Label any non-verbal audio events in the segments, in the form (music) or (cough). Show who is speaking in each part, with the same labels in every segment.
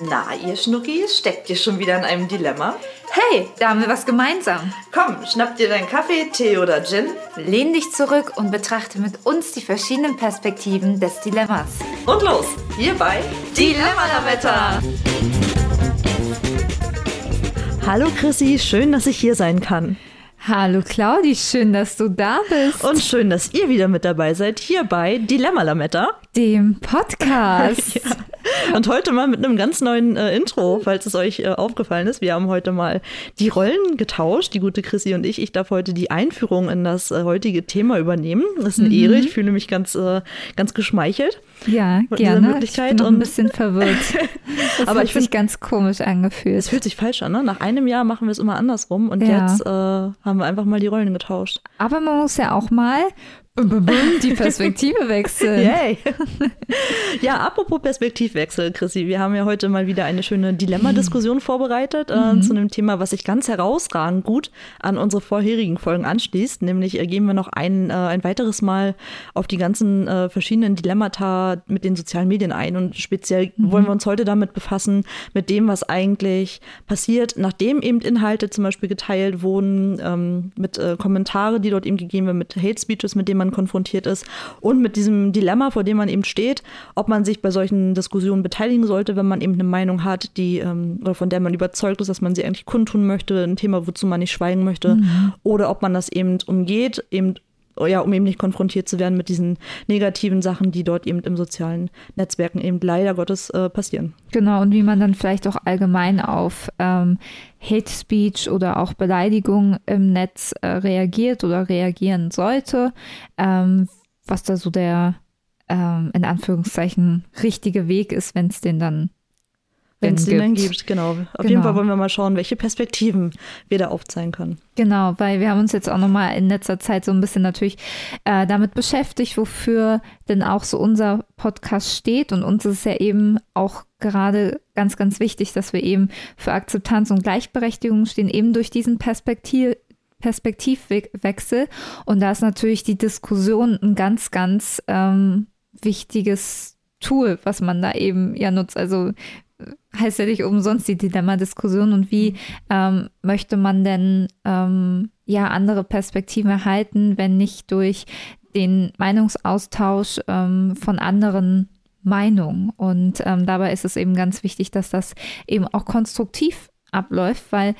Speaker 1: Na, ihr Schnuckis, steckt ihr schon wieder in einem Dilemma?
Speaker 2: Hey, da haben wir was gemeinsam.
Speaker 1: Komm, schnapp dir deinen Kaffee, Tee oder Gin.
Speaker 2: Lehn dich zurück und betrachte mit uns die verschiedenen Perspektiven des Dilemmas.
Speaker 1: Und los, hierbei
Speaker 2: Dilemma-Lametta!
Speaker 3: Hallo Chrissy, schön, dass ich hier sein kann.
Speaker 2: Hallo Claudi, schön, dass du da bist.
Speaker 3: Und schön, dass ihr wieder mit dabei seid, hier bei Dilemma Lametta.
Speaker 2: Dem Podcast. (laughs)
Speaker 3: ja. Und heute mal mit einem ganz neuen äh, Intro, falls es euch äh, aufgefallen ist. Wir haben heute mal die Rollen getauscht, die gute Chrissy und ich. Ich darf heute die Einführung in das äh, heutige Thema übernehmen. Das ist eine mhm. Ehre. Ich fühle mich ganz, äh, ganz geschmeichelt.
Speaker 2: Ja, gerne. Ich bin noch ein bisschen verwirrt. (laughs) Das Aber hat ich sich ganz komisch angefühlt.
Speaker 3: Es fühlt sich falsch an. Ne? Nach einem Jahr machen wir es immer andersrum und ja. jetzt äh, haben wir einfach mal die Rollen getauscht.
Speaker 2: Aber man muss ja auch mal die Perspektive (laughs) wechseln.
Speaker 3: Yay. Ja, apropos Perspektivwechsel, Chrissy, wir haben ja heute mal wieder eine schöne Dilemma-Diskussion vorbereitet äh, mhm. zu einem Thema, was sich ganz herausragend gut an unsere vorherigen Folgen anschließt. Nämlich äh, gehen wir noch ein, äh, ein weiteres Mal auf die ganzen äh, verschiedenen Dilemmata mit den sozialen Medien ein. Und speziell mhm. wollen wir uns heute damit befassen, mit dem, was eigentlich passiert, nachdem eben Inhalte zum Beispiel geteilt wurden, ähm, mit äh, Kommentare, die dort eben gegeben werden, mit Hate Speeches, mit denen man man konfrontiert ist und mit diesem Dilemma, vor dem man eben steht, ob man sich bei solchen Diskussionen beteiligen sollte, wenn man eben eine Meinung hat, die ähm, oder von der man überzeugt ist, dass man sie eigentlich kundtun möchte, ein Thema, wozu man nicht schweigen möchte, mhm. oder ob man das eben umgeht, eben ja, um eben nicht konfrontiert zu werden mit diesen negativen Sachen, die dort eben im sozialen Netzwerken eben leider Gottes äh, passieren.
Speaker 2: Genau, und wie man dann vielleicht auch allgemein auf ähm, Hate Speech oder auch Beleidigung im Netz äh, reagiert oder reagieren sollte, ähm, was da so der ähm, in Anführungszeichen richtige Weg ist, wenn es den dann
Speaker 3: wenn es den dann gibt, genau. Auf genau. jeden Fall wollen wir mal schauen, welche Perspektiven wir da aufzeigen können.
Speaker 2: Genau, weil wir haben uns jetzt auch nochmal in letzter Zeit so ein bisschen natürlich äh, damit beschäftigt, wofür denn auch so unser Podcast steht. Und uns ist es ja eben auch gerade ganz, ganz wichtig, dass wir eben für Akzeptanz und Gleichberechtigung stehen, eben durch diesen Perspektiv Perspektivwechsel. Und da ist natürlich die Diskussion ein ganz, ganz ähm, wichtiges Tool, was man da eben ja nutzt. Also heißt ja nicht umsonst die Dilemma-Diskussion und wie ähm, möchte man denn ähm, ja andere Perspektiven erhalten, wenn nicht durch den Meinungsaustausch ähm, von anderen Meinungen. Und ähm, dabei ist es eben ganz wichtig, dass das eben auch konstruktiv abläuft, weil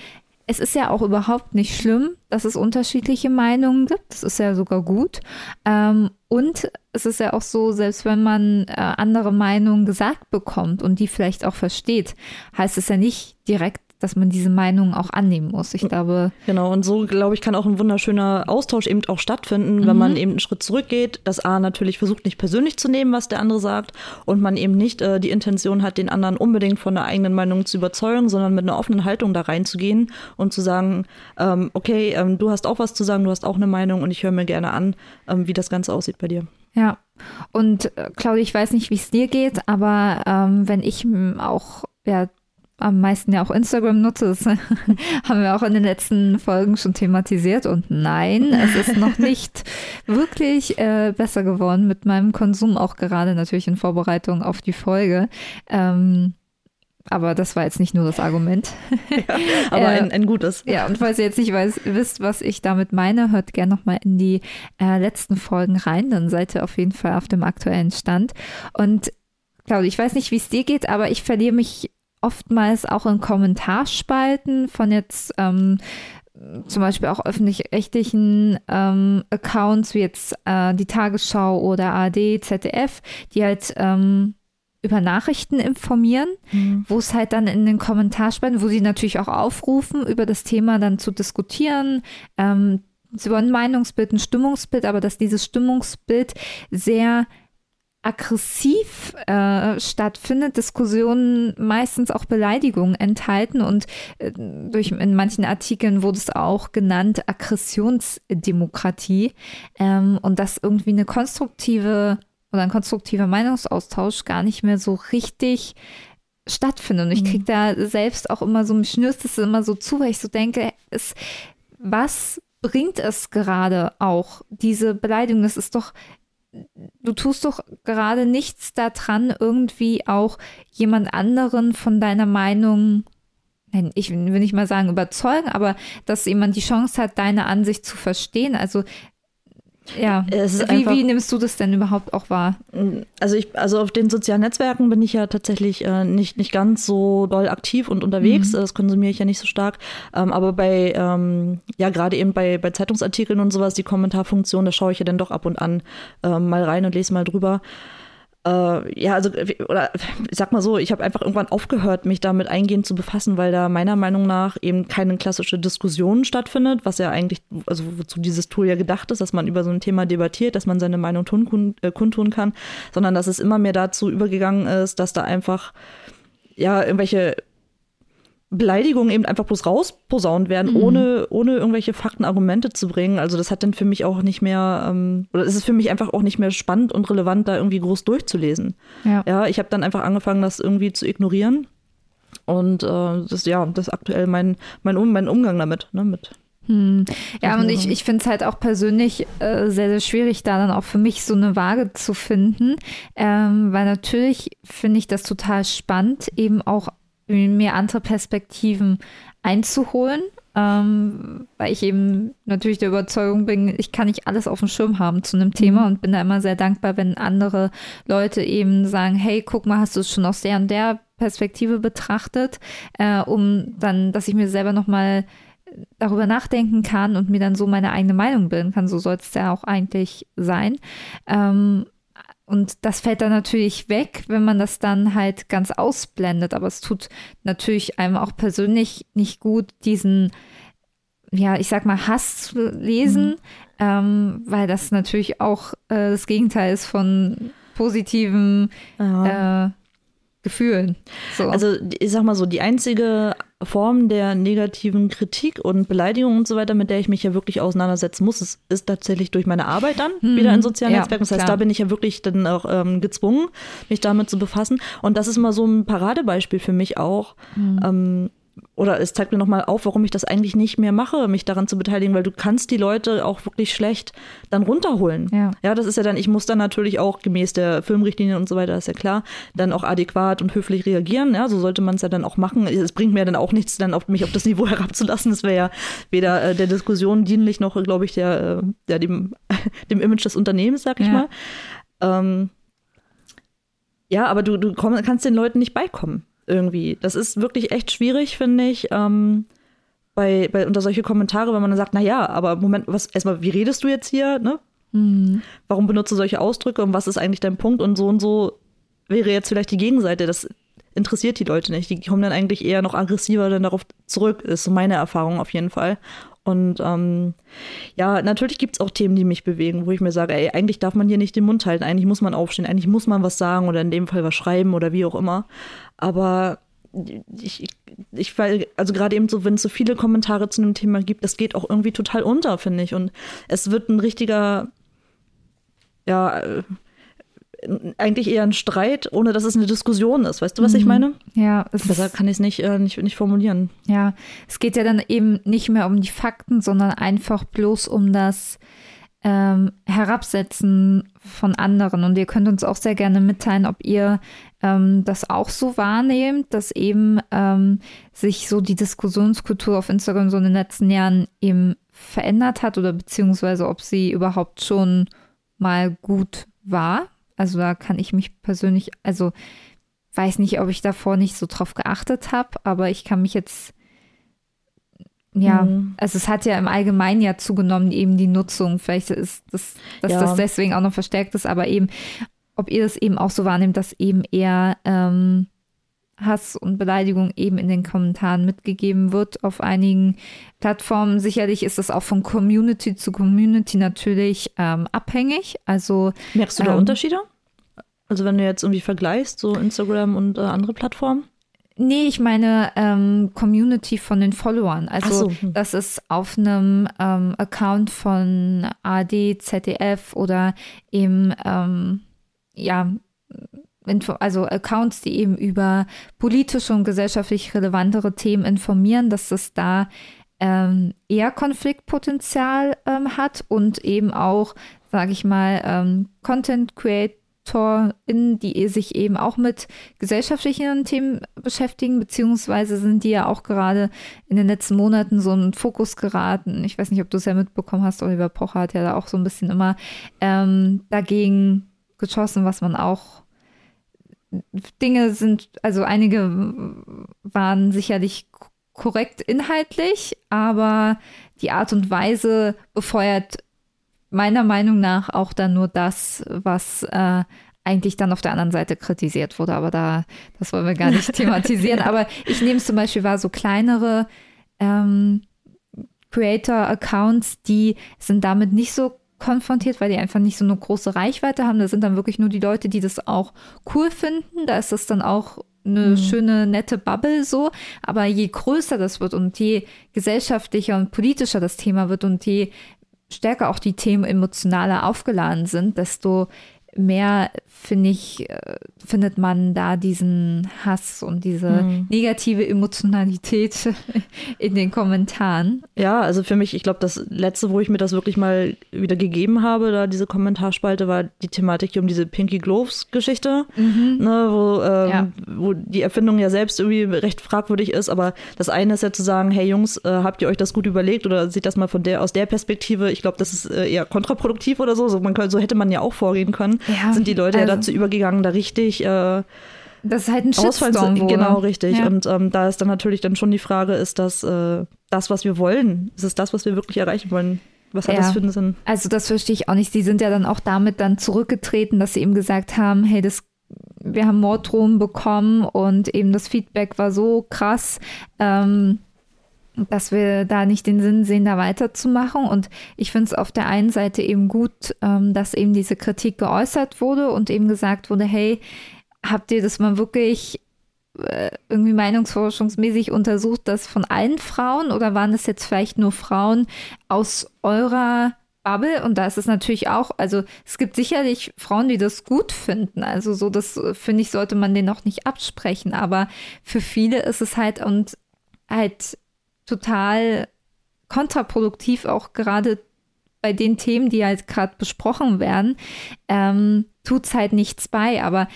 Speaker 2: es ist ja auch überhaupt nicht schlimm, dass es unterschiedliche Meinungen gibt. Das ist ja sogar gut. Ähm, und es ist ja auch so, selbst wenn man äh, andere Meinungen gesagt bekommt und die vielleicht auch versteht, heißt es ja nicht direkt, dass man diese Meinung auch annehmen muss. Ich glaube.
Speaker 3: Genau, und so, glaube ich, kann auch ein wunderschöner Austausch eben auch stattfinden, mhm. wenn man eben einen Schritt zurückgeht, das A natürlich versucht, nicht persönlich zu nehmen, was der andere sagt, und man eben nicht äh, die Intention hat, den anderen unbedingt von der eigenen Meinung zu überzeugen, sondern mit einer offenen Haltung da reinzugehen und zu sagen, ähm, okay, ähm, du hast auch was zu sagen, du hast auch eine Meinung und ich höre mir gerne an, ähm, wie das Ganze aussieht bei dir.
Speaker 2: Ja, und äh, Claudia, ich weiß nicht, wie es dir geht, aber ähm, wenn ich auch ja, am meisten ja auch Instagram nutze. Das (laughs) haben wir auch in den letzten Folgen schon thematisiert. Und nein, es ist noch (laughs) nicht wirklich äh, besser geworden mit meinem Konsum, auch gerade natürlich in Vorbereitung auf die Folge. Ähm, aber das war jetzt nicht nur das Argument. (laughs)
Speaker 3: Ja, aber ein, ein, gutes.
Speaker 2: Ja, und falls ihr jetzt nicht weiß, wisst, was ich damit meine, hört gerne nochmal in die äh, letzten Folgen rein. Dann seid ihr auf jeden Fall auf dem aktuellen Stand. Und Claudia, ich weiß nicht, wie es dir geht, aber ich verliere mich oftmals auch in Kommentarspalten von jetzt ähm, zum Beispiel auch öffentlich-rechtlichen ähm, Accounts wie jetzt äh, die Tagesschau oder ARD, ZDF, die halt ähm, über Nachrichten informieren, mhm. wo es halt dann in den Kommentarspalten, wo sie natürlich auch aufrufen, über das Thema dann zu diskutieren. Ähm, sie wollen ein Meinungsbild, ein Stimmungsbild, aber dass dieses Stimmungsbild sehr aggressiv äh, stattfindet, Diskussionen meistens auch Beleidigungen enthalten und äh, durch in manchen Artikeln wurde es auch genannt Aggressionsdemokratie ähm, und dass irgendwie eine konstruktive oder ein konstruktiver Meinungsaustausch gar nicht mehr so richtig stattfindet. Und ich kriege mhm. da selbst auch immer so, mich schnürst es immer so zu, weil ich so denke, es, was bringt es gerade auch, diese Beleidigung? Das ist doch du tust doch gerade nichts daran, irgendwie auch jemand anderen von deiner Meinung, ich will nicht mal sagen überzeugen, aber dass jemand die Chance hat, deine Ansicht zu verstehen. Also ja, wie, wie, nimmst du das denn überhaupt auch wahr?
Speaker 3: Also ich, also auf den sozialen Netzwerken bin ich ja tatsächlich äh, nicht, nicht ganz so doll aktiv und unterwegs. Mhm. Das konsumiere ich ja nicht so stark. Ähm, aber bei, ähm, ja, gerade eben bei, bei Zeitungsartikeln und sowas, die Kommentarfunktion, da schaue ich ja dann doch ab und an äh, mal rein und lese mal drüber. Äh, ja, also, oder ich sag mal so, ich habe einfach irgendwann aufgehört, mich damit eingehend zu befassen, weil da meiner Meinung nach eben keine klassische Diskussion stattfindet, was ja eigentlich, also wozu dieses Tool ja gedacht ist, dass man über so ein Thema debattiert, dass man seine Meinung tun, äh, kundtun kann, sondern dass es immer mehr dazu übergegangen ist, dass da einfach ja irgendwelche Beleidigungen eben einfach bloß rausposaunt werden, mhm. ohne, ohne irgendwelche Fakten, Argumente zu bringen. Also das hat dann für mich auch nicht mehr, ähm, oder es ist für mich einfach auch nicht mehr spannend und relevant, da irgendwie groß durchzulesen. Ja, ja ich habe dann einfach angefangen, das irgendwie zu ignorieren. Und äh, das ja, das ist aktuell mein, mein, um, mein Umgang damit, ne, mit
Speaker 2: hm. Ja, und ich, ich finde es halt auch persönlich äh, sehr, sehr schwierig, da dann auch für mich so eine Waage zu finden, ähm, weil natürlich finde ich das total spannend, eben auch mir andere Perspektiven einzuholen, ähm, weil ich eben natürlich der Überzeugung bin, ich kann nicht alles auf dem Schirm haben zu einem Thema mhm. und bin da immer sehr dankbar, wenn andere Leute eben sagen, hey, guck mal, hast du es schon aus der und der Perspektive betrachtet, äh, um dann, dass ich mir selber nochmal darüber nachdenken kann und mir dann so meine eigene Meinung bilden kann. So soll es ja auch eigentlich sein. Ähm, und das fällt dann natürlich weg, wenn man das dann halt ganz ausblendet. Aber es tut natürlich einem auch persönlich nicht gut, diesen, ja, ich sag mal, Hass zu lesen, mhm. ähm, weil das natürlich auch äh, das Gegenteil ist von positiven ja. äh, Gefühlen.
Speaker 3: So. Also ich sag mal so, die einzige Form der negativen Kritik und Beleidigung und so weiter, mit der ich mich ja wirklich auseinandersetzen muss, ist, ist tatsächlich durch meine Arbeit dann hm. wieder in sozialen ja, Netzwerken. Das heißt, klar. da bin ich ja wirklich dann auch ähm, gezwungen, mich damit zu befassen. Und das ist mal so ein Paradebeispiel für mich auch. Hm. Ähm, oder es zeigt mir nochmal auf, warum ich das eigentlich nicht mehr mache, mich daran zu beteiligen, weil du kannst die Leute auch wirklich schlecht dann runterholen. Ja, ja das ist ja dann, ich muss dann natürlich auch gemäß der Filmrichtlinien und so weiter, ist ja klar, dann auch adäquat und höflich reagieren. Ja, so sollte man es ja dann auch machen. Es bringt mir dann auch nichts, dann auf mich auf das Niveau (laughs) herabzulassen. Das wäre ja weder äh, der Diskussion dienlich noch, glaube ich, der, äh, der dem, (laughs) dem Image des Unternehmens, sag ich ja. mal. Ähm, ja, aber du, du komm, kannst den Leuten nicht beikommen irgendwie. Das ist wirklich echt schwierig, finde ich. Ähm, bei, bei unter solche Kommentare, wenn man dann sagt, na ja, aber Moment, was erstmal, wie redest du jetzt hier, ne? Mhm. Warum benutzt du solche Ausdrücke und was ist eigentlich dein Punkt und so und so wäre jetzt vielleicht die Gegenseite. Das interessiert die Leute nicht. Die kommen dann eigentlich eher noch aggressiver dann darauf zurück, ist so meine Erfahrung auf jeden Fall. Und ähm, ja, natürlich gibt es auch Themen, die mich bewegen, wo ich mir sage, ey, eigentlich darf man hier nicht den Mund halten, eigentlich muss man aufstehen, eigentlich muss man was sagen oder in dem Fall was schreiben oder wie auch immer. Aber ich, ich, also gerade eben so, wenn es so viele Kommentare zu einem Thema gibt, das geht auch irgendwie total unter, finde ich. Und es wird ein richtiger, ja, äh, eigentlich eher ein Streit, ohne dass es eine Diskussion ist. Weißt du, was mhm. ich meine?
Speaker 2: Ja.
Speaker 3: Besser kann ich es nicht, äh, nicht, nicht formulieren.
Speaker 2: Ja, es geht ja dann eben nicht mehr um die Fakten, sondern einfach bloß um das ähm, Herabsetzen von anderen. Und ihr könnt uns auch sehr gerne mitteilen, ob ihr ähm, das auch so wahrnehmt, dass eben ähm, sich so die Diskussionskultur auf Instagram so in den letzten Jahren eben verändert hat oder beziehungsweise ob sie überhaupt schon mal gut war. Also da kann ich mich persönlich, also weiß nicht, ob ich davor nicht so drauf geachtet habe, aber ich kann mich jetzt ja, mhm. also es hat ja im Allgemeinen ja zugenommen, eben die Nutzung. Vielleicht ist das, dass ja. das deswegen auch noch verstärkt ist, aber eben, ob ihr das eben auch so wahrnehmt, dass eben eher ähm, Hass und Beleidigung eben in den Kommentaren mitgegeben wird auf einigen Plattformen. Sicherlich ist das auch von Community zu Community natürlich ähm, abhängig. Also
Speaker 3: merkst du da ähm, Unterschiede? Also wenn du jetzt irgendwie vergleichst, so Instagram und äh, andere Plattformen?
Speaker 2: Nee, ich meine ähm, Community von den Followern. Also, so. Hm. das ist auf einem ähm, Account von AD, ZDF oder eben, ähm, ja, also Accounts, die eben über politische und gesellschaftlich relevantere Themen informieren, dass es da ähm, eher Konfliktpotenzial ähm, hat und eben auch sage ich mal, ähm, Content CreatorInnen, die sich eben auch mit gesellschaftlichen Themen beschäftigen, beziehungsweise sind die ja auch gerade in den letzten Monaten so einen Fokus geraten. Ich weiß nicht, ob du es ja mitbekommen hast, Oliver Pocher hat ja da auch so ein bisschen immer ähm, dagegen geschossen, was man auch Dinge sind, also einige waren sicherlich korrekt inhaltlich, aber die Art und Weise befeuert meiner Meinung nach auch dann nur das, was äh, eigentlich dann auf der anderen Seite kritisiert wurde. Aber da, das wollen wir gar nicht (laughs) thematisieren. Aber ich nehme es zum Beispiel wahr, so kleinere ähm, Creator-Accounts, die sind damit nicht so konfrontiert, weil die einfach nicht so eine große Reichweite haben. Da sind dann wirklich nur die Leute, die das auch cool finden. Da ist das dann auch eine mhm. schöne, nette Bubble so. Aber je größer das wird und je gesellschaftlicher und politischer das Thema wird und je stärker auch die Themen emotionaler aufgeladen sind, desto mehr, finde ich, äh, findet man da diesen Hass und diese mhm. negative Emotionalität (laughs) in den Kommentaren.
Speaker 3: Ja, also für mich, ich glaube, das letzte, wo ich mir das wirklich mal wieder gegeben habe, da diese Kommentarspalte, war die Thematik hier um diese Pinky Gloves-Geschichte, mhm. ne, wo, ähm, ja. wo die Erfindung ja selbst irgendwie recht fragwürdig ist. Aber das eine ist ja zu sagen, hey Jungs, äh, habt ihr euch das gut überlegt oder seht das mal von der aus der Perspektive? Ich glaube, das ist äh, eher kontraproduktiv oder so. So, man, so hätte man ja auch vorgehen können ja, sind die Leute also, ja dazu übergegangen, da richtig äh,
Speaker 2: das ist halt ein Shitstorm
Speaker 3: wurde. Genau, richtig. Ja. Und ähm, da ist dann natürlich dann schon die Frage, ist das äh, das, was wir wollen? Ist es das, was wir wirklich erreichen wollen? Was hat ja. das für einen Sinn?
Speaker 2: Also das verstehe ich auch nicht. Sie sind ja dann auch damit dann zurückgetreten, dass sie eben gesagt haben, hey, das wir haben Morddrohungen bekommen und eben das Feedback war so krass. Ähm, dass wir da nicht den Sinn sehen, da weiterzumachen. Und ich finde es auf der einen Seite eben gut, ähm, dass eben diese Kritik geäußert wurde und eben gesagt wurde, hey, habt ihr das mal wirklich äh, irgendwie meinungsforschungsmäßig untersucht, dass von allen Frauen oder waren das jetzt vielleicht nur Frauen aus eurer Bubble und da ist es natürlich auch, also es gibt sicherlich Frauen, die das gut finden. Also so, das äh, finde ich, sollte man denen auch nicht absprechen. Aber für viele ist es halt und halt total kontraproduktiv, auch gerade bei den Themen, die halt gerade besprochen werden, ähm, tut es halt nichts bei. Aber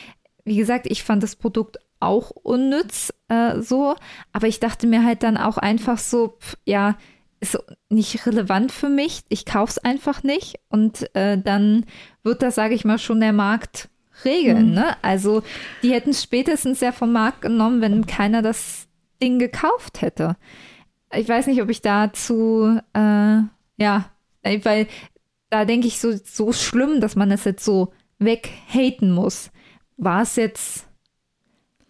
Speaker 2: wie gesagt, ich fand das Produkt auch unnütz äh, so, aber ich dachte mir halt dann auch einfach so, pff, ja, ist nicht relevant für mich, ich kaufe es einfach nicht und äh, dann wird das, sage ich mal, schon der Markt regeln. Mhm. Ne? Also die hätten spätestens ja vom Markt genommen, wenn keiner das Ding gekauft hätte ich weiß nicht, ob ich dazu, äh, ja, weil da denke ich so, so schlimm, dass man das jetzt so weghaten muss. War es jetzt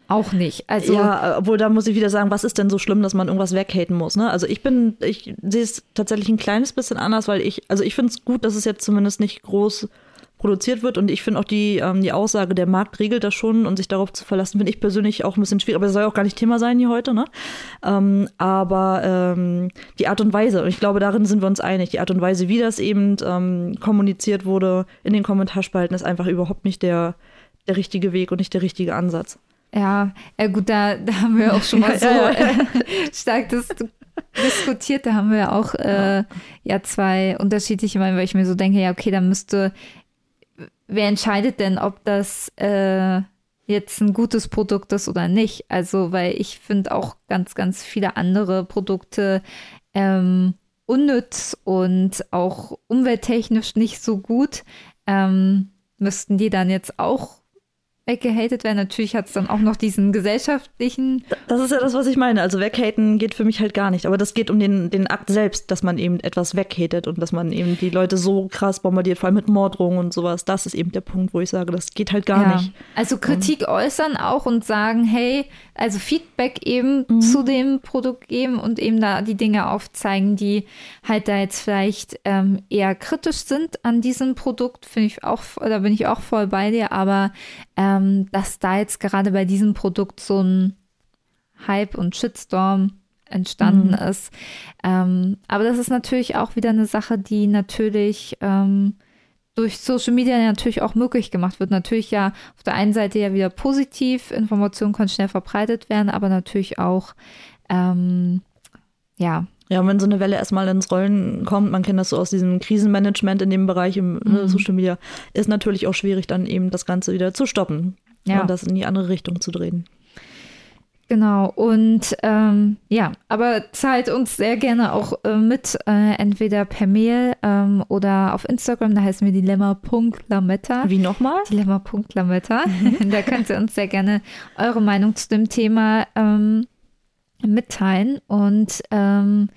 Speaker 2: auch nicht. Also
Speaker 3: ja, obwohl da muss ich wieder sagen, was ist denn so schlimm, dass man irgendwas weghaten muss? Ne? Also ich bin, ich sehe es tatsächlich ein kleines bisschen anders, weil ich, also ich finde es gut, dass es jetzt zumindest nicht groß produziert wird. Und ich finde auch die, ähm, die Aussage, der Markt regelt das schon und sich darauf zu verlassen, finde ich persönlich auch ein bisschen schwierig. Aber das soll ja auch gar nicht Thema sein hier heute. Ne? Ähm, aber ähm, die Art und Weise, und ich glaube, darin sind wir uns einig, die Art und Weise, wie das eben ähm, kommuniziert wurde in den Kommentarspalten, ist einfach überhaupt nicht der, der richtige Weg und nicht der richtige Ansatz.
Speaker 2: Ja, ja gut, da, da haben wir auch schon (laughs) mal so äh, (laughs) stark das diskutiert. Da haben wir auch äh, ja zwei unterschiedliche Meinungen, weil ich mir so denke, ja, okay, da müsste wer entscheidet denn, ob das äh, jetzt ein gutes Produkt ist oder nicht? Also, weil ich finde auch ganz, ganz viele andere Produkte ähm, unnütz und auch umwelttechnisch nicht so gut. Ähm, müssten die dann jetzt auch weggehatet werden. Natürlich hat es dann auch noch diesen gesellschaftlichen.
Speaker 3: Das ist ja das, was ich meine. Also weghaten geht für mich halt gar nicht. Aber das geht um den, den Akt selbst, dass man eben etwas weghatet und dass man eben die Leute so krass bombardiert, vor allem mit Morddrohungen und sowas. Das ist eben der Punkt, wo ich sage, das geht halt gar ja. nicht.
Speaker 2: Also Kritik um. äußern auch und sagen, hey, also Feedback eben mhm. zu dem Produkt geben und eben da die Dinge aufzeigen, die halt da jetzt vielleicht ähm, eher kritisch sind an diesem Produkt, finde ich auch, da bin ich auch voll bei dir, aber ähm, dass da jetzt gerade bei diesem Produkt so ein Hype und Shitstorm entstanden mhm. ist. Ähm, aber das ist natürlich auch wieder eine Sache, die natürlich ähm, durch Social Media natürlich auch möglich gemacht wird. Natürlich ja auf der einen Seite ja wieder positiv, Informationen können schnell verbreitet werden, aber natürlich auch ähm, ja
Speaker 3: Ja, und wenn so eine Welle erstmal ins Rollen kommt, man kennt das so aus diesem Krisenmanagement in dem Bereich im ne,
Speaker 2: Mhm.
Speaker 3: Social Media, ist natürlich auch schwierig, dann eben das Ganze wieder zu stoppen
Speaker 2: Ja.
Speaker 3: und das in die andere Richtung zu drehen.
Speaker 2: Genau, und ähm, ja, aber zahlt uns sehr gerne auch äh, mit, äh, entweder per Mail ähm, oder auf Instagram, da heißen wir dilemma.lametta.
Speaker 3: Wie nochmal?
Speaker 2: Dilemma.lametta. (laughs) da könnt ihr uns sehr gerne eure Meinung zu dem Thema ähm, mitteilen. Und ähm,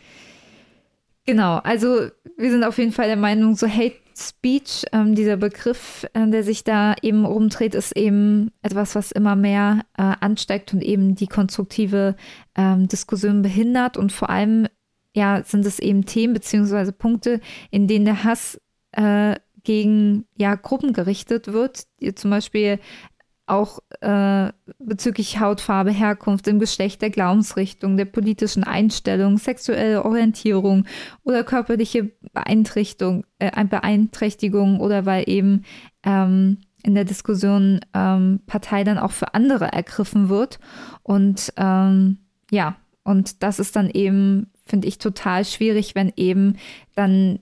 Speaker 2: genau, also wir sind auf jeden Fall der Meinung, so Hate Speech, ähm, dieser Begriff, äh, der sich da eben rumdreht, ist eben etwas, was immer mehr äh, ansteigt und eben die konstruktive ähm, Diskussion behindert. Und vor allem, ja, sind es eben Themen beziehungsweise Punkte, in denen der Hass äh, gegen ja, Gruppen gerichtet wird, zum Beispiel auch äh, bezüglich Hautfarbe, Herkunft, dem Geschlecht, der Glaubensrichtung, der politischen Einstellung, sexuelle Orientierung oder körperliche Beeinträchtigung, äh, Beeinträchtigung oder weil eben ähm, in der Diskussion ähm, Partei dann auch für andere ergriffen wird. Und ähm, ja, und das ist dann eben, finde ich, total schwierig, wenn eben dann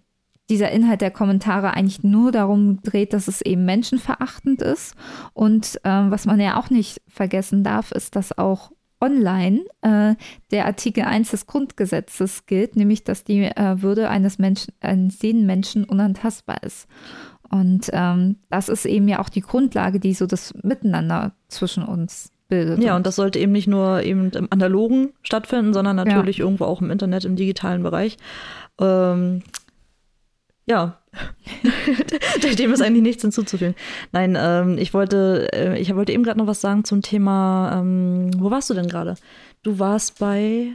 Speaker 2: dieser Inhalt der Kommentare eigentlich nur darum dreht, dass es eben menschenverachtend ist. Und ähm, was man ja auch nicht vergessen darf, ist, dass auch online äh, der Artikel 1 des Grundgesetzes gilt, nämlich dass die äh, Würde eines Menschen, eines jeden Menschen unantastbar ist. Und ähm, das ist eben ja auch die Grundlage, die so das Miteinander zwischen uns bildet.
Speaker 3: Ja, und das sollte eben nicht nur eben im Analogen stattfinden, sondern natürlich irgendwo auch im Internet, im digitalen Bereich. Ähm, ja, (laughs) dem ist eigentlich nichts hinzuzufügen. Nein, ähm, ich wollte, äh, ich wollte eben gerade noch was sagen zum Thema, ähm, wo warst du denn gerade? Du warst bei,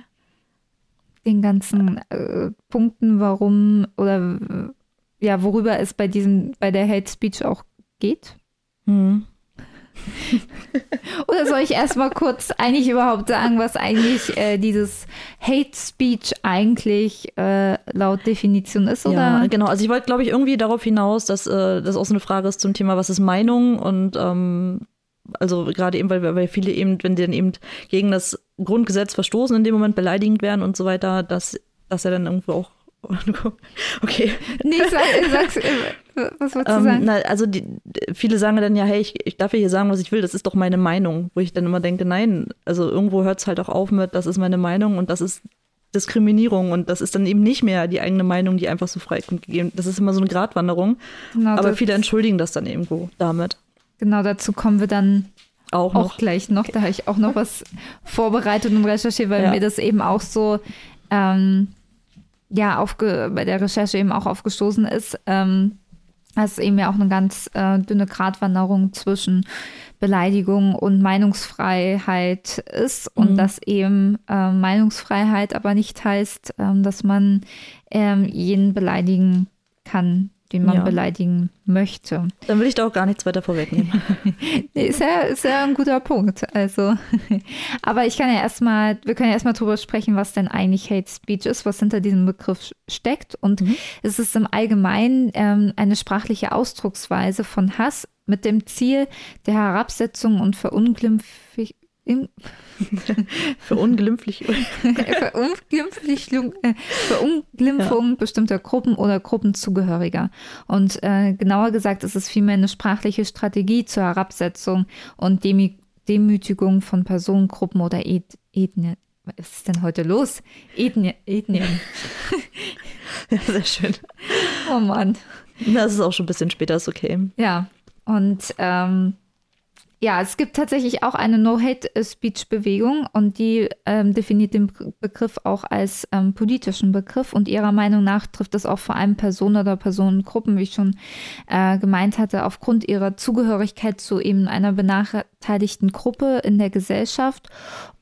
Speaker 2: den ganzen äh, Punkten, warum oder ja, worüber es bei diesem, bei der Hate Speech auch geht.
Speaker 3: hm, (laughs)
Speaker 2: Oder soll ich erstmal kurz eigentlich überhaupt sagen, was eigentlich äh, dieses Hate Speech eigentlich äh, laut Definition ist? Oder?
Speaker 3: Ja, genau. Also ich wollte, glaube ich, irgendwie darauf hinaus, dass äh, das auch so eine Frage ist zum Thema, was ist Meinung und ähm, also gerade eben, weil, weil viele eben, wenn die dann eben gegen das Grundgesetz verstoßen, in dem Moment beleidigend werden und so weiter, dass, dass er dann irgendwo auch (laughs) Okay.
Speaker 2: Nee, sag, sag's, (laughs) was wolltest du
Speaker 3: Ähm,
Speaker 2: sagen?
Speaker 3: na, also die, viele sagen dann ja, hey, ich, ich darf ja hier sagen, was ich will, das ist doch meine Meinung. Wo ich dann immer denke, nein, also irgendwo hört es halt auch auf mit, das ist meine Meinung und das ist Diskriminierung und das ist dann eben nicht mehr die eigene Meinung, die einfach so frei gegeben. Das ist immer so eine Gratwanderung.
Speaker 2: Genau,
Speaker 3: aber viele entschuldigen das dann irgendwo damit.
Speaker 2: Genau, dazu kommen wir dann
Speaker 3: Auch
Speaker 2: auch gleich noch. Da habe ich auch noch (laughs) was vorbereitet und recherchiert, weil
Speaker 3: Ja.
Speaker 2: mir das eben auch so ähm, ja aufge bei der Recherche eben auch aufgestoßen ist. Ähm, dass es eben ja auch eine ganz äh, dünne Gratwanderung zwischen Beleidigung und Meinungsfreiheit ist und
Speaker 3: Mhm.
Speaker 2: dass eben äh, Meinungsfreiheit aber nicht heißt, ähm, dass man ähm, jeden beleidigen kann, den man
Speaker 3: Ja.
Speaker 2: beleidigen möchte.
Speaker 3: Dann will ich da auch gar nichts weiter vorwegnehmen. (laughs)
Speaker 2: Nee, ist ja, ist ja ein guter Punkt. Also, (laughs) aber ich kann ja erstmal, wir können ja erstmal drüber sprechen, was denn eigentlich Hate Speech ist, was hinter diesem Begriff steckt. Und
Speaker 3: Mhm.
Speaker 2: es ist im Allgemeinen ähm, eine sprachliche Ausdrucksweise von Hass mit dem Ziel der Herabsetzung und Verunglimpfung.
Speaker 3: Für (laughs) unglimpflich. (laughs)
Speaker 2: Verunglimpfung, äh, Verunglimpfung bestimmter Gruppen oder Gruppenzugehöriger. Und äh, genauer gesagt ist es vielmehr eine sprachliche Strategie zur Herabsetzung und Demi Demütigung von Personengruppen oder Eth Ethnien. Was ist denn heute los? Ethnie Ethnien. (laughs)
Speaker 3: Ja, sehr schön.
Speaker 2: Oh Mann.
Speaker 3: Das ist auch schon ein bisschen später, ist okay.
Speaker 2: Ja, und ähm, ja, es gibt tatsächlich auch eine No-Hate-Speech-Bewegung und die ähm, definiert den Be- Begriff auch als ähm, politischen Begriff und ihrer Meinung nach trifft es auch vor allem Personen oder Personengruppen, wie ich schon äh, gemeint hatte, aufgrund ihrer Zugehörigkeit zu eben einer benachteiligten Gruppe in der Gesellschaft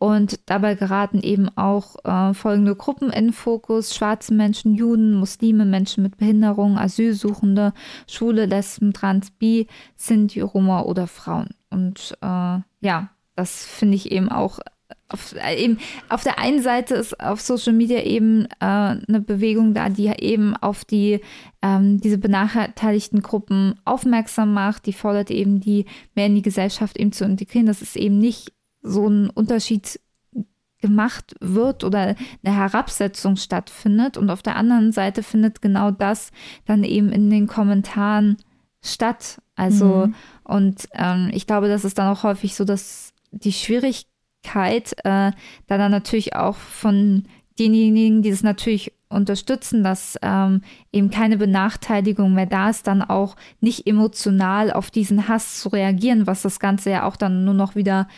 Speaker 2: und dabei geraten eben auch äh, folgende Gruppen in Fokus, schwarze Menschen, Juden, Muslime, Menschen mit Behinderung, Asylsuchende, Schwule, Lesben, Trans, Bi, Sinti, Roma oder Frauen. Und äh, ja, das finde ich eben auch auf, äh, eben auf der einen Seite ist auf Social Media eben äh, eine Bewegung da, die eben auf die ähm, diese benachteiligten Gruppen aufmerksam macht, die fordert eben die mehr in die Gesellschaft eben zu integrieren. Das ist eben nicht so ein Unterschied gemacht wird oder eine Herabsetzung stattfindet. Und auf der anderen Seite findet genau das dann eben in den Kommentaren statt. Also, mhm. und ähm, ich glaube, das ist dann auch häufig so, dass die Schwierigkeit, äh, da dann natürlich auch von denjenigen, die es natürlich unterstützen, dass ähm, eben keine Benachteiligung mehr da ist, dann auch nicht emotional auf diesen Hass zu reagieren, was das Ganze ja auch dann nur noch wieder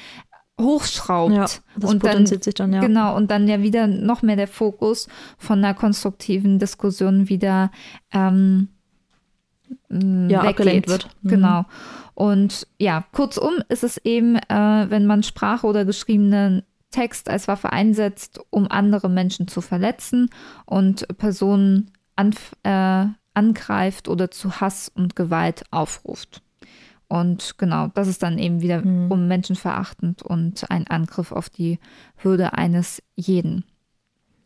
Speaker 2: hochschraubt. Ja,
Speaker 3: das und dann, sich dann, ja.
Speaker 2: Genau, und dann ja wieder noch mehr der Fokus von einer konstruktiven Diskussion wieder ähm,
Speaker 3: ja, weggeht. wird.
Speaker 2: Mhm. Genau. Und ja, kurzum ist es eben, äh, wenn man Sprache oder geschriebenen Text als Waffe einsetzt, um andere Menschen zu verletzen und Personen äh, angreift oder zu Hass und Gewalt aufruft. Und genau, das ist dann eben wiederum mhm. menschenverachtend und ein Angriff auf die Würde eines jeden.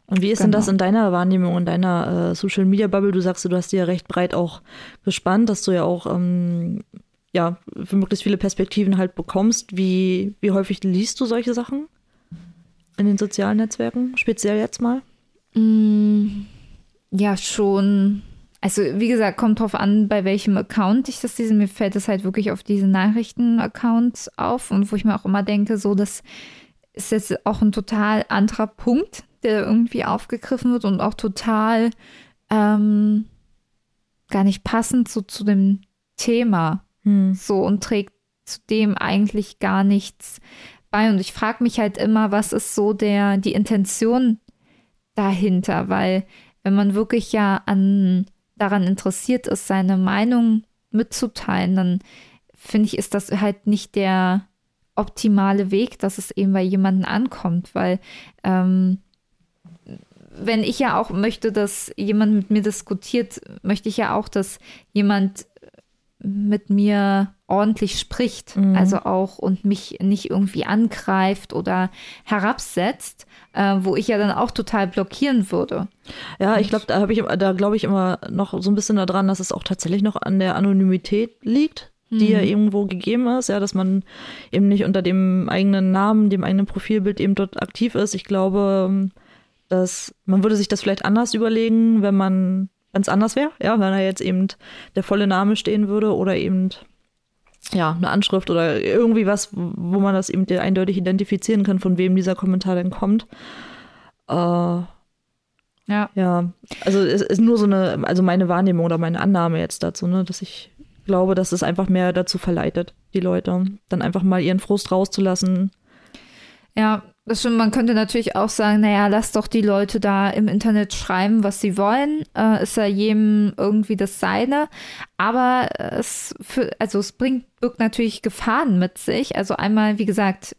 Speaker 3: Und wie ist genau. denn das genau. in deiner Wahrnehmung, in deiner äh, Social Media Bubble? Du sagst, du hast dir ja recht breit auch gespannt, dass du ja auch ähm, ja, für möglichst viele Perspektiven halt bekommst. Wie, wie häufig liest du solche Sachen in den sozialen Netzwerken, speziell jetzt mal?
Speaker 2: Mm, ja, schon also wie gesagt, kommt drauf an, bei welchem Account ich das lese. Mir fällt es halt wirklich auf diese Nachrichten-Accounts auf und wo ich mir auch immer denke, so, das ist jetzt auch ein total anderer Punkt, der irgendwie aufgegriffen wird und auch total ähm, gar nicht passend so zu dem Thema. Hm. So und trägt zu dem eigentlich gar nichts bei. Und ich frage mich halt immer, was ist so der, die Intention dahinter? Weil wenn man wirklich ja an daran interessiert ist, seine Meinung mitzuteilen, dann finde ich, ist das halt nicht der optimale Weg, dass es eben bei jemandem ankommt, weil ähm, wenn ich ja auch möchte, dass jemand mit mir diskutiert, möchte ich ja auch, dass jemand mit mir ordentlich spricht, mhm. also auch und mich nicht irgendwie angreift oder herabsetzt, äh, wo ich ja dann auch total blockieren würde.
Speaker 3: Ja, ich glaube, da habe ich, da glaube ich immer noch so ein bisschen daran, dass es auch tatsächlich noch an der Anonymität liegt, die mhm. ja irgendwo gegeben ist, ja, dass man eben nicht unter dem eigenen Namen, dem eigenen Profilbild eben dort aktiv ist. Ich glaube, dass man würde sich das vielleicht anders überlegen, wenn man ganz anders wäre, ja, wenn da jetzt eben der volle Name stehen würde oder eben ja, eine Anschrift oder irgendwie was, wo man das eben eindeutig identifizieren kann, von wem dieser Kommentar denn kommt. Äh, ja. Ja, also es ist nur so eine, also meine Wahrnehmung oder meine Annahme jetzt dazu, ne, dass ich glaube, dass es einfach mehr dazu verleitet, die Leute, dann einfach mal ihren Frust rauszulassen.
Speaker 2: Ja, das stimmt, man könnte natürlich auch sagen, naja, lass doch die Leute da im Internet schreiben, was sie wollen. Äh, ist ja jedem irgendwie das Seine. Aber es für, also es bringt, birgt natürlich Gefahren mit sich. Also einmal, wie gesagt,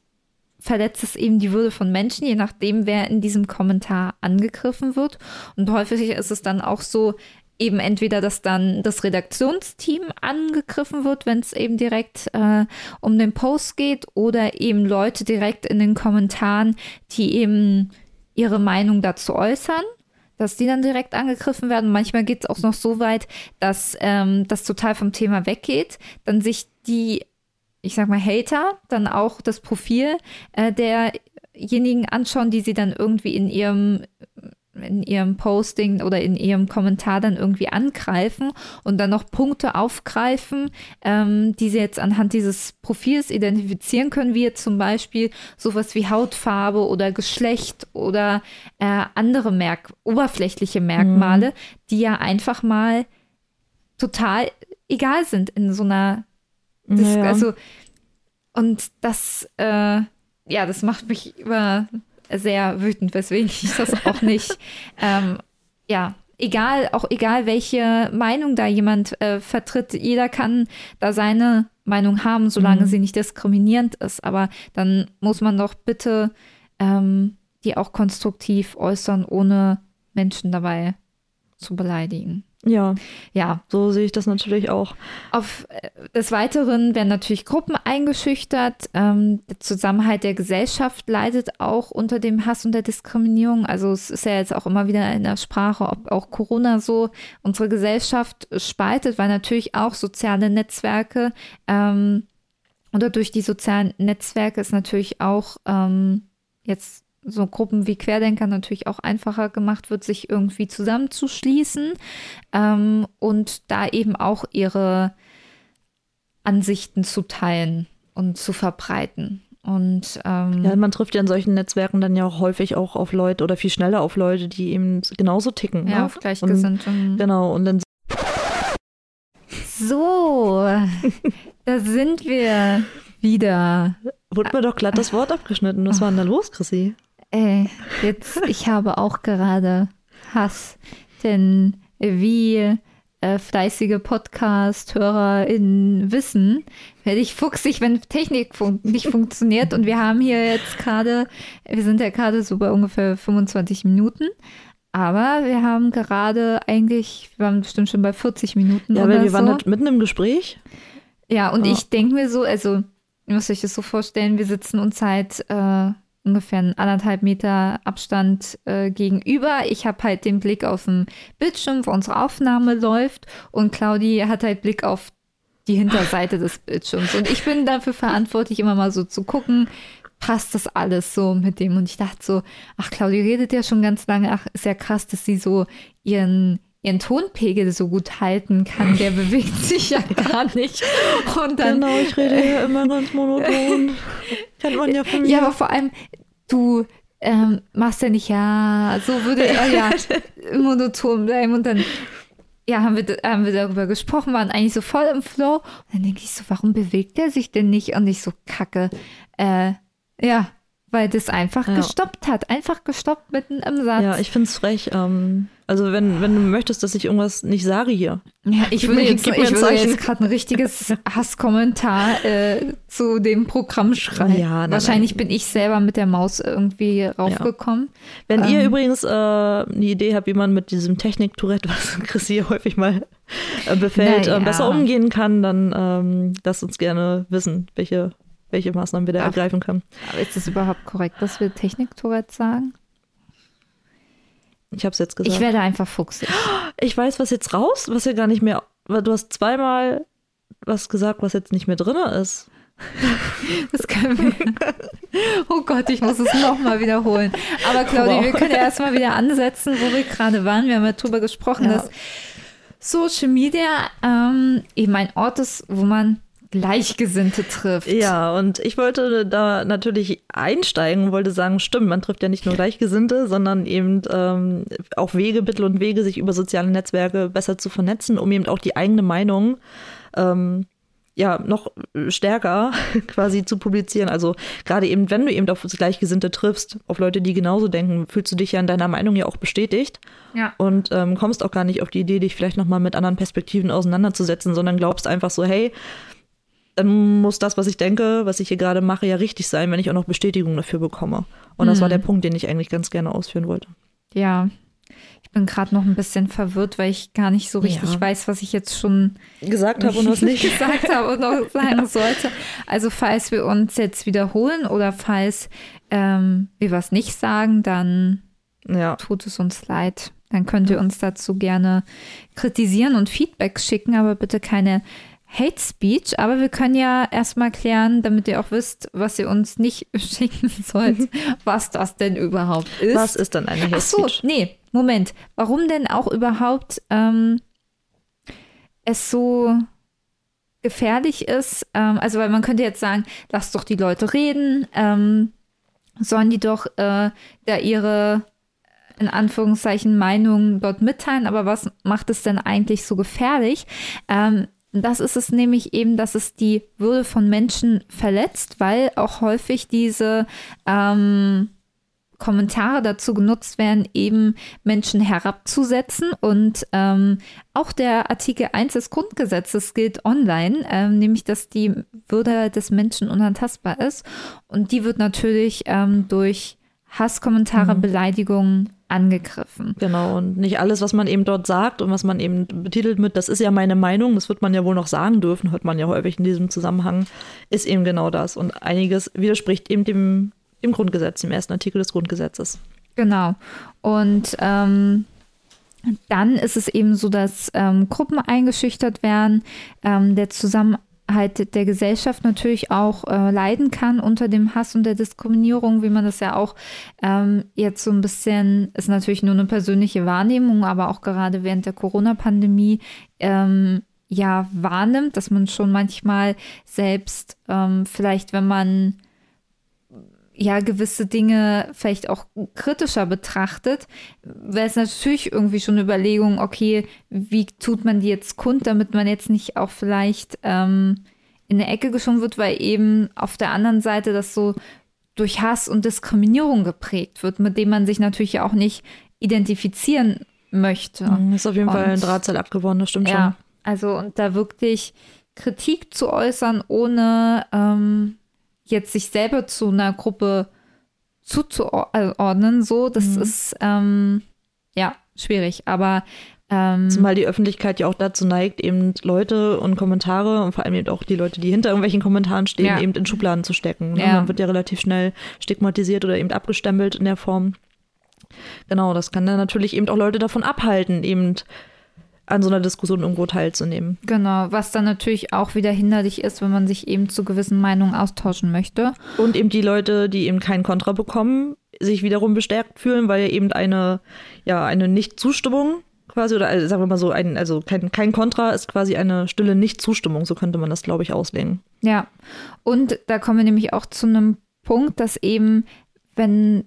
Speaker 2: verletzt es eben die Würde von Menschen, je nachdem, wer in diesem Kommentar angegriffen wird. Und häufig ist es dann auch so, eben entweder, dass dann das Redaktionsteam angegriffen wird, wenn es eben direkt äh, um den Post geht, oder eben Leute direkt in den Kommentaren, die eben ihre Meinung dazu äußern dass die dann direkt angegriffen werden. Manchmal geht es auch noch so weit, dass ähm, das total vom Thema weggeht, dann sich die, ich sag mal, Hater dann auch das Profil äh, derjenigen anschauen, die sie dann irgendwie in ihrem in ihrem Posting oder in ihrem Kommentar dann irgendwie angreifen und dann noch Punkte aufgreifen, ähm, die sie jetzt anhand dieses Profils identifizieren können, wie jetzt zum Beispiel sowas wie Hautfarbe oder Geschlecht oder äh, andere Merk oberflächliche Merkmale, mhm. die ja einfach mal total egal sind in so einer Dis naja. also und das äh, ja, das macht mich über sehr wütend, weswegen ich das auch nicht, (laughs) ähm, ja, egal, auch egal, welche Meinung da jemand äh, vertritt, jeder kann da seine Meinung haben, solange mhm. sie nicht diskriminierend ist. Aber dann muss man doch bitte ähm, die auch konstruktiv äußern, ohne Menschen dabei zu beleidigen.
Speaker 3: Ja, ja, so sehe ich das natürlich auch.
Speaker 2: Auf äh, des Weiteren werden natürlich Gruppen eingeschüchtert. Ähm, der Zusammenhalt der Gesellschaft leidet auch unter dem Hass und der Diskriminierung. Also es ist ja jetzt auch immer wieder in der Sprache, ob auch Corona so unsere Gesellschaft spaltet, weil natürlich auch soziale Netzwerke ähm, oder durch die sozialen Netzwerke ist natürlich auch ähm, jetzt so Gruppen wie Querdenker natürlich auch einfacher gemacht wird, sich irgendwie zusammenzuschließen ähm, und da eben auch ihre Ansichten zu teilen und zu verbreiten. Und ähm,
Speaker 3: ja, man trifft ja in solchen Netzwerken dann ja auch häufig auch auf Leute oder viel schneller auf Leute, die eben genauso ticken.
Speaker 2: Ja,
Speaker 3: ne?
Speaker 2: auf Gleichgesinnte.
Speaker 3: Und, genau, und dann
Speaker 2: so, (laughs) da sind wir wieder.
Speaker 3: Wurde mir doch glatt das Wort abgeschnitten. Was war denn da los, Chrissy?
Speaker 2: Ey, jetzt, ich habe auch gerade Hass, denn wie äh, fleißige Podcast-HörerInnen wissen, werde ich fuchsig, wenn Technik fun nicht funktioniert. Und wir haben hier jetzt gerade, wir sind ja gerade so bei ungefähr 25 Minuten. Aber wir haben gerade eigentlich, wir waren bestimmt schon bei 40 Minuten.
Speaker 3: Ja, aber wir so. waren halt mitten im Gespräch.
Speaker 2: Ja, und oh. ich denke mir so, also, ihr müsst euch das so vorstellen, wir sitzen uns seit äh, ungefähr einen anderthalb Meter Abstand äh, gegenüber. Ich habe halt den Blick auf den Bildschirm, wo unsere Aufnahme läuft. Und Claudi hat halt Blick auf die Hinterseite des Bildschirms. Und ich bin dafür verantwortlich, immer mal so zu gucken, passt das alles so mit dem? Und ich dachte so, ach, Claudia redet ja schon ganz lange, ach, ist ja krass, dass sie so ihren, ihren Tonpegel so gut halten kann. Der bewegt (laughs) sich ja gar nicht.
Speaker 3: Und dann, genau, ich rede ja immer ganz monoton. (laughs) Kennt man ja von mir.
Speaker 2: Ja, aber vor allem, du ähm, machst ja nicht, ja, so würde er ja (laughs) monoton bleiben und dann ja, haben wir, haben wir darüber gesprochen, waren eigentlich so voll im Flow. Und dann denke ich so, warum bewegt er sich denn nicht? Und ich so, kacke. Äh, ja, weil das einfach ja. gestoppt hat. Einfach gestoppt mitten im Satz.
Speaker 3: Ja, ich finde es frech. Ähm, also wenn, wenn du möchtest, dass ich irgendwas nicht sage hier.
Speaker 2: Ja, ich würde jetzt, ich würde jetzt gerade ein richtiges (laughs) Hasskommentar äh, zu dem Programm schreiben. Ja, nein, Wahrscheinlich nein. bin ich selber mit der Maus irgendwie raufgekommen. Ja.
Speaker 3: Wenn ähm, ihr übrigens äh, eine Idee habt, wie man mit diesem Technik-Tourette, (laughs) was Chris hier häufig mal äh, befällt, äh, ja. besser umgehen kann, dann ähm, lasst uns gerne wissen, welche welche Maßnahmen wir da Ach, ergreifen können.
Speaker 2: Aber ist es überhaupt korrekt, dass wir Technik-Tourette sagen?
Speaker 3: Ich habe es jetzt gesagt.
Speaker 2: Ich werde einfach fuchsig.
Speaker 3: Ich weiß, was jetzt raus, was ja gar nicht mehr. Du hast zweimal was gesagt, was jetzt nicht mehr drin ist. (laughs)
Speaker 2: Das können wir. Oh Gott, ich muss es nochmal wiederholen. Aber Claudia, wow. wir können ja erstmal wieder ansetzen, wo wir gerade waren. Wir haben ja drüber gesprochen, ja. dass Social Media ähm, eben ein Ort ist, wo man Gleichgesinnte trifft.
Speaker 3: Ja, und ich wollte da natürlich einsteigen und wollte sagen, stimmt, man trifft ja nicht nur Gleichgesinnte, sondern eben ähm, auch Wege, Mittel und Wege, sich über soziale Netzwerke besser zu vernetzen, um eben auch die eigene Meinung ähm, ja noch stärker (laughs) quasi zu publizieren. Also gerade eben, wenn du eben auf Gleichgesinnte triffst, auf Leute, die genauso denken, fühlst du dich ja in deiner Meinung ja auch bestätigt.
Speaker 2: Ja.
Speaker 3: Und ähm, kommst auch gar nicht auf die Idee, dich vielleicht nochmal mit anderen Perspektiven auseinanderzusetzen, sondern glaubst einfach so, hey, dann muss das, was ich denke, was ich hier gerade mache, ja richtig sein, wenn ich auch noch Bestätigung dafür bekomme. Und mhm. das war mhm. der Punkt, den ich eigentlich ganz gerne ausführen wollte.
Speaker 2: Ja. Ich bin gerade noch ein bisschen verwirrt, weil ich gar nicht so richtig ja. weiß, was ich jetzt schon
Speaker 3: gesagt habe und was (laughs) nicht
Speaker 2: gesagt habe und noch (laughs) sagen sollte. Also falls wir uns jetzt wiederholen oder falls ähm, wir was nicht sagen, dann ja. tut es uns leid. Dann könnt ihr uns dazu gerne kritisieren und Feedback schicken, aber bitte keine Hate Speech, aber wir können ja erstmal klären, damit ihr auch wisst, was ihr uns nicht (laughs) schicken sollt, (laughs) was das denn überhaupt ist.
Speaker 3: Was ist dann eine Hate Speech? Ach so,
Speaker 2: nee, Moment. Warum denn auch überhaupt ähm, es so gefährlich ist? Ähm, also, weil man könnte jetzt sagen, lasst doch die Leute reden, ähm, sollen die doch äh, da ihre in Anführungszeichen Meinungen dort mitteilen, aber was macht es denn eigentlich so gefährlich? Ähm, das ist es nämlich eben, dass es die Würde von Menschen verletzt, weil auch häufig diese ähm, Kommentare dazu genutzt werden, eben Menschen herabzusetzen. Und ähm, auch der Artikel 1 des Grundgesetzes gilt online, ähm, nämlich dass die Würde des Menschen unantastbar ist. Und die wird natürlich ähm, durch Hasskommentare, mhm. Beleidigungen angegriffen.
Speaker 3: Genau, und nicht alles, was man eben dort sagt und was man eben betitelt mit, das ist ja meine Meinung, das wird man ja wohl noch sagen dürfen, hört man ja häufig in diesem Zusammenhang, ist eben genau das. Und einiges widerspricht eben dem, dem Grundgesetz, dem ersten Artikel des Grundgesetzes.
Speaker 2: Genau. Und ähm, dann ist es eben so, dass ähm, Gruppen eingeschüchtert werden. Ähm, der Zusammenhang halt der Gesellschaft natürlich auch äh, leiden kann unter dem Hass und der Diskriminierung, wie man das ja auch ähm, jetzt so ein bisschen, ist natürlich nur eine persönliche Wahrnehmung, aber auch gerade während der Corona-Pandemie ähm, ja wahrnimmt, dass man schon manchmal selbst ähm, vielleicht, wenn man ja gewisse Dinge vielleicht auch kritischer betrachtet, wäre es natürlich irgendwie schon eine Überlegung, okay, wie tut man die jetzt kund, damit man jetzt nicht auch vielleicht ähm, in eine Ecke geschoben wird, weil eben auf der anderen Seite das so durch Hass und Diskriminierung geprägt wird, mit dem man sich natürlich auch nicht identifizieren möchte. Das
Speaker 3: mhm, ist auf jeden und, Fall ein Drahtseil abgewonnen, das stimmt
Speaker 2: ja, schon. Also und da wirklich Kritik zu äußern, ohne ähm, jetzt sich selber zu einer Gruppe zuzuordnen, so, das mhm. ist ähm, ja schwierig. Aber ähm,
Speaker 3: Zumal die Öffentlichkeit ja auch dazu neigt, eben Leute und Kommentare und vor allem eben auch die Leute, die hinter irgendwelchen Kommentaren stehen, ja. eben in Schubladen zu stecken. Ne? Ja. Man wird ja relativ schnell stigmatisiert oder eben abgestempelt in der Form. Genau, das kann dann natürlich eben auch Leute davon abhalten, eben an so einer Diskussion irgendwo teilzunehmen.
Speaker 2: Genau, was dann natürlich auch wieder hinderlich ist, wenn man sich eben zu gewissen Meinungen austauschen möchte.
Speaker 3: Und eben die Leute, die eben keinen Kontra bekommen, sich wiederum bestärkt fühlen, weil eben eine, ja, eine Nicht-Zustimmung quasi, oder also, sagen wir mal so, ein, also kein, kein Kontra ist quasi eine stille Nicht-Zustimmung, so könnte man das, glaube ich, auslegen.
Speaker 2: Ja, und da kommen wir nämlich auch zu einem Punkt, dass eben, wenn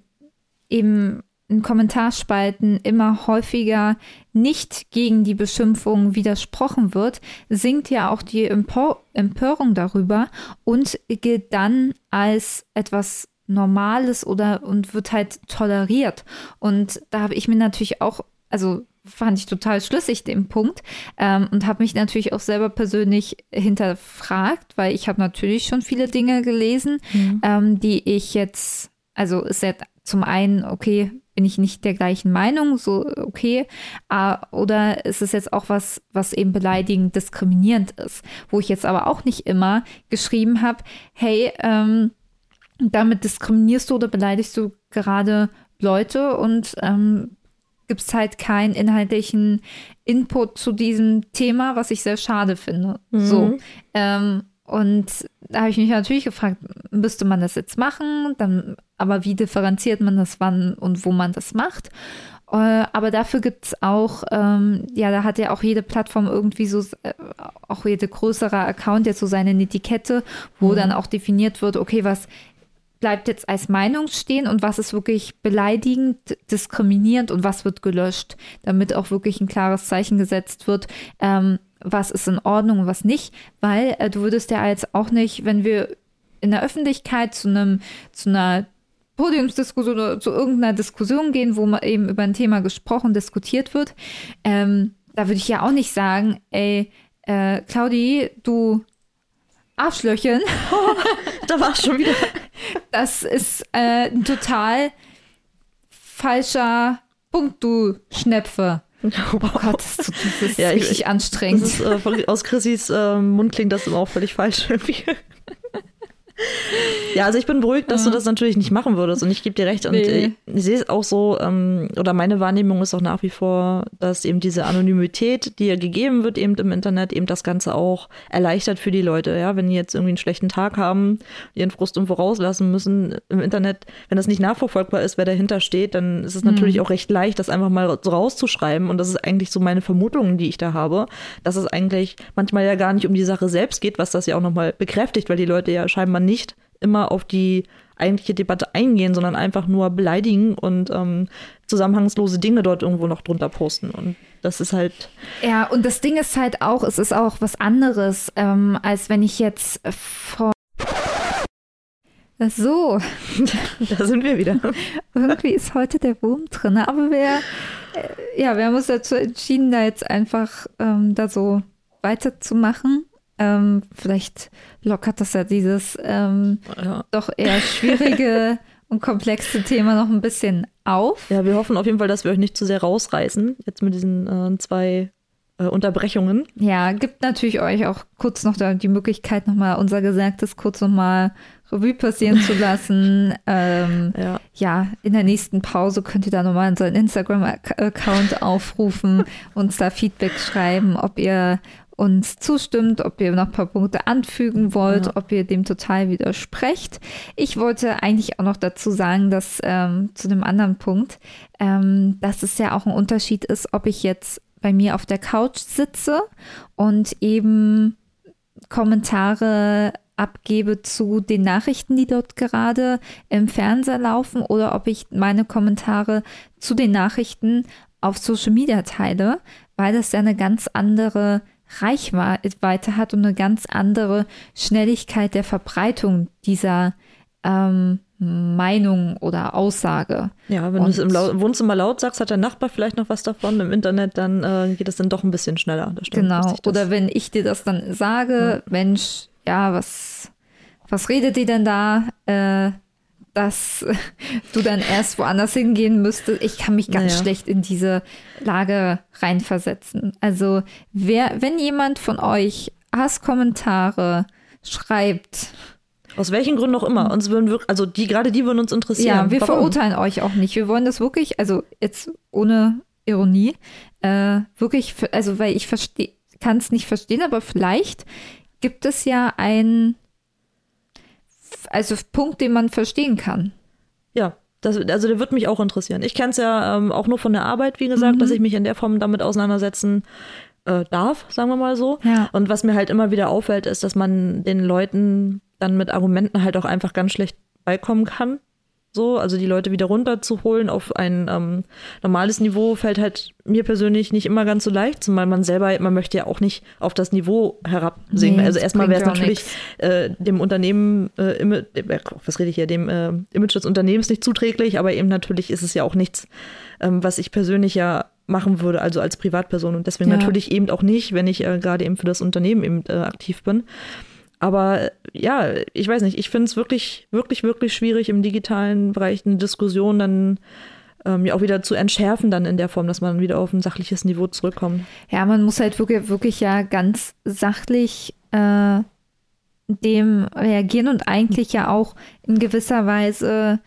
Speaker 2: eben in Kommentarspalten immer häufiger nicht gegen die Beschimpfung widersprochen wird, sinkt ja auch die Empor Empörung darüber und gilt dann als etwas Normales oder und wird halt toleriert. Und da habe ich mir natürlich auch, also fand ich total schlüssig den Punkt ähm, und habe mich natürlich auch selber persönlich hinterfragt, weil ich habe natürlich schon viele Dinge gelesen, mhm. ähm, die ich jetzt, also ist ja zum einen, okay, bin ich nicht der gleichen Meinung, so okay, uh, oder ist es jetzt auch was, was eben beleidigend, diskriminierend ist, wo ich jetzt aber auch nicht immer geschrieben habe, hey, ähm, damit diskriminierst du oder beleidigst du gerade Leute und ähm, gibt es halt keinen inhaltlichen Input zu diesem Thema, was ich sehr schade finde. Mhm. So. Ähm, und da habe ich mich natürlich gefragt, müsste man das jetzt machen? Dann, aber wie differenziert man das wann und wo man das macht? Äh, aber dafür gibt es auch, ähm, ja, da hat ja auch jede Plattform irgendwie so, äh, auch jede größere Account jetzt so seine Etikette, wo mhm. dann auch definiert wird, okay, was bleibt jetzt als Meinung stehen und was ist wirklich beleidigend, diskriminierend und was wird gelöscht, damit auch wirklich ein klares Zeichen gesetzt wird. Ähm, was ist in Ordnung und was nicht, weil äh, du würdest ja jetzt auch nicht, wenn wir in der Öffentlichkeit zu einem, zu einer Podiumsdiskussion oder zu irgendeiner Diskussion gehen, wo man eben über ein Thema gesprochen, diskutiert wird, ähm, da würde ich ja auch nicht sagen, ey, äh, Claudi, du Arschlöchen. (laughs)
Speaker 3: da war schon wieder.
Speaker 2: Das ist äh, ein total falscher Punkt, du Schnepfe. Oh Gott, das, das ist ja, richtig ich, anstrengend.
Speaker 3: Das ist, äh, aus Chrissys äh, Mund klingt das immer auch völlig falsch irgendwie. Ja, also ich bin beruhigt, dass ja. du das natürlich nicht machen würdest und ich gebe dir recht. Und nee. ich, ich sehe es auch so, ähm, oder meine Wahrnehmung ist auch nach wie vor, dass eben diese Anonymität, die ja gegeben wird eben im Internet, eben das Ganze auch erleichtert für die Leute. Ja, wenn die jetzt irgendwie einen schlechten Tag haben, ihren Frust irgendwo rauslassen müssen im Internet, wenn das nicht nachverfolgbar ist, wer dahinter steht, dann ist es natürlich mhm. auch recht leicht, das einfach mal so rauszuschreiben. Und das ist eigentlich so meine Vermutung, die ich da habe, dass es eigentlich manchmal ja gar nicht um die Sache selbst geht, was das ja auch nochmal bekräftigt, weil die Leute ja scheinbar nicht immer auf die eigentliche Debatte eingehen, sondern einfach nur beleidigen und ähm, zusammenhangslose Dinge dort irgendwo noch drunter posten. Und das ist halt.
Speaker 2: Ja, und das Ding ist halt auch, es ist auch was anderes, ähm, als wenn ich jetzt vor. So. (laughs)
Speaker 3: da sind wir wieder. (laughs)
Speaker 2: Irgendwie ist heute der Wurm drin, aber wir, äh, ja, wir haben uns dazu entschieden, da jetzt einfach ähm, da so weiterzumachen. Ähm, vielleicht lockert das ja dieses ähm, ja. doch eher schwierige (laughs) und komplexe Thema noch ein bisschen auf.
Speaker 3: Ja, wir hoffen auf jeden Fall, dass wir euch nicht zu sehr rausreißen, jetzt mit diesen äh, zwei äh, Unterbrechungen.
Speaker 2: Ja, gibt natürlich euch auch kurz noch die Möglichkeit, nochmal unser Gesagtes kurz nochmal Revue passieren zu lassen. (laughs) ähm, ja. ja. in der nächsten Pause könnt ihr da nochmal unseren Instagram-Account aufrufen, (laughs) uns da Feedback schreiben, ob ihr uns zustimmt, ob ihr noch ein paar Punkte anfügen wollt, ja. ob ihr dem total widersprecht. Ich wollte eigentlich auch noch dazu sagen, dass ähm, zu dem anderen Punkt, ähm, dass es ja auch ein Unterschied ist, ob ich jetzt bei mir auf der Couch sitze und eben Kommentare abgebe zu den Nachrichten, die dort gerade im Fernseher laufen, oder ob ich meine Kommentare zu den Nachrichten auf Social Media teile, weil das ja eine ganz andere Reichweite hat und eine ganz andere Schnelligkeit der Verbreitung dieser ähm, Meinung oder Aussage.
Speaker 3: Ja, wenn du es im Lau Wohnzimmer laut sagst, hat der Nachbar vielleicht noch was davon. Im Internet, dann äh, geht es dann doch ein bisschen schneller.
Speaker 2: genau. Oder wenn ich dir das dann sage, ja. Mensch, ja, was, was redet ihr denn da? Äh, dass du dann erst woanders hingehen müsstest. Ich kann mich ganz naja. schlecht in diese Lage reinversetzen. Also, wer, wenn jemand von euch Hasskommentare schreibt,
Speaker 3: aus welchen Gründen auch immer. Uns würden wirklich, also die, gerade die würden uns interessieren.
Speaker 2: Ja, wir Warum? verurteilen euch auch nicht. Wir wollen das wirklich, also jetzt ohne Ironie, äh, wirklich, also weil ich verstehe, kann es nicht verstehen, aber vielleicht gibt es ja einen also Punkt, den man verstehen kann.
Speaker 3: Ja, das, also der wird mich auch interessieren. Ich kenne es ja ähm, auch nur von der Arbeit, wie gesagt, mhm. dass ich mich in der Form damit auseinandersetzen äh, darf, sagen wir mal so. Ja. Und was mir halt immer wieder auffällt, ist, dass man den Leuten dann mit Argumenten halt auch einfach ganz schlecht beikommen kann so, also die Leute wieder runterzuholen auf ein ähm, normales Niveau fällt halt mir persönlich nicht immer ganz so leicht, zumal man selber, man möchte ja auch nicht auf das Niveau herabsehen. Nee, also erstmal wäre es natürlich äh, dem Unternehmen, äh, im, was rede ich hier, dem äh, Image des Unternehmens nicht zuträglich, aber eben natürlich ist es ja auch nichts, ähm, was ich persönlich ja machen würde, also als Privatperson und deswegen ja. natürlich eben auch nicht, wenn ich äh, gerade eben für das Unternehmen eben äh, aktiv bin. Aber ja, ich weiß nicht, ich finde es wirklich, wirklich, wirklich schwierig im digitalen Bereich eine Diskussion dann ähm, ja auch wieder zu entschärfen dann in der Form, dass man wieder auf ein sachliches Niveau zurückkommt.
Speaker 2: Ja, man muss halt wirklich, wirklich ja ganz sachlich äh, dem reagieren und eigentlich ja auch in gewisser Weise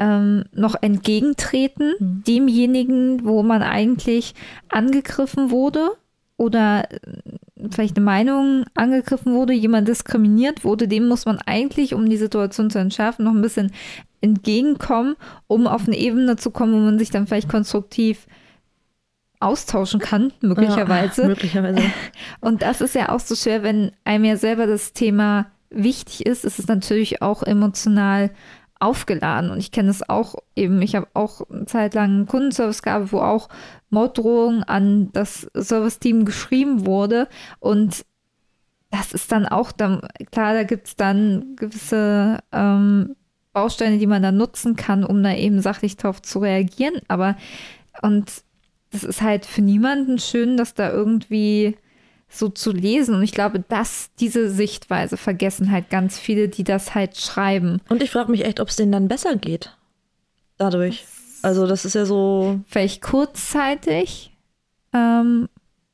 Speaker 2: ähm, noch entgegentreten, mhm. demjenigen, wo man eigentlich angegriffen wurde oder vielleicht eine Meinung angegriffen wurde, jemand diskriminiert wurde, dem muss man eigentlich, um die Situation zu entschärfen, noch ein bisschen entgegenkommen, um auf eine Ebene zu kommen, wo man sich dann vielleicht konstruktiv austauschen kann, möglicherweise. Ja,
Speaker 3: möglicherweise. (laughs) (laughs)
Speaker 2: Und das ist ja auch so schwer, wenn einem ja selber das Thema wichtig ist, ist es natürlich auch emotional aufgeladen. Und ich kenne es auch eben, ich habe auch eine Zeit lang einen Kundenservice gehabt, wo auch Morddrohungen an das Service-Team geschrieben wurde. Und das ist dann auch, dann, klar, da gibt es dann gewisse ähm, Bausteine, die man dann nutzen kann, um da eben sachlich drauf zu reagieren. Aber und das ist halt für niemanden schön, dass da irgendwie so zu lesen. Und ich glaube, dass diese Sichtweise vergessen halt ganz viele, die das halt schreiben.
Speaker 3: Und ich frage mich echt, ob es denen dann besser geht. Dadurch. Also, das ist ja so.
Speaker 2: Vielleicht kurzzeitig. Ähm,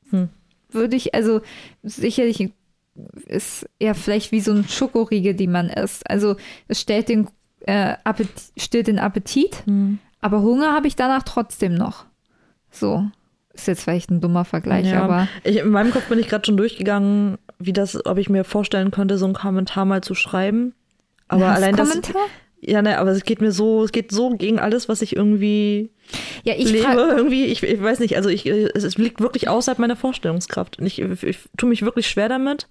Speaker 2: hm. Würde ich, also sicherlich ist ja vielleicht wie so ein Schokoriegel, die man isst. Also, es stellt den, äh, Appetit, stillt den Appetit, hm. aber Hunger habe ich danach trotzdem noch. So. Ist jetzt vielleicht ein dummer Vergleich, ja, aber.
Speaker 3: Ich, in meinem Kopf bin ich gerade schon durchgegangen, wie das, ob ich mir vorstellen könnte, so einen Kommentar mal zu schreiben. Aber allein das. Ja, ne, aber es geht mir so, es geht so gegen alles, was ich irgendwie ja, ich lebe. Irgendwie, ich, ich weiß nicht, also ich, es, es liegt wirklich außerhalb meiner Vorstellungskraft. Und ich, ich, ich tue mich wirklich schwer damit,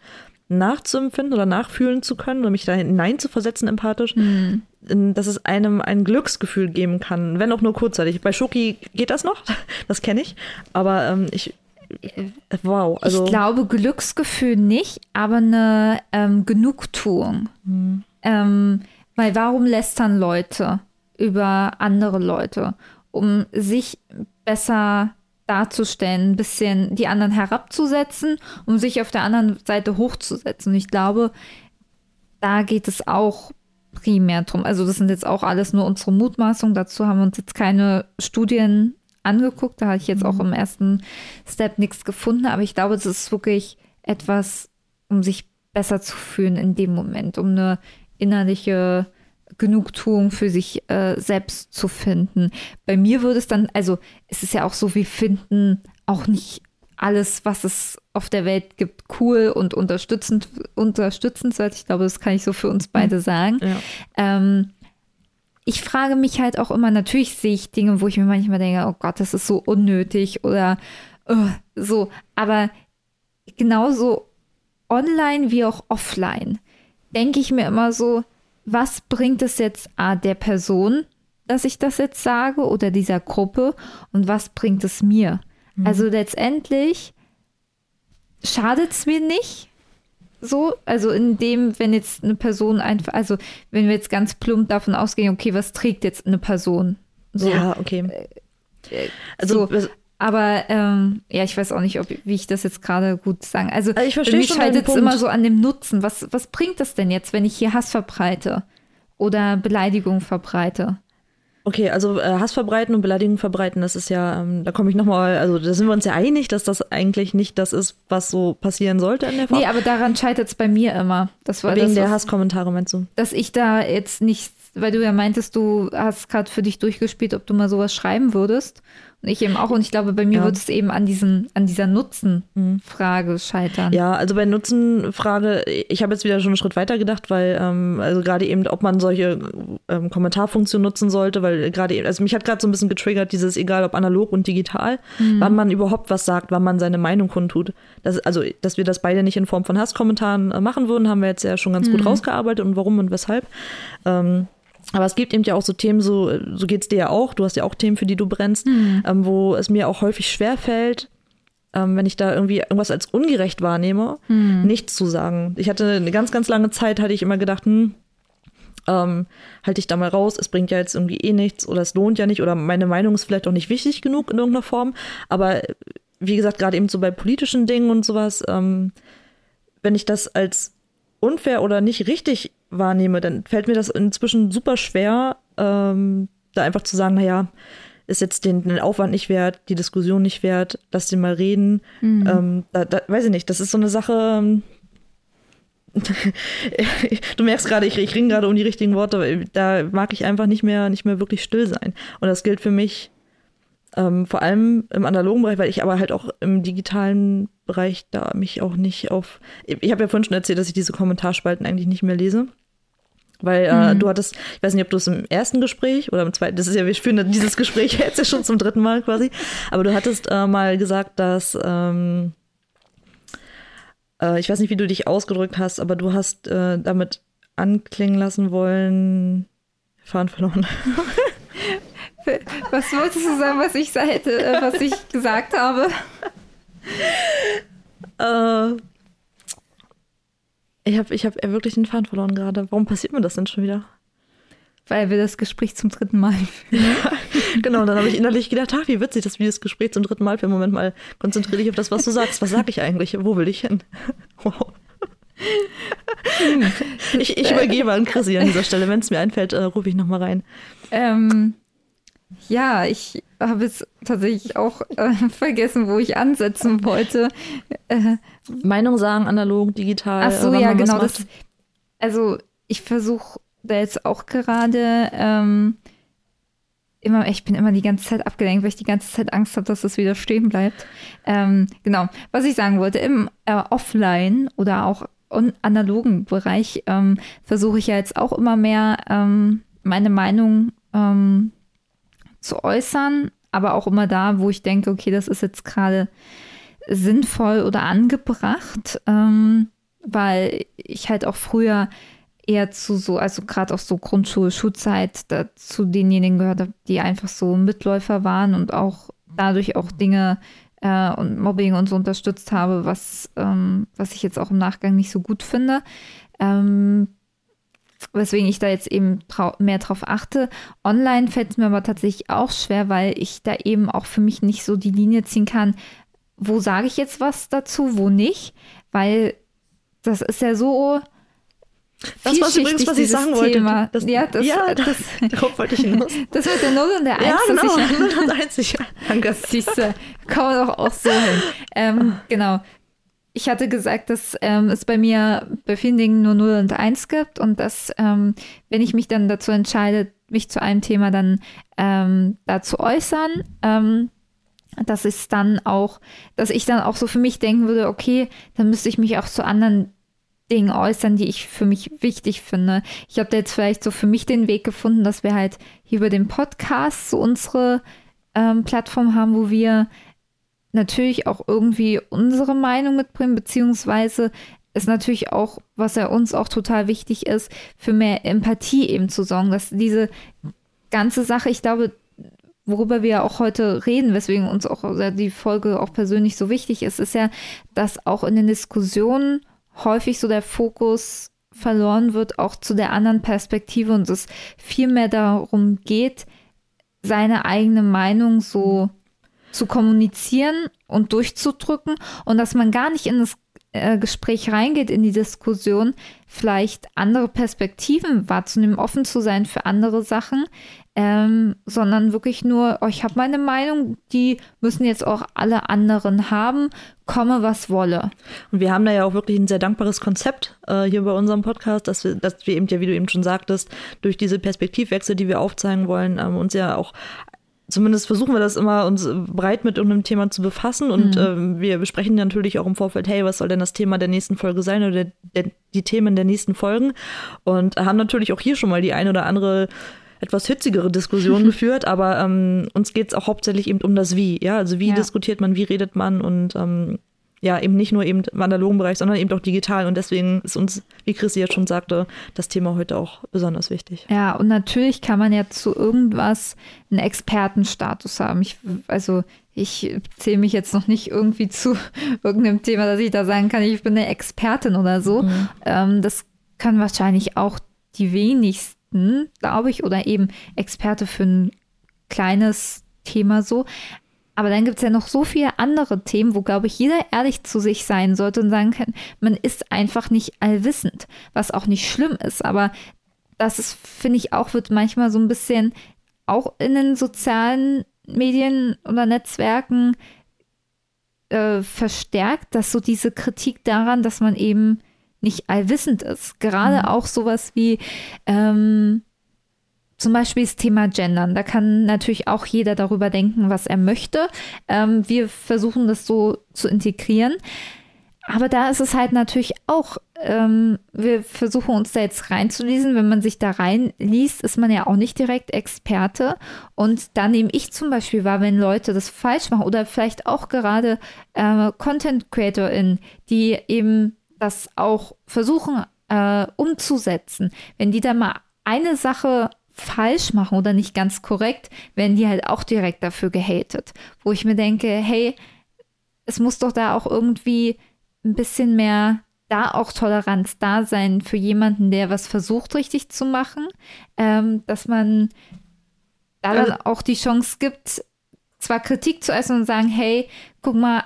Speaker 3: nachzuempfinden oder nachfühlen zu können oder mich da hineinzuversetzen empathisch, mhm. dass es einem ein Glücksgefühl geben kann, wenn auch nur kurzzeitig. Bei Schoki geht das noch, (laughs) das kenne ich, aber ähm, ich, wow.
Speaker 2: Also ich glaube Glücksgefühl nicht, aber eine ähm, Genugtuung. Mhm. Ähm, weil warum lästern Leute über andere Leute, um sich besser darzustellen, ein bisschen die anderen herabzusetzen, um sich auf der anderen Seite hochzusetzen. Und ich glaube, da geht es auch primär drum. Also das sind jetzt auch alles nur unsere Mutmaßungen. Dazu haben wir uns jetzt keine Studien angeguckt. Da habe ich jetzt mhm. auch im ersten Step nichts gefunden. Aber ich glaube, das ist wirklich etwas, um sich besser zu fühlen in dem Moment, um eine innerliche Genugtuung für sich äh, selbst zu finden. Bei mir würde es dann, also es ist ja auch so, wir finden auch nicht alles, was es auf der Welt gibt, cool und unterstützend, unterstützenswert. Ich glaube, das kann ich so für uns beide sagen.
Speaker 3: Ja.
Speaker 2: Ähm, ich frage mich halt auch immer, natürlich sehe ich Dinge, wo ich mir manchmal denke, oh Gott, das ist so unnötig oder uh, so, aber genauso online wie auch offline denke ich mir immer so, was bringt es jetzt A, der Person, dass ich das jetzt sage oder dieser Gruppe und was bringt es mir? Mhm. Also letztendlich schadet es mir nicht, so, also in dem, wenn jetzt eine Person einfach, also wenn wir jetzt ganz plump davon ausgehen, okay, was trägt jetzt eine Person?
Speaker 3: So, ja, okay.
Speaker 2: Äh, also, so, aber ähm, ja, ich weiß auch nicht, ob, wie ich das jetzt gerade gut sagen. Also,
Speaker 3: also ich verstehe
Speaker 2: mich scheitert es immer so an dem Nutzen. Was, was bringt das denn jetzt, wenn ich hier Hass verbreite oder Beleidigung verbreite?
Speaker 3: Okay, also äh, Hass verbreiten und Beleidigung verbreiten, das ist ja, ähm, da komme ich nochmal, also da sind wir uns ja einig, dass das eigentlich nicht das ist, was so passieren sollte in der Form.
Speaker 2: Nee, aber daran scheitert es bei mir immer. Das war
Speaker 3: Wegen
Speaker 2: das,
Speaker 3: der Hasskommentare, meinst du?
Speaker 2: Dass ich da jetzt nicht, weil du ja meintest, du hast gerade für dich durchgespielt, ob du mal sowas schreiben würdest. Ich eben auch. Und ich glaube, bei mir ja. wird es eben an, diesen, an dieser Nutzenfrage mhm. scheitern.
Speaker 3: Ja, also bei Nutzenfrage, ich habe jetzt wieder schon einen Schritt weiter gedacht, weil ähm, also gerade eben, ob man solche ähm, Kommentarfunktionen nutzen sollte, weil gerade eben, also mich hat gerade so ein bisschen getriggert, dieses egal ob analog und digital, mhm. wann man überhaupt was sagt, wann man seine Meinung kundtut. Das, also, dass wir das beide nicht in Form von Hasskommentaren äh, machen würden, haben wir jetzt ja schon ganz mhm. gut rausgearbeitet und warum und weshalb. Ähm, aber es gibt eben ja auch so Themen, so, so geht es dir ja auch, du hast ja auch Themen, für die du brennst, mhm. ähm, wo es mir auch häufig schwerfällt, ähm, wenn ich da irgendwie irgendwas als ungerecht wahrnehme, mhm. nichts zu sagen. Ich hatte eine ganz, ganz lange Zeit, hatte ich immer gedacht, hm, ähm, halte ich da mal raus, es bringt ja jetzt irgendwie eh nichts oder es lohnt ja nicht oder meine Meinung ist vielleicht auch nicht wichtig genug in irgendeiner Form. Aber wie gesagt, gerade eben so bei politischen Dingen und sowas, ähm, wenn ich das als unfair oder nicht richtig wahrnehme, dann fällt mir das inzwischen super schwer, ähm, da einfach zu sagen, naja, ist jetzt den, den, Aufwand nicht wert, die Diskussion nicht wert, lass den mal reden. Mhm. Ähm, da, da, weiß ich nicht, das ist so eine Sache. Ähm, (laughs) du merkst gerade, ich, ich ringe gerade um die richtigen Worte, da mag ich einfach nicht mehr, nicht mehr wirklich still sein. Und das gilt für mich ähm, vor allem im analogen Bereich, weil ich aber halt auch im digitalen Bereich da mich auch nicht auf. Ich habe ja vorhin schon erzählt, dass ich diese Kommentarspalten eigentlich nicht mehr lese. Weil äh, mhm. du hattest, ich weiß nicht, ob du es im ersten Gespräch oder im zweiten, das ist ja, wir führen dieses Gespräch (laughs) jetzt ja schon zum dritten Mal quasi, aber du hattest äh, mal gesagt, dass, ähm, äh, ich weiß nicht, wie du dich ausgedrückt hast, aber du hast äh, damit anklingen lassen wollen, Fahren verloren. (laughs)
Speaker 2: Was wolltest du sagen, was ich hätte, äh, was ich gesagt habe?
Speaker 3: Äh, ich habe ich hab wirklich den Faden verloren gerade. Warum passiert mir das denn schon wieder?
Speaker 2: Weil wir das Gespräch zum dritten Mal führen.
Speaker 3: genau, dann habe ich innerlich gedacht, ach, wie witzig, dass wir das Gespräch zum dritten Mal führen. Moment mal, konzentriere dich auf das, was du sagst. Was sage ich eigentlich? Wo will ich hin? (laughs) Wow. ich, ich übergebe an Chrissy an dieser Stelle. Wenn es mir einfällt, äh, rufe ich nochmal rein.
Speaker 2: Ähm, ja, ich habe es tatsächlich auch äh, (laughs) vergessen, wo ich ansetzen wollte.
Speaker 3: Äh, Meinung sagen, analog, digital.
Speaker 2: Ach so, ja, genau. Das, also ich versuche da jetzt auch gerade ähm, immer, ich bin immer die ganze Zeit abgelenkt, weil ich die ganze Zeit Angst habe, dass das wieder stehen bleibt. Ähm, genau, was ich sagen wollte, im äh, Offline oder auch analogen Bereich ähm, versuche ich ja jetzt auch immer mehr ähm, meine Meinung ähm, zu äußern, aber auch immer da, wo ich denke, okay, das ist jetzt gerade sinnvoll oder angebracht, ähm, weil ich halt auch früher eher zu so, also gerade auch so Grundschule, Schulzeit, zu denjenigen gehört habe, die einfach so Mitläufer waren und auch dadurch auch Dinge äh, und Mobbing und so unterstützt habe, was, ähm, was ich jetzt auch im Nachgang nicht so gut finde. Ähm, weswegen ich da jetzt eben mehr drauf achte. Online fällt es mir aber tatsächlich auch schwer, weil ich da eben auch für mich nicht so die Linie ziehen kann, wo sage ich jetzt was dazu, wo nicht, weil das ist ja so
Speaker 3: das war übrigens, was ich sagen
Speaker 2: Thema.
Speaker 3: wollte. Das,
Speaker 2: ja, das,
Speaker 3: ja, das, darauf wollte ich hinaus. (laughs)
Speaker 2: Das wird der 0 und der 1.
Speaker 3: Ja, genau, 0 und 1. Danke. (laughs)
Speaker 2: Siehste, kann man doch auch so hin. Ähm, (laughs) genau ich hatte gesagt, dass ähm, es bei mir bei vielen Dingen nur 0 und 1 gibt und dass, ähm, wenn ich mich dann dazu entscheide, mich zu einem Thema dann ähm, dazu äußern, ähm, dass ich dann auch, dass ich dann auch so für mich denken würde, okay, dann müsste ich mich auch zu anderen Dingen äußern, die ich für mich wichtig finde. Ich habe da jetzt vielleicht so für mich den Weg gefunden, dass wir halt hier über den Podcast so unsere ähm, Plattform haben, wo wir natürlich auch irgendwie unsere Meinung mitbringen, beziehungsweise ist natürlich auch, was ja uns auch total wichtig ist, für mehr Empathie eben zu sorgen, dass diese ganze Sache, ich glaube, worüber wir auch heute reden, weswegen uns auch die Folge auch persönlich so wichtig ist, ist ja, dass auch in den Diskussionen häufig so der Fokus verloren wird, auch zu der anderen Perspektive und es viel mehr darum geht, seine eigene Meinung so zu kommunizieren und durchzudrücken und dass man gar nicht in das äh, Gespräch reingeht, in die Diskussion, vielleicht andere Perspektiven wahrzunehmen, offen zu sein für andere Sachen, ähm, sondern wirklich nur, oh, ich habe meine Meinung, die müssen jetzt auch alle anderen haben, komme was wolle.
Speaker 3: Und wir haben da ja auch wirklich ein sehr dankbares Konzept äh, hier bei unserem Podcast, dass wir, dass wir eben ja, wie du eben schon sagtest, durch diese Perspektivwechsel, die wir aufzeigen wollen, ähm, uns ja auch zumindest versuchen wir das immer, uns breit mit irgendeinem Thema zu befassen. Und mhm. ähm, wir besprechen natürlich auch im Vorfeld, hey, was soll denn das Thema der nächsten Folge sein oder der, die Themen der nächsten Folgen? Und haben natürlich auch hier schon mal die eine oder andere etwas hitzigere Diskussion (laughs) geführt, aber ähm, uns geht es auch hauptsächlich eben um das Wie. Ja, also wie ja. diskutiert man, wie redet man und ähm, ja, eben nicht nur eben im analogen Bereich, sondern eben auch digital. Und deswegen ist uns, wie Chrissy jetzt schon sagte, das Thema heute auch besonders wichtig.
Speaker 2: Ja, und natürlich kann man ja zu irgendwas einen Expertenstatus haben. Ich, also ich zähle mich jetzt noch nicht irgendwie zu (laughs) irgendeinem Thema, dass ich da sagen kann, ich bin eine Expertin oder so. Mhm. Ähm, das können wahrscheinlich auch die wenigsten, glaube ich, oder eben Experte für ein kleines Thema so. Aber dann gibt es ja noch so viele andere Themen, wo, glaube ich, jeder ehrlich zu sich sein sollte und sagen kann, man ist einfach nicht allwissend, was auch nicht schlimm ist. Aber das ist, finde ich, auch wird manchmal so ein bisschen auch in den sozialen Medien oder Netzwerken äh, verstärkt, dass so diese Kritik daran, dass man eben nicht allwissend ist. Gerade mhm. auch sowas wie, ähm, zum Beispiel das Thema Gendern. Da kann natürlich auch jeder darüber denken, was er möchte. Ähm, wir versuchen das so zu integrieren. Aber da ist es halt natürlich auch, ähm, wir versuchen uns da jetzt reinzulesen. Wenn man sich da reinliest, ist man ja auch nicht direkt Experte. Und da nehme ich zum Beispiel wahr, wenn Leute das falsch machen oder vielleicht auch gerade äh, Content CreatorInnen, die eben das auch versuchen äh, umzusetzen, wenn die da mal eine Sache falsch machen oder nicht ganz korrekt, werden die halt auch direkt dafür gehatet. Wo ich mir denke, hey, es muss doch da auch irgendwie ein bisschen mehr da auch Toleranz da sein für jemanden, der was versucht richtig zu machen, ähm, dass man da dann auch die Chance gibt, zwar Kritik zu äußern und sagen, hey, guck mal,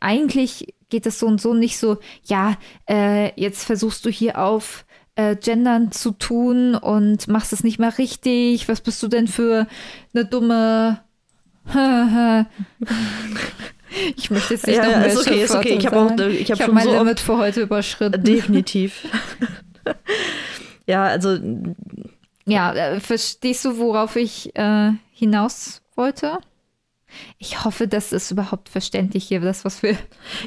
Speaker 2: eigentlich geht es so und so nicht so, ja, äh, jetzt versuchst du hier auf äh, Gendern zu tun und machst es nicht mehr richtig. Was bist du denn für eine dumme. (laughs) ich möchte jetzt nicht
Speaker 3: ja,
Speaker 2: noch
Speaker 3: ja, mehr ist okay, ist okay. Ich habe auch, ich
Speaker 2: habe hab mein so Limit für heute überschritten.
Speaker 3: Definitiv. (laughs) (laughs) ja, also.
Speaker 2: Ja, äh, verstehst du, worauf ich äh, hinaus wollte? Ich hoffe, das ist überhaupt verständlich hier, das, was wir.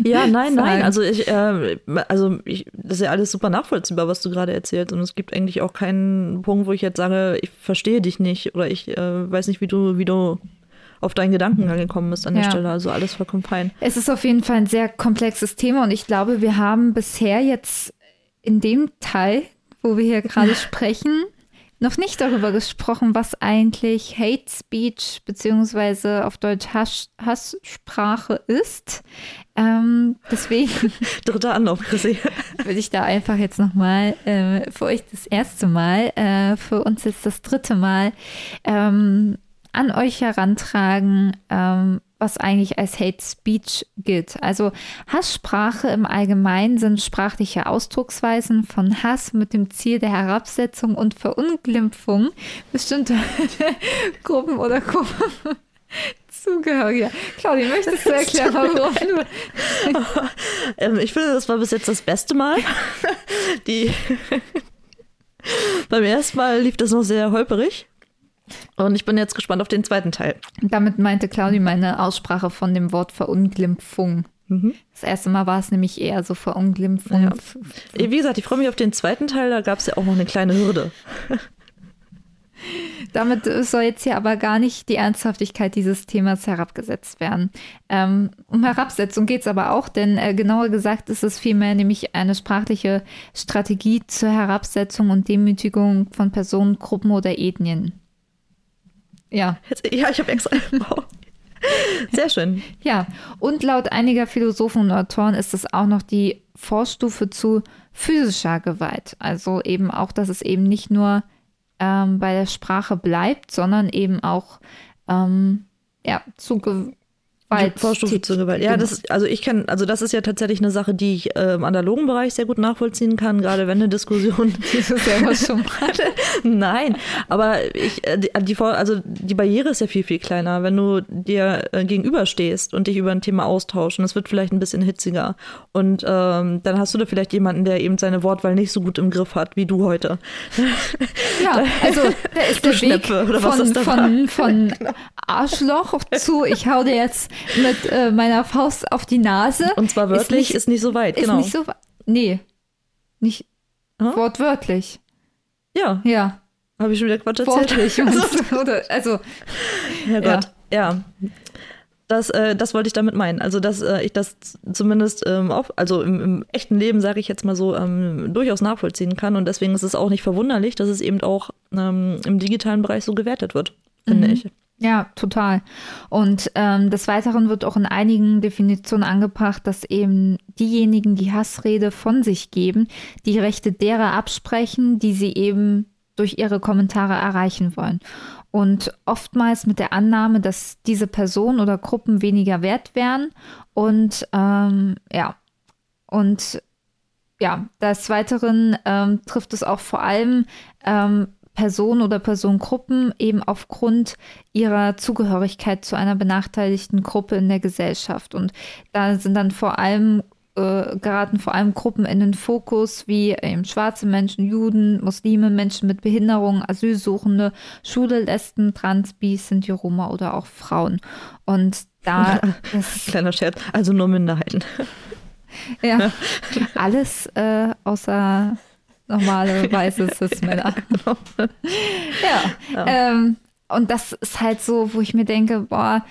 Speaker 3: Ja, nein, sagen. nein. Also ich, äh, also ich, das ist ja alles super nachvollziehbar, was du gerade erzählst. Und es gibt eigentlich auch keinen Punkt, wo ich jetzt sage, ich verstehe dich nicht oder ich äh, weiß nicht, wie du, wie du auf deinen Gedanken angekommen bist an der ja. Stelle. Also alles vollkommen fein.
Speaker 2: Es ist auf jeden Fall ein sehr komplexes Thema und ich glaube, wir haben bisher jetzt in dem Teil, wo wir hier gerade (laughs) sprechen, noch nicht darüber gesprochen, was eigentlich Hate Speech beziehungsweise auf Deutsch Hass, Hasssprache ist. Ähm, deswegen. (laughs)
Speaker 3: Dritter Anlauf, Chrissy. (laughs)
Speaker 2: Würde ich da einfach jetzt nochmal äh, für euch das erste Mal, äh, für uns jetzt das dritte Mal ähm, an euch herantragen, ähm, was eigentlich als Hate Speech gilt. Also Hasssprache im Allgemeinen sind sprachliche Ausdrucksweisen von Hass mit dem Ziel der Herabsetzung und Verunglimpfung bestimmter (laughs) Gruppen oder Gruppen. Zugehörige. Claudia, möchtest du erklären, warum du.
Speaker 3: ähm, ich finde, das war bis jetzt das beste Mal. Die (laughs) Beim ersten Mal lief das noch sehr holperig. Und ich bin jetzt gespannt auf den zweiten Teil.
Speaker 2: Damit meinte Claudi meine Aussprache von dem Wort Verunglimpfung. Mhm. Das erste Mal war es nämlich eher so Verunglimpfung. Ja.
Speaker 3: Wie gesagt, ich freue mich auf den zweiten Teil, da gab es ja auch noch eine kleine Hürde. (laughs)
Speaker 2: Damit soll jetzt hier aber gar nicht die Ernsthaftigkeit dieses Themas herabgesetzt werden. Ähm, um Herabsetzung geht es aber auch, denn äh, genauer gesagt ist es vielmehr nämlich eine sprachliche Strategie zur Herabsetzung und Demütigung von Personen, Gruppen oder Ethnien.
Speaker 3: Ja. Ja, ich habe extra. Wow. Sehr schön.
Speaker 2: Ja, und laut einiger Philosophen und Autoren ist es auch noch die Vorstufe zu physischer Gewalt. Also eben auch, dass es eben nicht nur ähm, bei der Sprache bleibt, sondern eben auch ähm, ja, zu
Speaker 3: Gewalt. Vorstufe zur Gewalt. Ja, das, also ich kann, also das ist ja tatsächlich eine Sache, die ich äh, im analogen Bereich sehr gut nachvollziehen kann, gerade wenn eine Diskussion. (laughs)
Speaker 2: Die du selber (laughs) schon hatte.
Speaker 3: Nein, aber ich, äh, die, die, also die Barriere ist ja viel, viel kleiner, wenn du dir äh, gegenüberstehst und dich über ein Thema austauschen. Es wird vielleicht ein bisschen hitziger. Und ähm, dann hast du da vielleicht jemanden, der eben seine Wortwahl nicht so gut im Griff hat, wie du heute. (laughs)
Speaker 2: Ja, also da ist der Weg von, von, von genau. Arschloch zu, ich hau dir jetzt mit äh, meiner Faust auf die Nase.
Speaker 3: Und zwar wörtlich ist nicht, ist nicht so weit,
Speaker 2: ist
Speaker 3: genau.
Speaker 2: Nicht so, nee, nicht hm? wortwörtlich.
Speaker 3: Ja.
Speaker 2: Ja.
Speaker 3: Habe ich schon wieder Quatsch erzählt?
Speaker 2: Wortlich. (laughs) also, also
Speaker 3: ja Gott, ja. ja. Das, äh, das wollte ich damit meinen. Also, dass äh, ich das zumindest ähm, auf, also im, im echten Leben, sage ich jetzt mal so, ähm, durchaus nachvollziehen kann. Und deswegen ist es auch nicht verwunderlich, dass es eben auch ähm, im digitalen Bereich so gewertet wird, finde mhm. ich.
Speaker 2: Ja, total. Und ähm, des Weiteren wird auch in einigen Definitionen angebracht, dass eben diejenigen, die Hassrede von sich geben, die Rechte derer absprechen, die sie eben durch ihre Kommentare erreichen wollen. Und oftmals mit der Annahme, dass diese Personen oder Gruppen weniger wert wären. Und ähm, ja, und ja, des Weiteren ähm, trifft es auch vor allem ähm, Personen oder Personengruppen eben aufgrund ihrer Zugehörigkeit zu einer benachteiligten Gruppe in der Gesellschaft. Und da sind dann vor allem äh, geraten vor allem Gruppen in den Fokus wie eben schwarze Menschen, Juden, Muslime, Menschen mit Behinderungen, Asylsuchende, Schule, Lesben, Trans, Bis, Sinti, Roma oder auch Frauen. Und da (laughs)
Speaker 3: kleiner Scherz, also nur Minderheiten.
Speaker 2: ja, (laughs) alles äh, außer normale (laughs) weiße Cis-Männer. (laughs) ja. ja. Ähm, und das ist halt so, wo ich mir denke, boah,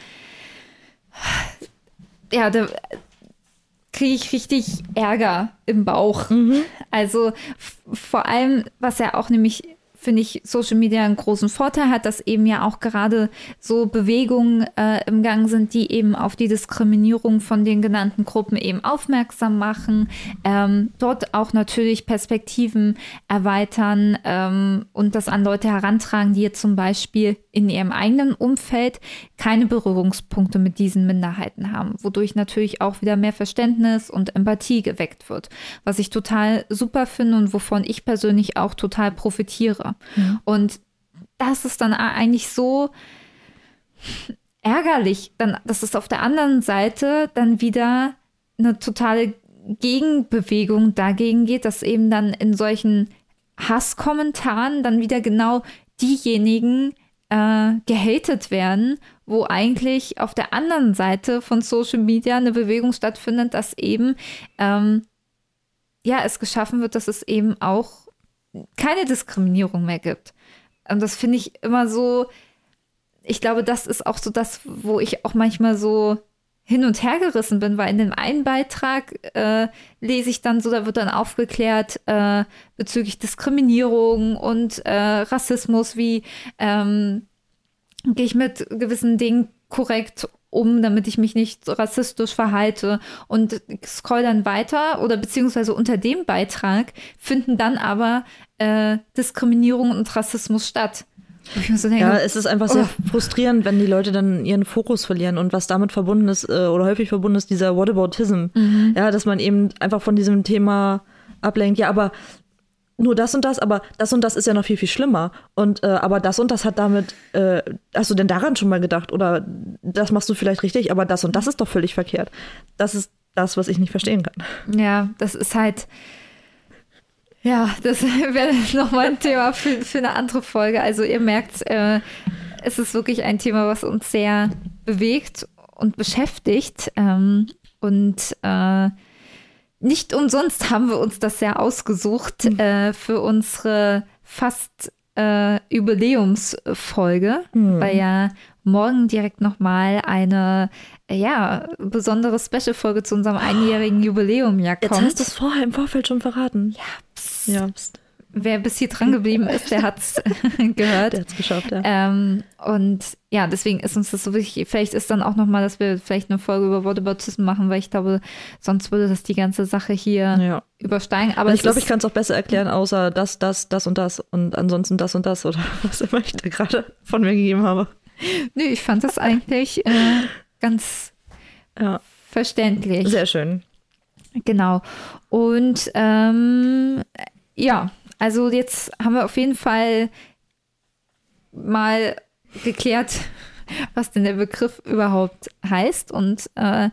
Speaker 2: ja, da kriege ich richtig Ärger im Bauch. Mhm. Also vor allem, was ja auch nämlich finde ich, Social Media einen großen Vorteil hat, dass eben ja auch gerade so Bewegungen äh, im Gang sind, die eben auf die Diskriminierung von den genannten Gruppen eben aufmerksam machen, ähm, dort auch natürlich Perspektiven erweitern ähm, und das an Leute herantragen, die jetzt zum Beispiel in ihrem eigenen Umfeld keine Berührungspunkte mit diesen Minderheiten haben, wodurch natürlich auch wieder mehr Verständnis und Empathie geweckt wird, was ich total super finde und wovon ich persönlich auch total profitiere. Mhm. Und das ist dann eigentlich so ärgerlich, dann, dass es auf der anderen Seite dann wieder eine totale Gegenbewegung dagegen geht, dass eben dann in solchen Hasskommentaren dann wieder genau diejenigen äh, gehatet werden, wo eigentlich auf der anderen Seite von Social Media eine Bewegung stattfindet, dass eben ähm, ja es geschaffen wird, dass es eben auch keine Diskriminierung mehr gibt. Und das finde ich immer so, ich glaube, das ist auch so das, wo ich auch manchmal so hin und her gerissen bin, weil in dem einen Beitrag äh, lese ich dann so, da wird dann aufgeklärt äh, bezüglich Diskriminierung und äh, Rassismus, wie ähm, gehe ich mit gewissen Dingen korrekt um, damit ich mich nicht rassistisch verhalte und scroll dann weiter oder beziehungsweise unter dem Beitrag finden dann aber äh, Diskriminierung und Rassismus statt.
Speaker 3: So denke, ja, es ist einfach sehr oh. frustrierend, wenn die Leute dann ihren Fokus verlieren und was damit verbunden ist äh, oder häufig verbunden ist, dieser Whataboutism. Mhm. Ja, dass man eben einfach von diesem Thema ablenkt. Ja, aber nur das und das, aber das und das ist ja noch viel, viel schlimmer. Und äh, aber das und das hat damit, äh, hast du denn daran schon mal gedacht? Oder das machst du vielleicht richtig, aber das und das ist doch völlig verkehrt. Das ist das, was ich nicht verstehen kann.
Speaker 2: Ja, das ist halt. Ja, das (laughs) wäre nochmal ein Thema für, für eine andere Folge. Also ihr merkt, äh, es ist wirklich ein Thema, was uns sehr bewegt und beschäftigt. Ähm, und äh, nicht umsonst haben wir uns das ja ausgesucht mhm. äh, für unsere fast äh, Jubiläumsfolge, mhm. weil ja morgen direkt nochmal eine ja, besondere Special-Folge zu unserem einjährigen Jubiläum ja kommt.
Speaker 3: Jetzt hast du es vorher im Vorfeld schon verraten.
Speaker 2: Ja. Ja. Wer bis hier dran geblieben ist, der hat es (laughs) gehört.
Speaker 3: Der hat es geschafft, ja.
Speaker 2: Ähm, und ja, deswegen ist uns das so wichtig. Vielleicht ist dann auch nochmal, dass wir vielleicht eine Folge über Whataboutism machen, weil ich glaube, sonst würde das die ganze Sache hier ja. übersteigen. Aber
Speaker 3: ich glaube, ich kann es auch besser erklären, außer das, das, das und das und ansonsten das und das oder (laughs) was immer ich da gerade von mir gegeben habe.
Speaker 2: Nö, ich fand das eigentlich äh, ganz ja. verständlich.
Speaker 3: Sehr schön.
Speaker 2: Genau. Und ähm, ja, also jetzt haben wir auf jeden Fall mal geklärt, (laughs) was denn der Begriff überhaupt heißt. Und äh,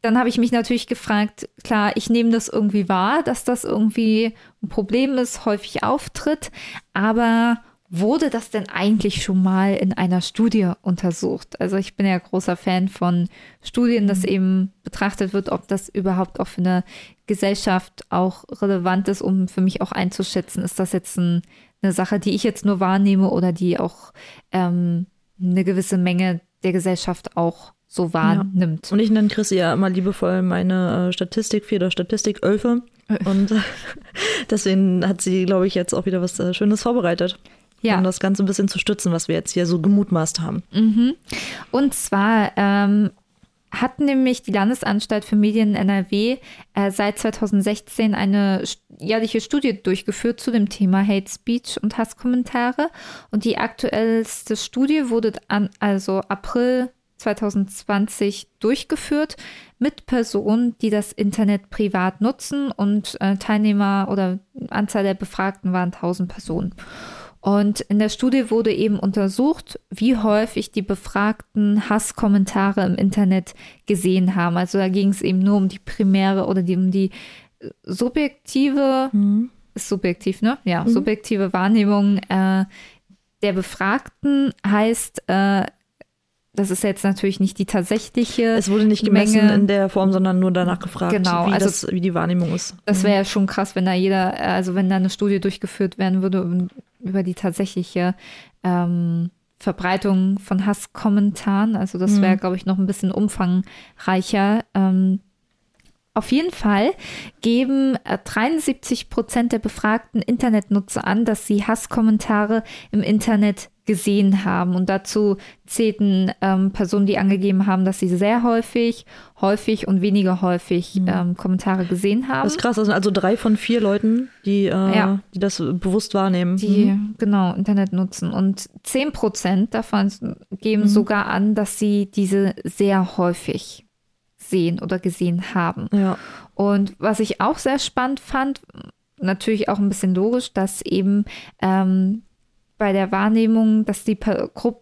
Speaker 2: dann habe ich mich natürlich gefragt, klar, ich nehme das irgendwie wahr, dass das irgendwie ein Problem ist, häufig auftritt, aber wurde das denn eigentlich schon mal in einer Studie untersucht? Also ich bin ja großer Fan von Studien, dass mhm. eben betrachtet wird, ob das überhaupt auch für eine Gesellschaft auch relevant ist, um für mich auch einzuschätzen, ist das jetzt ein, eine Sache, die ich jetzt nur wahrnehme oder die auch ähm, eine gewisse Menge der Gesellschaft auch so wahrnimmt.
Speaker 3: Ja. Und ich nenne Chris ja immer liebevoll meine äh, Statistikfee oder Statistikölfe. Und (laughs) deswegen hat sie, glaube ich, jetzt auch wieder was äh, Schönes vorbereitet ja. um das Ganze ein bisschen zu stützen, was wir jetzt hier so gemutmaßt haben.
Speaker 2: Mhm. Und zwar ähm, hat nämlich die Landesanstalt für Medien NRW äh, seit 2016 eine jährliche Studie durchgeführt zu dem Thema Hate Speech und Hasskommentare. Und die aktuellste Studie wurde an, also April 2020 durchgeführt mit Personen, die das Internet privat nutzen und äh, Teilnehmer oder Anzahl der Befragten waren 1000 Personen. Und in der Studie wurde eben untersucht, wie häufig die Befragten Hasskommentare im Internet gesehen haben. Also da ging es eben nur um die primäre oder die, um die äh, subjektive, mhm. subjektiv, ne? Ja, mhm. subjektive Wahrnehmung äh, der Befragten heißt, äh, das ist jetzt natürlich nicht die tatsächliche.
Speaker 3: Es wurde nicht gemessen Menge. in der Form, sondern nur danach gefragt,
Speaker 2: genau,
Speaker 3: wie,
Speaker 2: also,
Speaker 3: das, wie die Wahrnehmung ist.
Speaker 2: Das wäre ja mhm. schon krass, wenn da jeder, also wenn da eine Studie durchgeführt werden würde über die tatsächliche ähm, Verbreitung von Hasskommentaren. Also das wäre, mhm. glaube ich, noch ein bisschen umfangreicher. Ähm, auf jeden Fall geben 73 äh, Prozent der befragten Internetnutzer an, dass sie Hasskommentare im Internet gesehen haben. Und dazu zählten ähm, Personen, die angegeben haben, dass sie sehr häufig, häufig und weniger häufig mhm. ähm, Kommentare gesehen haben.
Speaker 3: Das ist krass, das sind also drei von vier Leuten, die, äh, ja. die das bewusst wahrnehmen.
Speaker 2: Die, mhm. genau, Internet nutzen. Und zehn Prozent davon geben mhm. sogar an, dass sie diese sehr häufig sehen oder gesehen haben.
Speaker 3: Ja.
Speaker 2: Und was ich auch sehr spannend fand, natürlich auch ein bisschen logisch, dass eben ähm, bei der Wahrnehmung, dass die Gru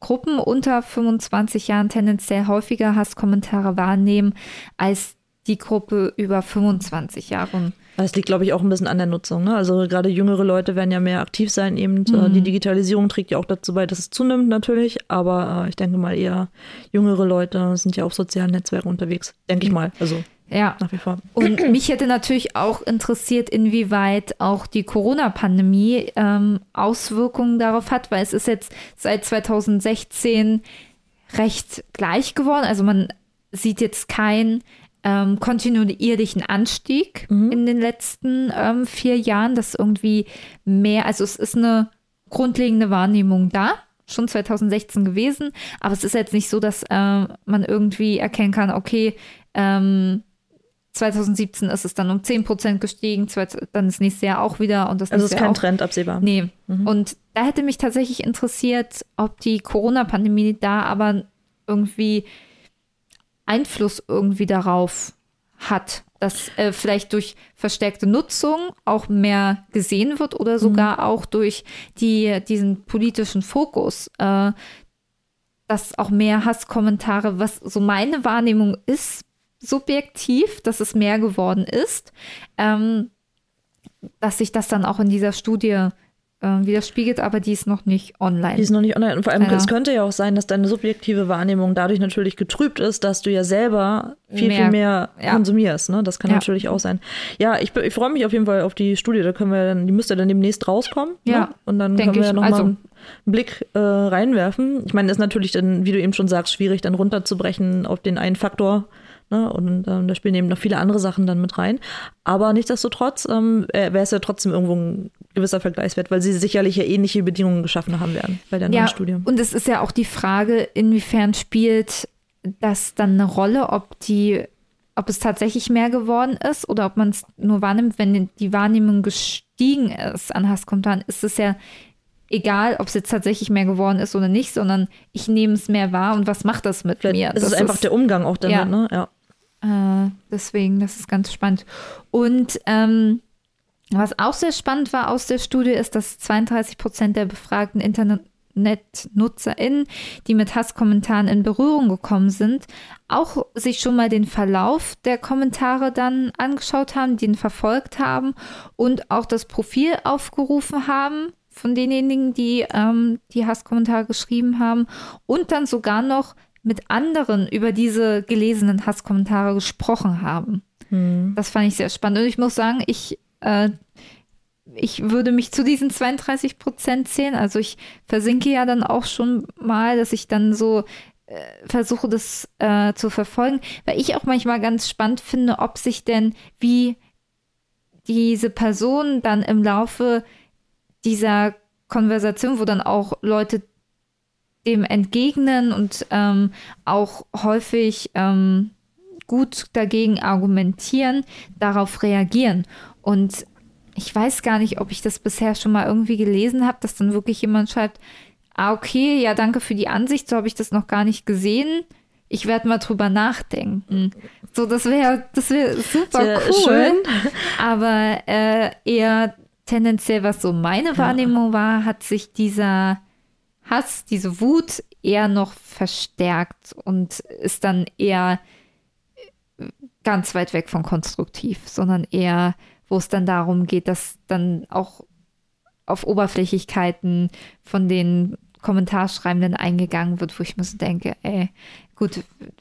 Speaker 2: Gruppen unter 25 Jahren tendenziell häufiger Hasskommentare wahrnehmen als die Gruppe über 25 Jahre.
Speaker 3: Das liegt, glaube ich, auch ein bisschen an der Nutzung. Ne? Also gerade jüngere Leute werden ja mehr aktiv sein. Eben mhm. die Digitalisierung trägt ja auch dazu bei, dass es zunimmt natürlich. Aber äh, ich denke mal eher jüngere Leute sind ja auf sozialen Netzwerken unterwegs. Denke ich mal. Also
Speaker 2: ja.
Speaker 3: Nach wie vor.
Speaker 2: Und (clears throat) mich hätte natürlich auch interessiert, inwieweit auch die Corona-Pandemie ähm, Auswirkungen darauf hat, weil es ist jetzt seit 2016 recht gleich geworden. Also man sieht jetzt keinen ähm, kontinuierlichen Anstieg mhm. in den letzten ähm, vier Jahren, dass irgendwie mehr, also es ist eine grundlegende Wahrnehmung da schon 2016 gewesen, aber es ist jetzt nicht so, dass äh, man irgendwie erkennen kann, okay, ähm, 2017 ist es dann um 10 Prozent gestiegen, dann das nächste Jahr auch wieder. Und das
Speaker 3: also ist kein
Speaker 2: auch,
Speaker 3: Trend absehbar.
Speaker 2: Nee. Mhm. Und da hätte mich tatsächlich interessiert, ob die Corona-Pandemie da aber irgendwie Einfluss irgendwie darauf hat, dass äh, vielleicht durch verstärkte Nutzung auch mehr gesehen wird oder sogar mhm. auch durch die, diesen politischen Fokus, äh, dass auch mehr Hasskommentare, was so meine Wahrnehmung ist, subjektiv, dass es mehr geworden ist. Ähm, dass sich das dann auch in dieser Studie äh, widerspiegelt, aber die ist noch nicht online.
Speaker 3: Die ist noch nicht online. Und vor allem,
Speaker 2: Ja.
Speaker 3: es könnte ja auch sein, dass deine subjektive Wahrnehmung dadurch natürlich getrübt ist, dass du ja selber viel,
Speaker 2: Mehr-
Speaker 3: viel mehr
Speaker 2: ja.
Speaker 3: konsumierst. Ne? Das kann
Speaker 2: Ja.
Speaker 3: natürlich auch sein. Ja, ich, ich freue mich auf jeden Fall auf die Studie. Da können wir dann, die müsste dann demnächst rauskommen.
Speaker 2: Ja,
Speaker 3: ne? Und dann
Speaker 2: denk
Speaker 3: können wir ja nochmal
Speaker 2: Also-
Speaker 3: einen Blick äh, reinwerfen. Ich meine, ist natürlich dann, wie du eben schon sagst, schwierig dann runterzubrechen auf den einen Faktor. Ne? Und ähm, da spielen eben noch viele andere Sachen dann mit rein. Aber nichtsdestotrotz ähm, wäre es ja trotzdem irgendwo ein gewisser Vergleichswert, weil sie sicherlich ja ähnliche Bedingungen geschaffen haben werden bei der neuen
Speaker 2: Ja,
Speaker 3: Studie.
Speaker 2: und es ist ja auch die Frage, inwiefern spielt das dann eine Rolle, ob die, ob es tatsächlich mehr geworden ist oder ob man es nur wahrnimmt, wenn die Wahrnehmung gestiegen ist an Hasskommentaren, ist es ja egal, ob es jetzt tatsächlich mehr geworden ist oder nicht, sondern ich nehme es mehr wahr und was macht das mit
Speaker 3: Vielleicht
Speaker 2: mir?
Speaker 3: ist es
Speaker 2: Das
Speaker 3: einfach der Umgang auch damit,
Speaker 2: Ja.
Speaker 3: ne? Ja.
Speaker 2: Äh, deswegen, das ist ganz spannend. Und ähm, was auch sehr spannend war aus der Studie, ist, dass 32 Prozent der befragten InternetnutzerInnen, die mit Hasskommentaren in Berührung gekommen sind, auch sich schon mal den Verlauf der Kommentare dann angeschaut haben, den verfolgt haben und auch das Profil aufgerufen haben von denjenigen, die ähm, die Hasskommentare geschrieben haben und dann sogar noch mit anderen über diese gelesenen Hasskommentare gesprochen haben. Das fand ich sehr spannend. Und ich muss sagen, ich, äh, ich würde mich zu diesen 32 Prozent zählen. Also ich versinke ja dann auch schon mal, dass ich dann so äh, versuche, das äh, zu verfolgen, weil ich auch manchmal ganz spannend finde, ob sich denn wie diese Person dann im Laufe dieser Konversation, wo dann auch Leute dem entgegnen und ähm, auch häufig ähm, gut dagegen argumentieren, darauf reagieren. Und ich weiß gar nicht, ob ich das bisher schon mal irgendwie gelesen habe, dass dann wirklich jemand schreibt, ah, okay, ja, danke für die Ansicht, so habe ich das noch gar nicht gesehen. Ich werde mal drüber nachdenken. So, das wäre das wär super
Speaker 3: Sehr
Speaker 2: cool.
Speaker 3: schön.
Speaker 2: Aber äh, eher tendenziell, was so meine Wahrnehmung war, hat sich dieser Hass, diese Wut eher noch verstärkt und ist dann eher ganz weit weg von konstruktiv, sondern eher, wo es dann darum geht, dass dann auch auf Oberflächlichkeiten von den Kommentarschreibenden eingegangen wird, wo ich mir so denke, ey, gut,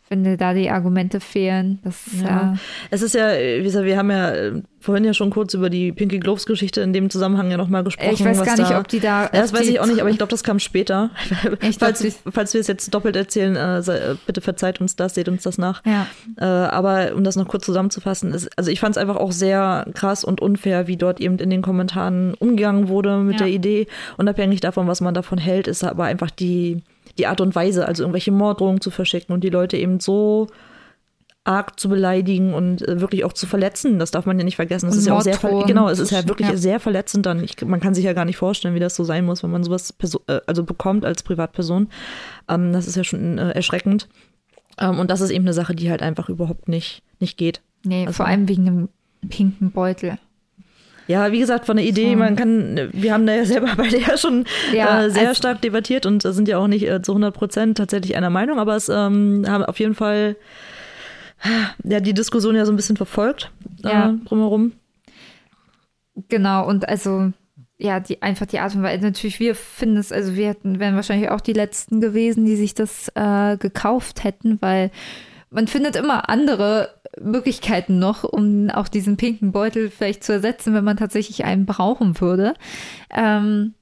Speaker 2: wenn dir da die Argumente fehlen, das
Speaker 3: Ja.
Speaker 2: ja,
Speaker 3: Es ist ja, wie gesagt, wir haben ja äh, vorhin ja schon kurz über die Pinky Gloves Geschichte in dem Zusammenhang ja nochmal gesprochen.
Speaker 2: ich weiß gar nicht,
Speaker 3: da,
Speaker 2: ob die da.
Speaker 3: Ja, das weiß ich auch nicht, aber ich glaube, das kam später. (laughs)
Speaker 2: Ich
Speaker 3: falls,
Speaker 2: glaub,
Speaker 3: falls wir es jetzt doppelt erzählen, äh, sei, äh, bitte verzeiht uns das, seht uns das nach.
Speaker 2: Ja.
Speaker 3: Äh, aber um das noch kurz zusammenzufassen, ist, also ich fand es einfach auch sehr krass und unfair, wie dort eben in den Kommentaren umgegangen wurde mit
Speaker 2: Ja.
Speaker 3: der Idee. Unabhängig davon, was man davon hält, ist aber einfach die, die Art und Weise, also irgendwelche Morddrohungen zu verschicken und die Leute eben so arg zu beleidigen und äh, wirklich auch zu verletzen. Das darf man ja nicht vergessen. Das
Speaker 2: Und
Speaker 3: ist ja auch sehr genau, es ist ja wirklich
Speaker 2: ja.
Speaker 3: sehr verletzend dann. Ich, man kann sich ja gar nicht vorstellen, wie das so sein muss, wenn man sowas äh, also bekommt als Privatperson. Ähm, das ist ja schon äh, erschreckend. Ähm, und das ist eben eine Sache, die halt einfach überhaupt nicht, nicht geht.
Speaker 2: Nee,
Speaker 3: Also-
Speaker 2: vor allem wegen dem pinken Beutel.
Speaker 3: Ja, wie gesagt, von der Idee, man kann, wir haben da ja selber (laughs) beide ja schon
Speaker 2: Ja,
Speaker 3: äh, sehr
Speaker 2: also-
Speaker 3: stark debattiert und sind ja auch nicht äh, zu 100 Prozent tatsächlich einer Meinung, aber es ähm, haben auf jeden Fall ja, die Diskussion ja so ein bisschen verfolgt
Speaker 2: Ja.
Speaker 3: äh, drumherum.
Speaker 2: Genau, und also, ja, die, einfach die Art und Weise. Natürlich, wir finden es, also wir hätten, wären wahrscheinlich auch die Letzten gewesen, die sich das äh, gekauft hätten, weil man findet immer andere Möglichkeiten noch, um auch diesen pinken Beutel vielleicht zu ersetzen, wenn man tatsächlich einen brauchen würde. Ähm,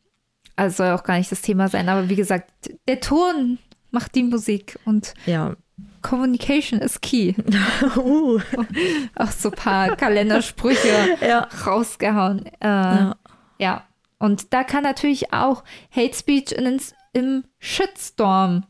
Speaker 2: also soll auch gar nicht das Thema sein, aber wie gesagt, der Ton macht die Musik und
Speaker 3: Ja.
Speaker 2: Communication is key. (laughs)
Speaker 3: uh,
Speaker 2: Auch so ein paar Kalendersprüche (laughs)
Speaker 3: ja.
Speaker 2: rausgehauen. Äh, ja.
Speaker 3: Ja.
Speaker 2: Und da kann natürlich auch Hate Speech in, im Shitstorm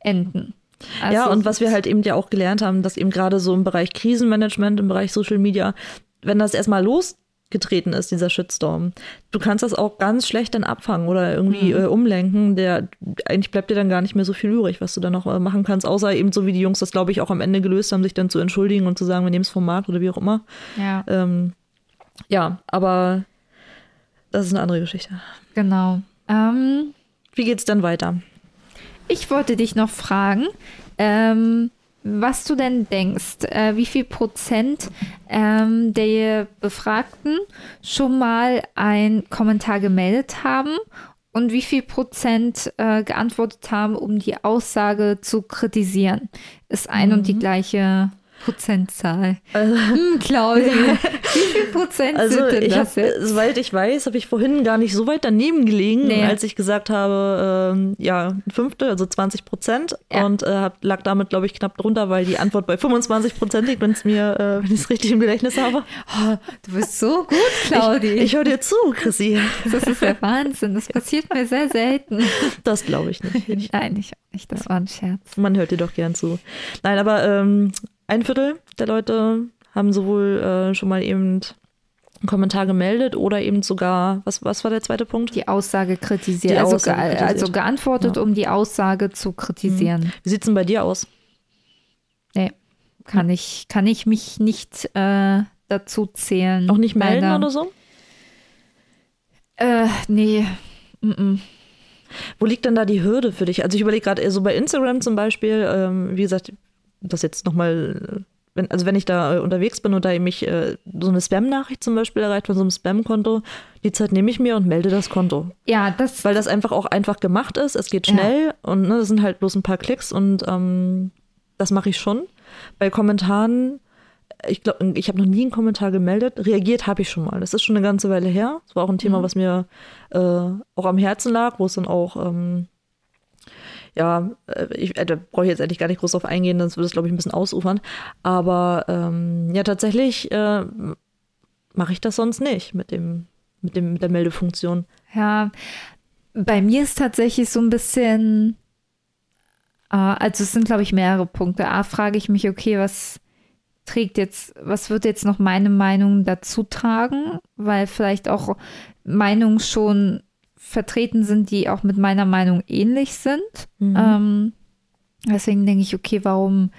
Speaker 2: enden. Also,
Speaker 3: ja, und was wir halt eben ja auch gelernt haben, dass eben gerade so im Bereich Krisenmanagement, im Bereich Social Media, wenn das erstmal losgetreten ist, dieser Shitstorm, du kannst das auch ganz schlecht dann abfangen oder irgendwie
Speaker 2: Mhm.
Speaker 3: äh, umlenken. Der, eigentlich bleibt dir dann gar nicht mehr so viel übrig, was du dann noch äh, machen kannst, außer eben so wie die Jungs das, glaube ich, auch am Ende gelöst haben, sich dann zu entschuldigen und zu sagen, wir nehmen es vom Markt oder wie auch immer.
Speaker 2: Ja,
Speaker 3: Ähm, ja, aber das ist eine andere Geschichte.
Speaker 2: genau. Ähm,
Speaker 3: Wie geht's dann weiter?
Speaker 2: Ich wollte dich noch fragen, ähm, was du denn denkst, äh, wie viel Prozent ähm, der Befragten schon mal einen Kommentar gemeldet haben und wie viel Prozent äh, geantwortet haben, um die Aussage zu kritisieren. Ist ein mhm. und die mhm. gleiche Prozentzahl. Also, hm, Claudia, (laughs) wie viel Prozent
Speaker 3: also
Speaker 2: sind denn
Speaker 3: ich
Speaker 2: das
Speaker 3: hab, jetzt? Soweit ich weiß, habe ich vorhin gar nicht so weit daneben gelegen, nee. als ich gesagt habe, ähm, ja, ein Fünftel, also 20 Prozent. Ja. Und äh, lag damit, glaube ich, knapp drunter, weil die Antwort bei 25 Prozent liegt, wenn es mir, äh, wenn ich es richtig im Gedächtnis habe.
Speaker 2: Oh, du bist so gut, Claudia.
Speaker 3: Ich, ich höre dir zu, Chrissy.
Speaker 2: Das ist der Wahnsinn. Das passiert mir sehr selten.
Speaker 3: Das glaube ich nicht. (laughs)
Speaker 2: Nein, ich auch nicht. Das war ein Scherz.
Speaker 3: Man hört dir doch gern zu. Nein, aber ähm, ein Viertel der Leute haben sowohl äh, schon mal eben einen Kommentar gemeldet oder eben sogar, was, was war der zweite Punkt?
Speaker 2: Die Aussage kritisiert. Die also, Aussage ge kritisiert. also, geantwortet, ja. um die Aussage zu kritisieren. Mhm.
Speaker 3: Wie sieht es denn bei dir aus?
Speaker 2: Nee, kann, mhm. ich, kann ich mich nicht äh, dazu zählen.
Speaker 3: Auch nicht melden leider. oder so?
Speaker 2: Äh, nee. Mm -mm.
Speaker 3: Wo liegt denn da die Hürde für dich? Also ich überlege gerade, so bei Instagram zum Beispiel, ähm, wie gesagt, das jetzt nochmal, wenn, also wenn ich da äh, unterwegs bin und da mich äh, so eine Spam-Nachricht zum Beispiel erreicht von so einem Spam-Konto, die Zeit nehme ich mir und melde das Konto.
Speaker 2: Ja, das.
Speaker 3: Weil das einfach auch einfach gemacht ist, es geht schnell ja. und ne, das sind halt bloß ein paar Klicks und ähm, das mache ich schon. Bei Kommentaren, ich glaube, ich habe noch nie einen Kommentar gemeldet. Reagiert habe ich schon mal. Das ist schon eine ganze Weile her. Das war auch ein Thema, mhm. was mir äh, auch am Herzen lag, wo es dann auch ähm, ja, äh, ich, äh, da brauche ich jetzt eigentlich gar nicht groß drauf eingehen, sonst würde es, glaube ich, ein bisschen ausufern. Aber ähm, ja, tatsächlich äh, mache ich das sonst nicht mit dem, mit dem, mit der Meldefunktion.
Speaker 2: Ja, bei mir ist tatsächlich so ein bisschen, äh, also es sind, glaube ich, mehrere Punkte. A, frage ich mich, okay, was trägt jetzt, was wird jetzt noch meine Meinung dazu tragen? Weil vielleicht auch Meinungen schon vertreten sind, die auch mit meiner Meinung ähnlich sind. Mhm. Ähm, deswegen denke ich, okay, warum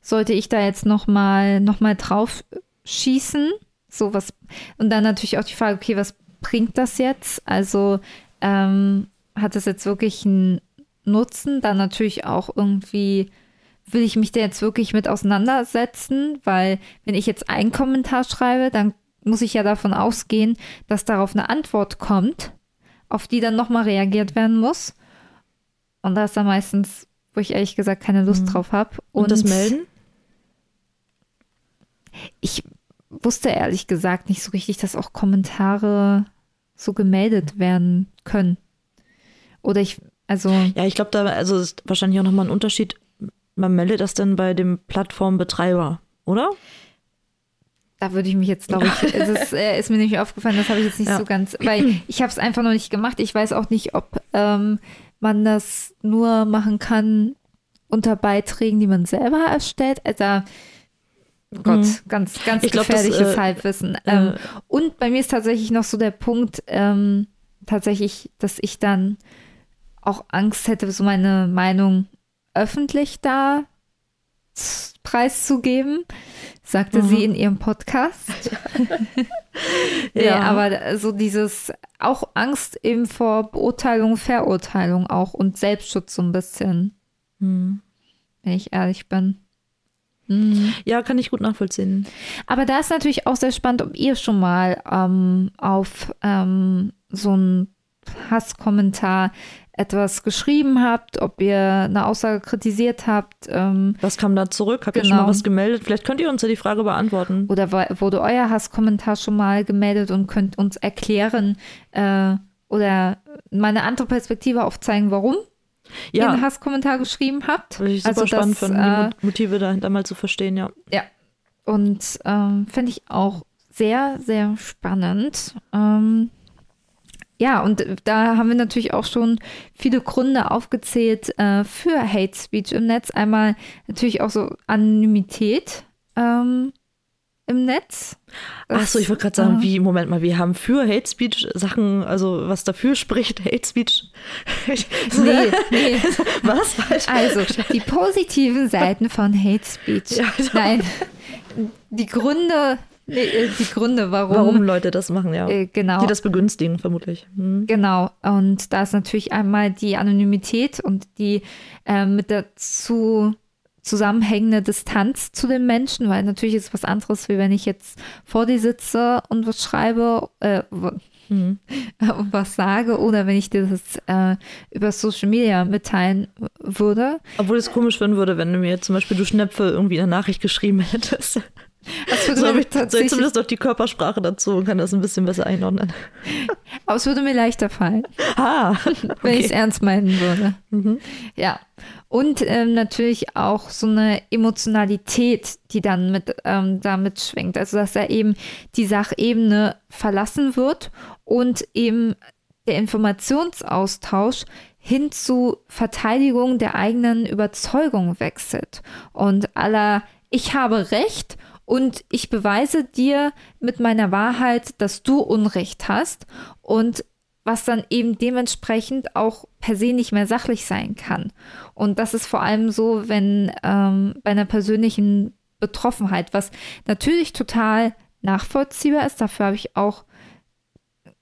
Speaker 2: sollte ich da jetzt noch mal, noch mal drauf schießen? So was und dann natürlich auch die Frage, okay, was bringt das jetzt? Also ähm, hat das jetzt wirklich einen Nutzen? Dann natürlich auch irgendwie will ich mich da jetzt wirklich mit auseinandersetzen, weil wenn ich jetzt einen Kommentar schreibe, dann muss ich ja davon ausgehen, dass darauf eine Antwort kommt auf die dann nochmal reagiert werden muss. Und da ist dann meistens, wo ich ehrlich gesagt keine Lust mhm. drauf habe.
Speaker 3: Und, Und das Melden?
Speaker 2: Ich wusste ehrlich gesagt nicht so richtig, dass auch Kommentare so gemeldet werden können. Oder ich, also.
Speaker 3: Ja, ich glaube, da also ist wahrscheinlich auch nochmal ein Unterschied. Man meldet das dann bei dem Plattformbetreiber, oder?
Speaker 2: Da würde ich mich jetzt, glaube ich, das (laughs) äh, ist mir nämlich aufgefallen, das habe ich jetzt nicht ja. so ganz, weil ich habe es einfach noch nicht gemacht. Ich weiß auch nicht, ob ähm, man das nur machen kann unter Beiträgen, die man selber erstellt. Also, oh Gott, mhm. ganz, ganz ich gefährliches glaub, das, äh, Halbwissen. Ähm, äh, und bei mir ist tatsächlich noch so der Punkt, ähm, tatsächlich, dass ich dann auch Angst hätte, so meine Meinung öffentlich da preiszugeben sagte mhm. sie in ihrem Podcast. (laughs) nee, (laughs) ja, aber so dieses auch Angst eben vor Beurteilung, Verurteilung auch und Selbstschutz so ein bisschen. Mhm. Wenn ich ehrlich bin.
Speaker 3: Mhm. Ja, kann ich gut nachvollziehen.
Speaker 2: Aber da ist natürlich auch sehr spannend, ob ihr schon mal ähm, auf ähm, so einen Hasskommentar etwas geschrieben habt, ob ihr eine Aussage kritisiert habt. Ähm,
Speaker 3: was kam da zurück? Habt genau. ihr schon mal genau. was gemeldet? Vielleicht könnt ihr uns ja die Frage beantworten.
Speaker 2: Oder wurde euer Hasskommentar schon mal gemeldet und könnt uns erklären äh, oder meine andere Perspektive aufzeigen, warum ja. ihr einen Hasskommentar geschrieben habt.
Speaker 3: Würde ich super also spannend finden, äh, die Motive dahinter mal zu verstehen, ja.
Speaker 2: Ja. Und ähm, finde ich auch sehr, sehr spannend. Ähm, ja, und da haben wir natürlich auch schon viele Gründe aufgezählt äh, für Hate Speech im Netz. Einmal natürlich auch so Anonymität ähm, im Netz.
Speaker 3: Achso, ich wollte gerade sagen, äh, wie, Moment mal, wir haben für Hate Speech Sachen, also was dafür spricht, (laughs) Hate Speech. (laughs)
Speaker 2: nee, (laughs) nee. Was? Also, die positiven Seiten von Hate Speech. Ja, also. Nein, die Gründe äh, die Gründe, warum.
Speaker 3: Warum Leute das machen, ja.
Speaker 2: Äh, genau.
Speaker 3: Die das begünstigen, vermutlich.
Speaker 2: Hm. Genau. Und da ist natürlich einmal die Anonymität und die äh, mit dazu zusammenhängende Distanz zu den Menschen, weil natürlich ist es was anderes, wie wenn ich jetzt vor dir sitze und was schreibe, äh, mhm. und (laughs) was sage, oder wenn ich dir das äh, über Social Media mitteilen würde.
Speaker 3: Obwohl es komisch finden würde, wenn du mir zum Beispiel du Schnäpfe irgendwie eine Nachricht geschrieben hättest. Das so habe ich tatsächlich zumindest noch die Körpersprache dazu und kann das ein bisschen besser einordnen. (laughs)
Speaker 2: Aber es würde mir leichter fallen, ah, (laughs) okay. wenn ich es ernst meinen würde. Mhm. Ja. Und ähm, natürlich auch so eine Emotionalität, die dann mit ähm, damit schwingt. Also dass er eben die Sachebene verlassen wird und eben der Informationsaustausch hin zu Verteidigung der eigenen Überzeugung wechselt. Und aller ich habe Recht und ich beweise dir mit meiner Wahrheit, dass du Unrecht hast und was dann eben dementsprechend auch per se nicht mehr sachlich sein kann. Und das ist vor allem so, wenn ähm, bei einer persönlichen Betroffenheit, was natürlich total nachvollziehbar ist, dafür habe ich auch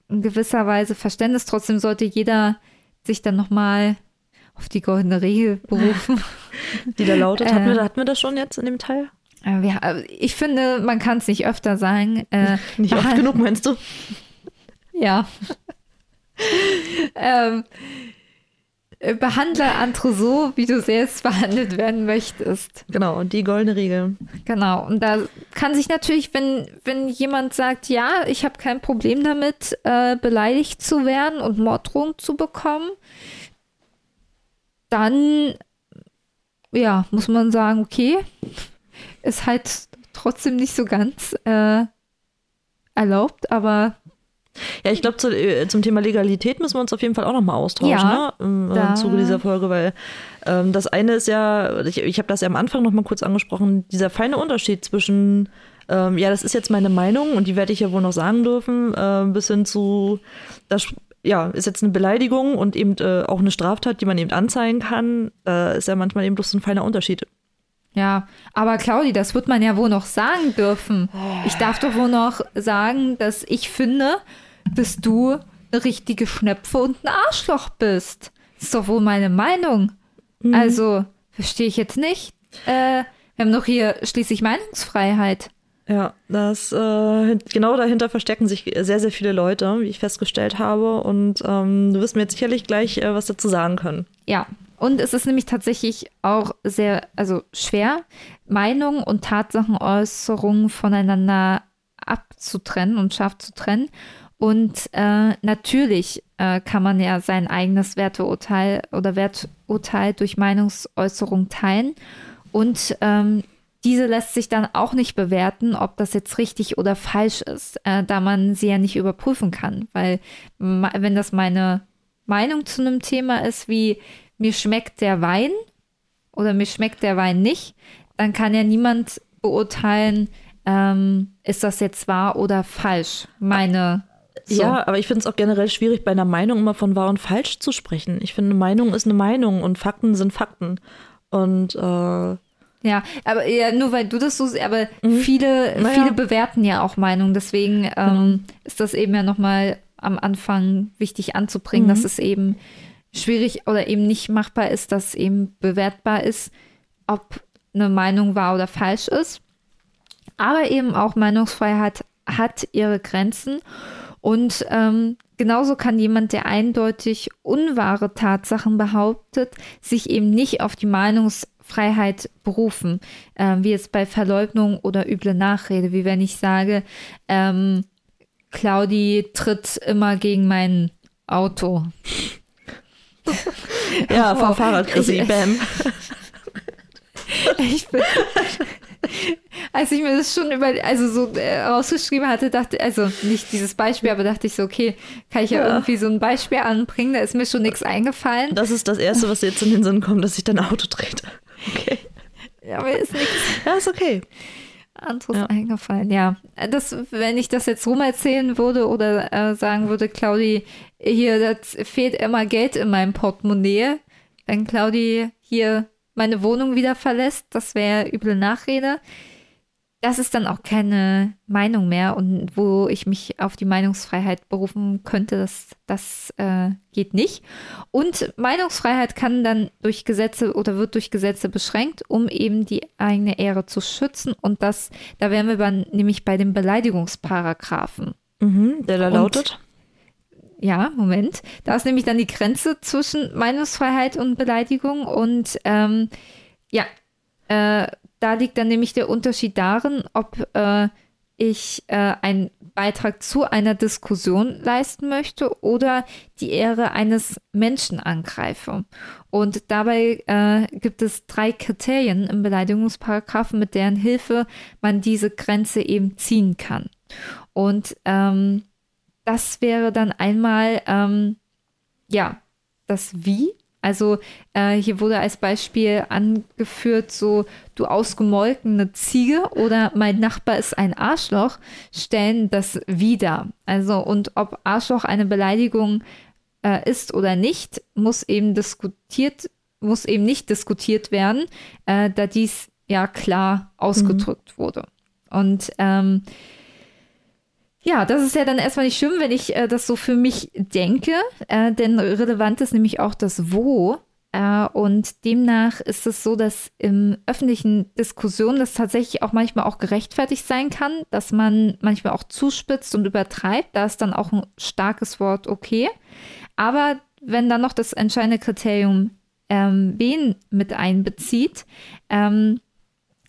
Speaker 2: in gewisser Weise Verständnis. Trotzdem sollte jeder sich dann nochmal auf die goldene Regel berufen. (laughs)
Speaker 3: Die da lautet, äh, hatten, wir, hatten wir das schon jetzt in dem Teil?
Speaker 2: Äh, ich finde, man kann es nicht öfter sagen.
Speaker 3: Äh, nicht oft genug, meinst du? (laughs)
Speaker 2: Ja. ähm, äh, behandle andere so, wie du selbst behandelt werden möchtest.
Speaker 3: Genau, und die goldene Regel.
Speaker 2: Genau, und da kann sich natürlich, wenn, wenn jemand sagt, ja, ich habe kein Problem damit, äh, beleidigt zu werden und Morddrohung zu bekommen, dann ja, muss man sagen, okay, ist halt trotzdem nicht so ganz äh, erlaubt, aber
Speaker 3: ja, ich glaube, zu, äh, zum Thema Legalität müssen wir uns auf jeden Fall auch nochmal austauschen, ja, ne? Im, im Zuge dieser Folge, weil ähm, das eine ist ja, ich, ich habe das ja am Anfang nochmal kurz angesprochen, dieser feine Unterschied zwischen, ähm, ja, das ist jetzt meine Meinung und die werde ich ja wohl noch sagen dürfen, äh, bis hin zu, das ja, ist jetzt eine Beleidigung und eben äh, auch eine Straftat, die man eben anzeigen kann, äh, ist ja manchmal eben bloß ein feiner Unterschied.
Speaker 2: Ja, aber Claudi, das wird man ja wohl noch sagen dürfen. Ich darf doch wohl noch sagen, dass ich finde, dass du eine richtige Schnepfe und ein Arschloch bist. Das ist doch wohl meine Meinung. Mhm. Also, verstehe ich jetzt nicht. Äh, wir haben doch hier schließlich Meinungsfreiheit.
Speaker 3: Ja, das äh, genau dahinter verstecken sich sehr, sehr viele Leute, wie ich festgestellt habe. Und ähm, du wirst mir jetzt sicherlich gleich äh, was dazu sagen können.
Speaker 2: Ja, und es ist nämlich tatsächlich auch sehr, also schwer, Meinungen und Tatsacheäußerungen voneinander abzutrennen und scharf zu trennen. Und äh, natürlich äh, kann man ja sein eigenes Werteurteil oder Werturteil durch Meinungsäußerung teilen. Und ähm, diese lässt sich dann auch nicht bewerten, ob das jetzt richtig oder falsch ist, äh, da man sie ja nicht überprüfen kann. Weil wenn das meine Meinung zu einem Thema ist, wie mir schmeckt der Wein oder mir schmeckt der Wein nicht, dann kann ja niemand beurteilen, ähm, ist das jetzt wahr oder falsch, meine.
Speaker 3: So. Ja, aber ich finde es auch generell schwierig, bei einer Meinung immer von wahr und falsch zu sprechen. Ich finde, eine Meinung ist eine Meinung und Fakten sind Fakten. Und äh,
Speaker 2: ja, aber ja, nur weil du das so, aber mhm. viele, naja. viele bewerten ja auch Meinungen. Deswegen ähm, mhm. ist das eben ja nochmal am Anfang wichtig anzubringen, mhm. dass es eben schwierig oder eben nicht machbar ist, dass eben bewertbar ist, ob eine Meinung wahr oder falsch ist. Aber eben auch Meinungsfreiheit hat ihre Grenzen und ähm, genauso kann jemand, der eindeutig unwahre Tatsachen behauptet, sich eben nicht auf die Meinungsfreiheit berufen, äh, wie jetzt bei Verleugnung oder üble Nachrede, wie wenn ich sage, ähm, Claudi tritt immer gegen mein Auto.
Speaker 3: Ja. Fahrrad, Chrissy, (laughs) bam. (laughs)
Speaker 2: ich bin, (laughs) als ich mir das schon über, also so äh, rausgeschrieben hatte, dachte, also nicht dieses Beispiel, aber dachte ich so, okay, kann ich ja, ja. irgendwie so ein Beispiel anbringen, da ist mir schon nichts eingefallen.
Speaker 3: Das ist das Erste, was jetzt in den Sinn kommt, dass ich dein Auto trete. Okay.
Speaker 2: Ja, aber ist nichts.
Speaker 3: Ja, ist okay
Speaker 2: anderes ja. eingefallen. Ja, das, wenn ich das jetzt rum erzählen würde oder äh, sagen würde, Claudi, hier das fehlt immer Geld in meinem Portemonnaie, wenn Claudi hier meine Wohnung wieder verlässt, das wäre üble Nachrede. Das ist dann auch keine Meinung mehr und wo ich mich auf die Meinungsfreiheit berufen könnte, das, das äh, geht nicht. Und Meinungsfreiheit kann dann durch Gesetze oder wird durch Gesetze beschränkt, um eben die eigene Ehre zu schützen. Und das, da wären wir dann nämlich bei dem Beleidigungsparagraphen.
Speaker 3: Mhm, der da
Speaker 2: Und-
Speaker 3: lautet.
Speaker 2: Ja, Moment. Da ist nämlich dann die Grenze zwischen Meinungsfreiheit und Beleidigung. Und ähm, ja, äh, da liegt dann nämlich der Unterschied darin, ob äh, ich äh, einen Beitrag zu einer Diskussion leisten möchte oder die Ehre eines Menschen angreife. Und dabei äh, gibt es drei Kriterien im Beleidigungsparagraphen, mit deren Hilfe man diese Grenze eben ziehen kann. Und ähm, das wäre dann einmal, ähm, ja, das Wie. Also äh, hier wurde als Beispiel angeführt, so du ausgemolkene Ziege oder mein Nachbar ist ein Arschloch, stellen das wieder. Also und ob Arschloch eine Beleidigung äh, ist oder nicht, muss eben diskutiert, muss eben nicht diskutiert werden, äh, da dies ja klar ausgedrückt wurde. Und ähm, ja, das ist ja dann erstmal nicht schlimm, wenn ich äh, das so für mich denke, äh, denn relevant ist nämlich auch das Wo. Äh, und demnach ist es so, dass im öffentlichen Diskussionen das tatsächlich auch manchmal auch gerechtfertigt sein kann, dass man manchmal auch zuspitzt und übertreibt. Da ist dann auch ein starkes Wort okay. Aber wenn dann noch das entscheidende Kriterium ähm, wen mit einbezieht, ähm,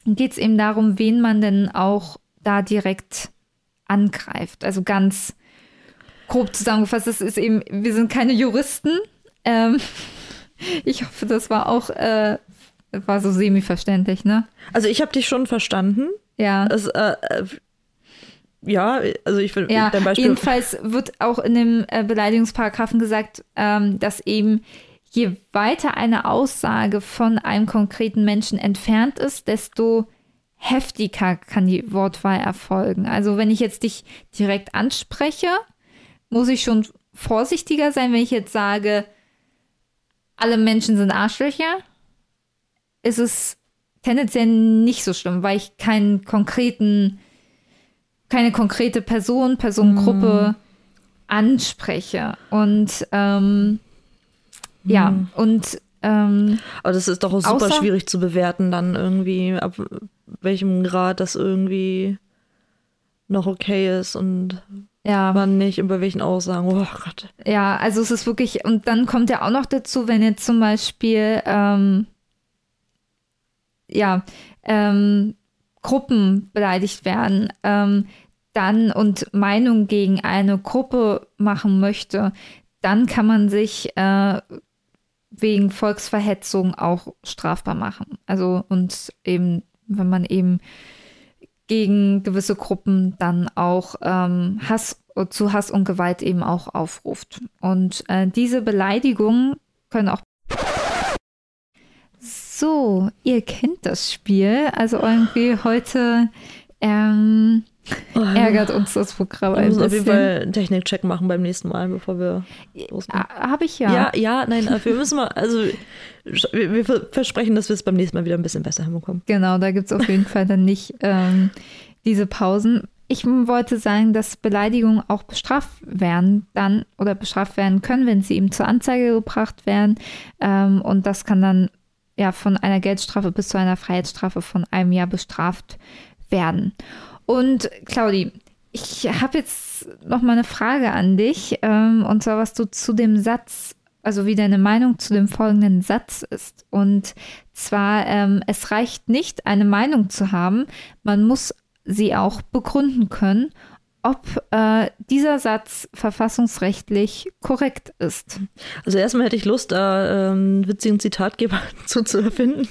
Speaker 2: geht es eben darum, wen man denn auch da direkt angreift. Also ganz grob zusammengefasst, es ist eben, wir sind keine Juristen. Ähm, ich hoffe, das war auch äh, war so semi-verständlich, ne?
Speaker 3: Also ich habe dich schon verstanden.
Speaker 2: Ja.
Speaker 3: Es, äh, äh, ja, also ich finde
Speaker 2: Ja,
Speaker 3: dein Beispiel.
Speaker 2: jedenfalls wird auch in dem äh, Beleidigungsparagraphen gesagt, ähm, dass eben je weiter eine Aussage von einem konkreten Menschen entfernt ist, desto heftiger kann die Wortwahl erfolgen. Also wenn ich jetzt dich direkt anspreche, muss ich schon vorsichtiger sein, wenn ich jetzt sage, alle Menschen sind Arschlöcher, ist es tendenziell nicht so schlimm, weil ich keinen konkreten, keine konkrete Person, Personengruppe anspreche. Und ähm, ja, und ähm,
Speaker 3: Aber das ist doch auch super schwierig zu bewerten, dann irgendwie, ab welchem Grad das irgendwie noch okay ist und
Speaker 2: ja,
Speaker 3: wann nicht und bei welchen Aussagen. Oh Gott.
Speaker 2: ja, also es ist wirklich, und dann kommt ja auch noch dazu, wenn jetzt zum Beispiel, ähm, ja, ähm, Gruppen beleidigt werden, ähm, dann und Meinung gegen eine Gruppe machen möchte, dann kann man sich äh, wegen Volksverhetzung auch strafbar machen. Also und eben, wenn man eben gegen gewisse Gruppen dann auch ähm, Hass zu Hass und Gewalt eben auch aufruft. Und äh, diese Beleidigungen können auch so, ihr kennt das Spiel. Also irgendwie heute ähm, ärgert uns das Programm
Speaker 3: Wir
Speaker 2: ein
Speaker 3: müssen auf jeden
Speaker 2: bisschen.
Speaker 3: Fall einen Technikcheck machen beim nächsten Mal, bevor wir loslegen.
Speaker 2: Habe ich ja.
Speaker 3: Ja, ja, nein, wir müssen mal, also wir, wir versprechen, dass wir es beim nächsten Mal wieder ein bisschen besser hinbekommen.
Speaker 2: Genau, da gibt es auf jeden Fall dann nicht ähm, diese Pausen. Ich wollte sagen, dass Beleidigungen auch bestraft werden dann oder bestraft werden können, wenn sie eben zur Anzeige gebracht werden. Ähm, und das kann dann ja von einer Geldstrafe bis zu einer Freiheitsstrafe von einem Jahr bestraft werden. Und Claudi, ich habe jetzt noch mal eine Frage an dich, ähm, und zwar was du zu dem Satz, also wie deine Meinung zu dem folgenden Satz ist. Und zwar, ähm, es reicht nicht, eine Meinung zu haben, man muss sie auch begründen können, ob äh, dieser Satz verfassungsrechtlich korrekt ist.
Speaker 3: Also erstmal hätte ich Lust, da ähm, einen witzigen Zitatgeber (laughs) zu, zu erfinden.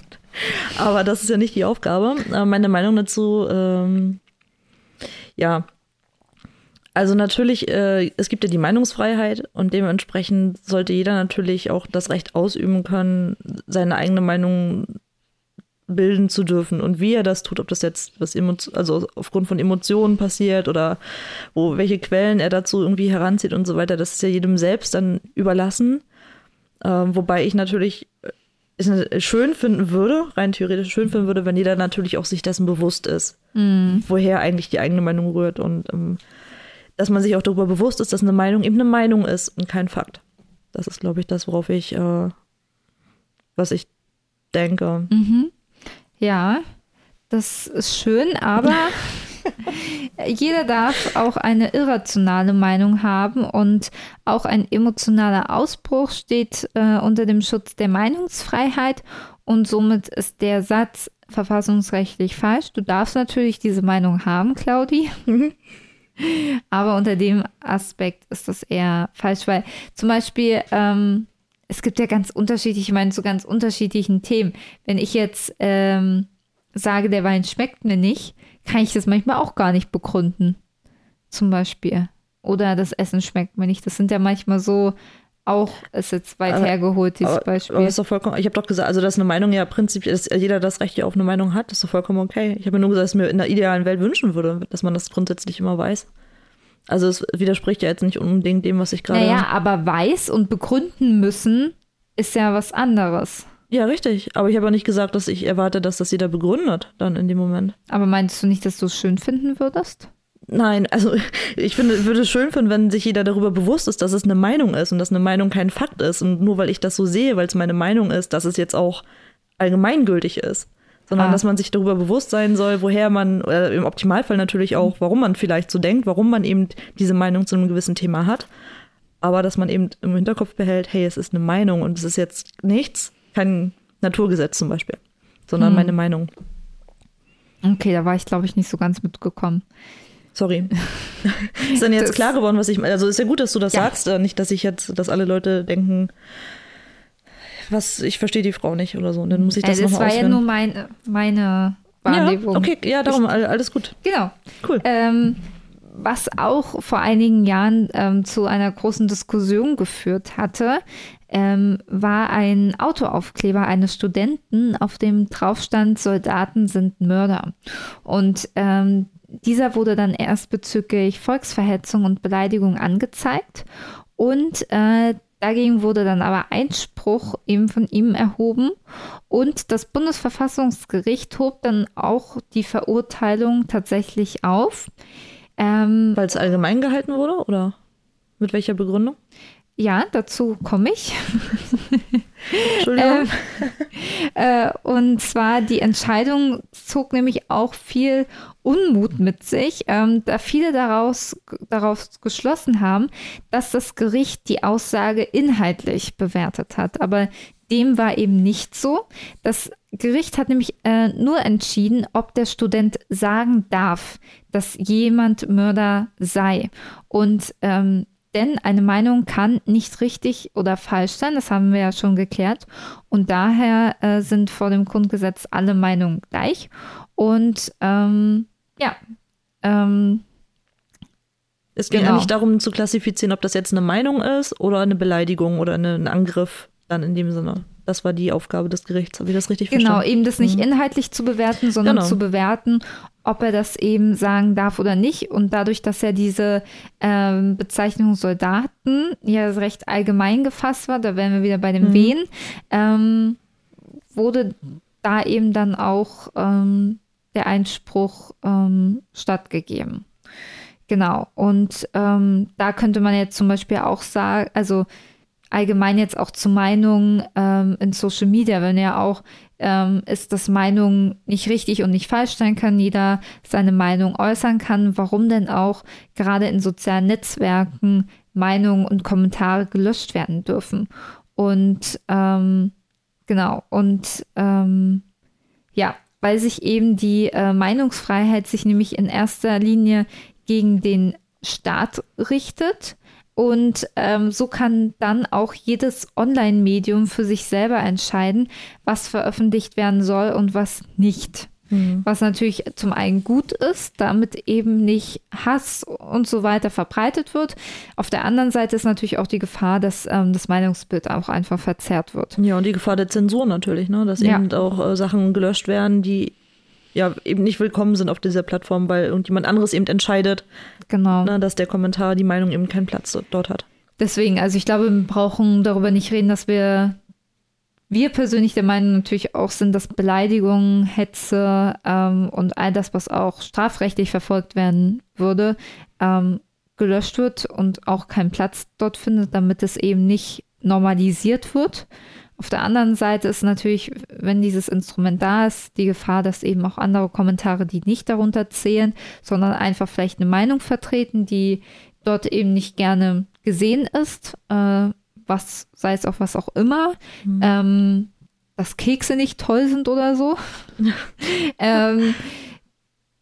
Speaker 3: Aber das ist ja nicht die Aufgabe. Aber meine Meinung dazu, ähm, ja, also natürlich, äh, es gibt ja die Meinungsfreiheit und dementsprechend sollte jeder natürlich auch das Recht ausüben können, seine eigene Meinung bilden zu dürfen und wie er das tut, ob das jetzt was also aufgrund von Emotionen passiert oder wo welche Quellen er dazu irgendwie heranzieht und so weiter, das ist ja jedem selbst dann überlassen. Ähm, wobei ich natürlich schön finden würde, rein theoretisch schön finden würde, wenn jeder natürlich auch sich dessen bewusst ist,
Speaker 2: Mhm.
Speaker 3: woher eigentlich die eigene Meinung rührt und ähm, dass man sich auch darüber bewusst ist, dass eine Meinung eben eine Meinung ist und kein Fakt. Das ist, glaube ich, das, worauf ich, äh, was ich denke.
Speaker 2: Mhm. Ja, das ist schön, aber (laughs) jeder darf auch eine irrationale Meinung haben und auch ein emotionaler Ausbruch steht äh, unter dem Schutz der Meinungsfreiheit und somit ist der Satz verfassungsrechtlich falsch. Du darfst natürlich diese Meinung haben, Claudi. (laughs) Aber unter dem Aspekt ist das eher falsch, weil zum Beispiel ähm, es gibt ja ganz unterschiedliche, ich meine, zu ganz unterschiedlichen Themen. Wenn ich jetzt ähm, sage, der Wein schmeckt mir nicht, kann ich das manchmal auch gar nicht begründen. Zum Beispiel. Oder das Essen schmeckt mir nicht. Das sind ja manchmal so auch, ist jetzt weit
Speaker 3: Aber-
Speaker 2: hergeholt, dieses
Speaker 3: Aber,
Speaker 2: Beispiel.
Speaker 3: aber ist doch vollkommen, ich habe doch gesagt, also dass eine Meinung ja prinzipiell, dass jeder das Recht ja auf eine Meinung hat, ist doch vollkommen okay. Ich habe nur gesagt, dass ich mir in einer idealen Welt wünschen würde, dass man das grundsätzlich immer weiß. Also es widerspricht ja jetzt nicht unbedingt dem, was ich gerade.
Speaker 2: naja, aber weiß und begründen müssen ist ja was anderes.
Speaker 3: Ja, richtig. Aber ich habe ja nicht gesagt, dass ich erwarte, dass das jeder begründet dann in dem Moment.
Speaker 2: Aber meinst du nicht, dass du es schön finden würdest?
Speaker 3: Nein, also (laughs) ich finde, würde es schön finden, wenn sich jeder darüber bewusst ist, dass es eine Meinung ist und dass eine Meinung kein Fakt ist. Und nur weil ich das so sehe, weil es meine Meinung ist, dass es jetzt auch allgemeingültig ist. Sondern
Speaker 2: Ah.
Speaker 3: dass man sich darüber bewusst sein soll, woher man, oder im Optimalfall natürlich auch, warum man vielleicht so denkt, warum man eben diese Meinung zu einem gewissen Thema hat. Aber dass man eben im Hinterkopf behält, hey, es ist eine Meinung und es ist jetzt nichts, kein Naturgesetz zum Beispiel, sondern
Speaker 2: Hm.
Speaker 3: meine Meinung.
Speaker 2: Okay, da war ich, glaube ich, nicht so ganz mitgekommen.
Speaker 3: Sorry. (laughs) (laughs) ist dann jetzt
Speaker 2: Das-
Speaker 3: klar geworden, was ich meine? Also ist ja gut, dass du das
Speaker 2: Ja.
Speaker 3: sagst. Äh, Nicht, dass ich jetzt, dass alle Leute denken, was, ich verstehe die Frau nicht oder so. Und dann muss ich das
Speaker 2: Äh, das
Speaker 3: nochmal
Speaker 2: war ja nur meine, meine Wahrnehmung.
Speaker 3: ja, okay, ja, darum, all- alles gut.
Speaker 2: Genau.
Speaker 3: Cool.
Speaker 2: Ähm, was auch vor einigen Jahren ähm, zu einer großen Diskussion geführt hatte, ähm, war ein Autoaufkleber eines Studenten, auf dem drauf stand, Soldaten sind Mörder. Und ähm, dieser wurde dann erst bezüglich Volksverhetzung und Beleidigung angezeigt. Und äh, dagegen wurde dann aber Einspruch eben von ihm erhoben. Und das Bundesverfassungsgericht hob dann auch die Verurteilung tatsächlich auf. Ähm,
Speaker 3: Weil es allgemein gehalten wurde oder mit welcher Begründung?
Speaker 2: Ja, dazu komme ich. (laughs)
Speaker 3: Entschuldigung.
Speaker 2: Äh, und zwar die Entscheidung zog nämlich auch viel Unmut mit sich, ähm, da viele daraus, daraus geschlossen haben, dass das Gericht die Aussage inhaltlich bewertet hat. Aber dem war eben nicht so. Das Gericht hat nämlich äh, nur entschieden, ob der Student sagen darf, dass jemand Mörder sei. Und ähm, denn eine Meinung kann nicht richtig oder falsch sein, das haben wir ja schon geklärt. Und daher äh, sind vor dem Grundgesetz alle Meinungen gleich. Und ähm, ja, ähm,
Speaker 3: es ging
Speaker 2: genau.
Speaker 3: eigentlich darum zu klassifizieren, ob das jetzt eine Meinung ist oder eine Beleidigung oder eine, ein Angriff dann in dem Sinne. Das war die Aufgabe des Gerichts. Habe ich das richtig
Speaker 2: genau,
Speaker 3: verstanden?
Speaker 2: eben das nicht inhaltlich zu bewerten, sondern
Speaker 3: Genau.
Speaker 2: zu bewerten, ob er das eben sagen darf oder nicht. Und dadurch, dass ja diese ähm, Bezeichnung Soldaten ja recht allgemein gefasst war, da wären wir wieder bei dem
Speaker 3: Mhm.
Speaker 2: Wen, ähm, wurde da eben dann auch ähm, der Einspruch ähm, stattgegeben. Genau. Und ähm, da könnte man jetzt zum Beispiel auch sagen, also allgemein jetzt auch zu Meinungen ähm, in Social Media, wenn ja auch ähm, ist, dass Meinung nicht richtig und nicht falsch sein kann, jeder seine Meinung äußern kann, warum denn auch gerade in sozialen Netzwerken Meinungen und Kommentare gelöscht werden dürfen. Und ähm, genau, und ähm, ja, weil sich eben die äh, Meinungsfreiheit sich nämlich in erster Linie gegen den Staat richtet. Und ähm, so kann dann auch jedes Online-Medium für sich selber entscheiden, was veröffentlicht werden soll und was nicht.
Speaker 3: Mhm.
Speaker 2: Was natürlich zum einen gut ist, damit eben nicht Hass und so weiter verbreitet wird. Auf der anderen Seite ist natürlich auch die Gefahr, dass ähm, das Meinungsbild auch einfach verzerrt wird.
Speaker 3: Ja, und die Gefahr der Zensur natürlich, ne? dass
Speaker 2: Ja.
Speaker 3: eben auch äh, Sachen gelöscht werden, die ja eben nicht willkommen sind auf dieser Plattform, weil irgendjemand anderes eben entscheidet,
Speaker 2: Genau.
Speaker 3: ne, dass der Kommentar, die Meinung eben keinen Platz dort hat.
Speaker 2: Deswegen, also ich glaube, wir brauchen darüber nicht reden, dass wir wir persönlich der Meinung natürlich auch sind, dass Beleidigungen, Hetze ähm, und all das, was auch strafrechtlich verfolgt werden würde, ähm, gelöscht wird und auch keinen Platz dort findet, damit es eben nicht normalisiert wird. Auf der anderen Seite ist natürlich, wenn dieses Instrument da ist, die Gefahr, dass eben auch andere Kommentare, die nicht darunter zählen, sondern einfach vielleicht eine Meinung vertreten, die dort eben nicht gerne gesehen ist, äh, was, sei es auch was auch immer, mhm. ähm, dass Kekse nicht toll sind oder so. (laughs) ähm,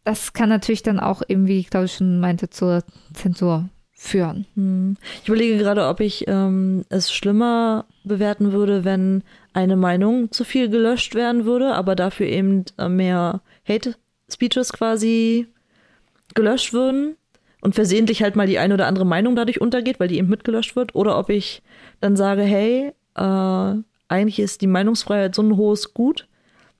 Speaker 2: das kann natürlich dann auch irgendwie, glaube ich schon meinte, zur Zensur führen.
Speaker 3: Hm. Ich überlege gerade, ob ich ähm, es schlimmer bewerten würde, wenn eine Meinung zu viel gelöscht werden würde, aber dafür eben äh, mehr Hate-Speeches quasi gelöscht würden und versehentlich halt mal die eine oder andere Meinung dadurch untergeht, weil die eben mitgelöscht wird, oder ob ich dann sage, hey, äh, eigentlich ist die Meinungsfreiheit so ein hohes Gut,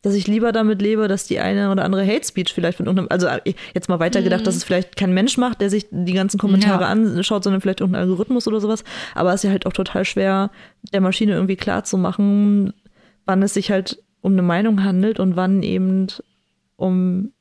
Speaker 3: dass ich lieber damit lebe, dass die eine oder andere Hate Speech vielleicht von irgendeinem, also äh, jetzt mal weitergedacht, mhm. dass es vielleicht kein Mensch macht, der sich die ganzen Kommentare ja. anschaut, sondern vielleicht irgendein Algorithmus oder sowas. Aber es ist ja halt auch total schwer, der Maschine irgendwie klar zu machen, wann es sich halt um eine Meinung handelt und wann eben um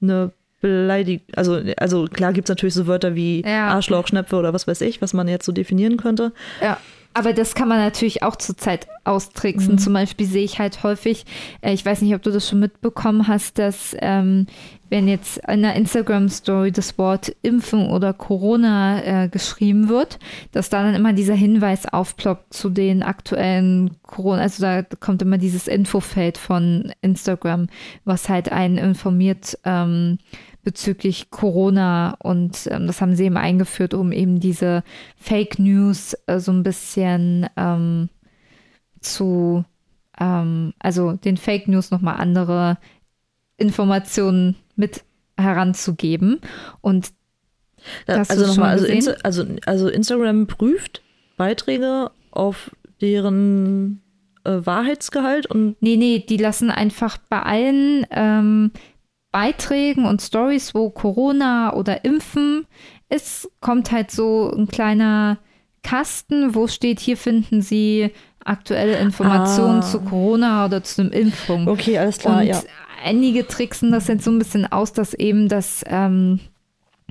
Speaker 3: eine Beleidigung. Also, also klar gibt es natürlich so Wörter wie ja. Arschloch, Schnepfe oder was weiß ich, was man jetzt so definieren könnte.
Speaker 2: Ja. Aber das kann man natürlich auch zurzeit austricksen. Mhm. Zum Beispiel sehe ich halt häufig, äh, ich weiß nicht, ob du das schon mitbekommen hast, dass ähm, wenn jetzt in einer Instagram-Story das Wort Impfen oder Corona äh, geschrieben wird, dass da dann immer dieser Hinweis aufploppt zu den aktuellen Corona, also da kommt immer dieses Infofeld von Instagram, was halt einen informiert, ähm, bezüglich Corona und ähm, das haben sie eben eingeführt, um eben diese Fake News äh, so ein bisschen ähm, zu, ähm, also den Fake News nochmal andere Informationen mit heranzugeben und
Speaker 3: das also nochmal, also, Insta also, also Instagram prüft Beiträge auf deren äh, Wahrheitsgehalt und.
Speaker 2: Nee, nee, die lassen einfach bei allen ähm, Beiträgen und Stories, wo Corona oder Impfen ist, kommt halt so ein kleiner Kasten, wo steht, hier finden Sie aktuelle Informationen ah. zu Corona oder zu einer Impfung.
Speaker 3: Okay, alles klar,
Speaker 2: und
Speaker 3: ja.
Speaker 2: Einige tricksen das jetzt so ein bisschen aus, dass eben das ähm,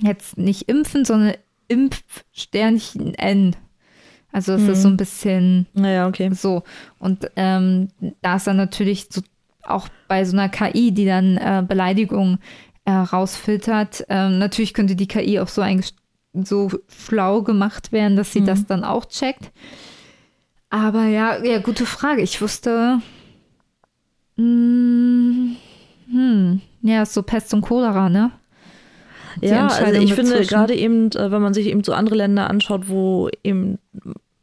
Speaker 2: jetzt nicht impfen, sondern Impfsternchen N. Also es hm. ist so ein bisschen
Speaker 3: naja, okay.
Speaker 2: so. Und ähm, da ist dann natürlich so auch bei so einer KI, die dann äh, Beleidigungen äh, rausfiltert, ähm, natürlich könnte die KI auch so, so schlau gemacht werden, dass sie mhm. das dann auch checkt. Aber ja, ja, gute Frage. Ich wusste. Mh, hm, hm, ja, so Pest und Cholera, ne?
Speaker 3: Die ja, also ich finde gerade eben, äh, wenn man sich eben so andere Länder anschaut, wo eben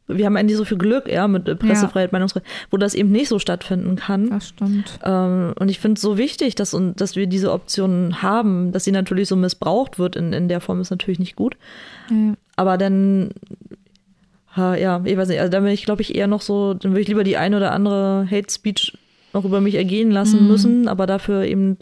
Speaker 3: wir haben eigentlich so viel Glück, ja, mit Pressefreiheit, ja. Meinungsfreiheit, wo das eben nicht so stattfinden kann.
Speaker 2: Das stimmt.
Speaker 3: Ähm, und ich finde es so wichtig, dass, dass wir diese Optionen haben, dass sie natürlich so missbraucht wird in, in der Form ist natürlich nicht gut. Ja. Aber dann, ja, ich weiß nicht, also da bin ich, glaube ich, eher noch so, dann würde ich lieber die ein oder andere Hate Speech noch über mich ergehen lassen mhm. müssen, aber dafür eben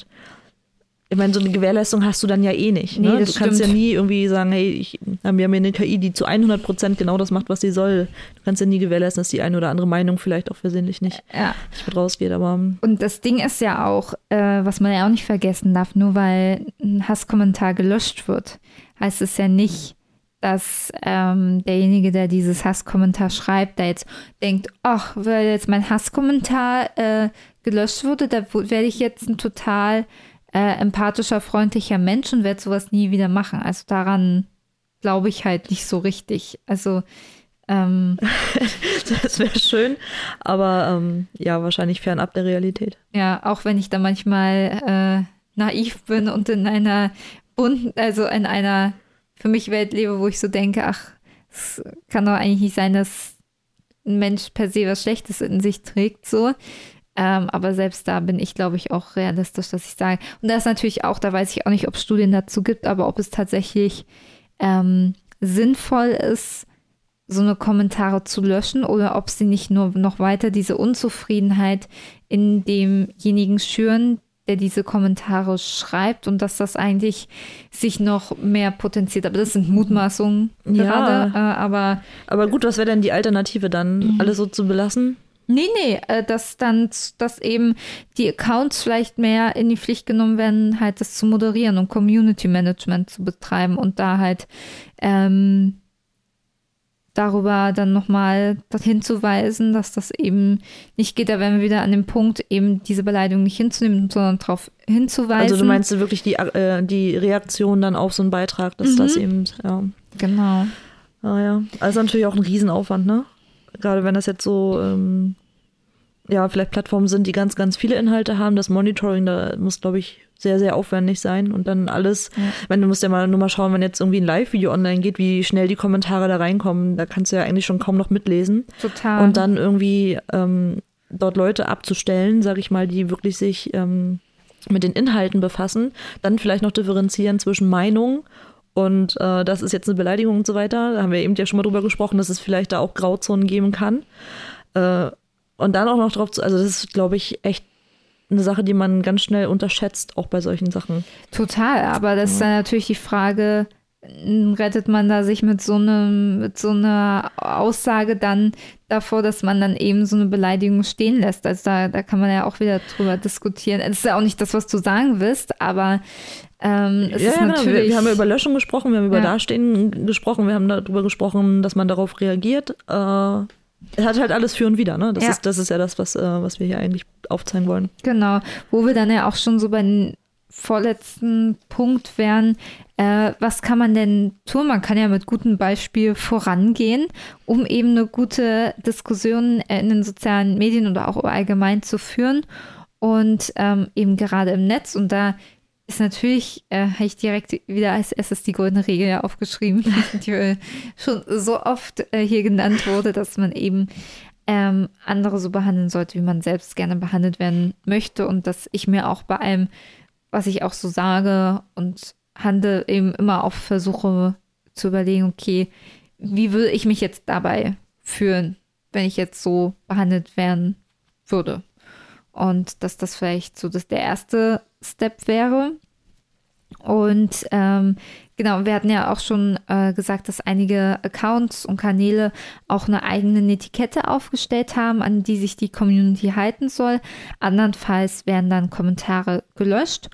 Speaker 3: ich meine, so eine Gewährleistung hast du dann ja eh nicht. Ne? Nee, du kannst stimmt. ja nie irgendwie sagen, hey, ich, wir haben ja eine KI, die zu 100 Prozent genau das macht, was sie soll. Du kannst ja nie gewährleisten, dass die eine oder andere Meinung vielleicht auch versehentlich nicht, ja. nicht mit rausgeht. Aber
Speaker 2: Und das Ding ist ja auch, äh, was man ja auch nicht vergessen darf, nur weil ein Hasskommentar gelöscht wird, heißt es ja nicht, dass ähm, derjenige, der dieses Hasskommentar schreibt, da jetzt denkt, ach, weil jetzt mein Hasskommentar äh, gelöscht wurde, da werde ich jetzt ein total äh, empathischer, freundlicher Mensch und werde sowas nie wieder machen. Also daran glaube ich halt nicht so richtig. Also ähm, (laughs)
Speaker 3: das wäre schön, aber ähm, ja, wahrscheinlich fernab der Realität.
Speaker 2: Ja, auch wenn ich da manchmal äh, naiv bin und in einer bunten, also in einer für mich Welt lebe, wo ich so denke, ach, es kann doch eigentlich nicht sein, dass ein Mensch per se was Schlechtes in sich trägt, so. Ähm, aber selbst da bin ich, glaube ich, auch realistisch, dass ich sage. Und da ist natürlich auch, da weiß ich auch nicht, ob es Studien dazu gibt, aber ob es tatsächlich ähm, sinnvoll ist, so eine Kommentare zu löschen oder ob sie nicht nur noch weiter diese Unzufriedenheit in demjenigen schüren, der diese Kommentare schreibt und dass das eigentlich sich noch mehr potenziert. Aber das sind Mutmaßungen ja. gerade. Äh, aber,
Speaker 3: aber gut, was wäre denn die Alternative dann? Alles so zu belassen?
Speaker 2: Nee, nee, äh, dass dann, dass eben die Accounts vielleicht mehr in die Pflicht genommen werden, halt das zu moderieren und Community Management zu betreiben und da halt ähm, darüber dann nochmal hinzuweisen, dass das eben nicht geht. Da wären wir wieder an dem Punkt, eben diese Beleidigung nicht hinzunehmen, sondern darauf hinzuweisen.
Speaker 3: Also du meinst wirklich die, äh, die Reaktion dann auf so einen Beitrag, dass mhm. das eben, ja.
Speaker 2: Genau.
Speaker 3: Ah ja, also natürlich auch ein Riesenaufwand, ne? Gerade wenn das jetzt so, ähm, ja, vielleicht Plattformen sind, die ganz, ganz viele Inhalte haben. Das Monitoring, da muss, glaube ich, sehr, sehr aufwendig sein. Und dann alles, ja. wenn du musst ja mal nur mal schauen, wenn jetzt irgendwie ein Live-Video online geht, wie schnell die Kommentare da reinkommen. Da kannst du ja eigentlich schon kaum noch mitlesen.
Speaker 2: Total.
Speaker 3: Und dann irgendwie ähm, dort Leute abzustellen, sage ich mal, die wirklich sich ähm, mit den Inhalten befassen, dann vielleicht noch differenzieren zwischen Meinung und äh, das ist jetzt eine Beleidigung und so weiter. Da haben wir eben ja schon mal drüber gesprochen, dass es vielleicht da auch Grauzonen geben kann. Äh, und dann auch noch drauf zu, also das ist, glaube ich, echt eine Sache, die man ganz schnell unterschätzt, auch bei solchen Sachen.
Speaker 2: Total, aber das ja. ist dann natürlich die Frage, rettet man da sich mit so einem, mit so einer Aussage dann davor, dass man dann eben so eine Beleidigung stehen lässt. Also da, da kann man ja auch wieder drüber diskutieren. Es ist ja auch nicht das, was du sagen willst, aber ähm, es ja, ist natürlich. Genau.
Speaker 3: Wir, wir, haben ja über Löschung gesprochen, wir haben über ja. Dastehen gesprochen, wir haben darüber gesprochen, dass man darauf reagiert. Äh, es hat halt alles für und wieder, ne? Das, ja. ist, das ist ja das, was, äh, was wir hier eigentlich aufzeigen wollen.
Speaker 2: Genau, wo wir dann ja auch schon so bei den vorletzten Punkt wären, äh, was kann man denn tun? Man kann ja mit gutem Beispiel vorangehen, um eben eine gute Diskussion in den sozialen Medien oder auch allgemein zu führen und ähm, eben gerade im Netz. Und da ist natürlich, äh, habe ich direkt wieder als erstes die goldene Regel aufgeschrieben, (laughs) die schon so oft äh, hier genannt wurde, dass man eben ähm, andere so behandeln sollte, wie man selbst gerne behandelt werden möchte und dass ich mir auch bei allem, was ich auch so sage und handle, eben immer auch versuche zu überlegen, okay, wie würde ich mich jetzt dabei fühlen, wenn ich jetzt so behandelt werden würde? Und dass das vielleicht so das der erste Step wäre. Und ähm, genau, wir hatten ja auch schon äh, gesagt, dass einige Accounts und Kanäle auch eine eigene Etikette aufgestellt haben, an die sich die Community halten soll. Andernfalls werden dann Kommentare gelöscht.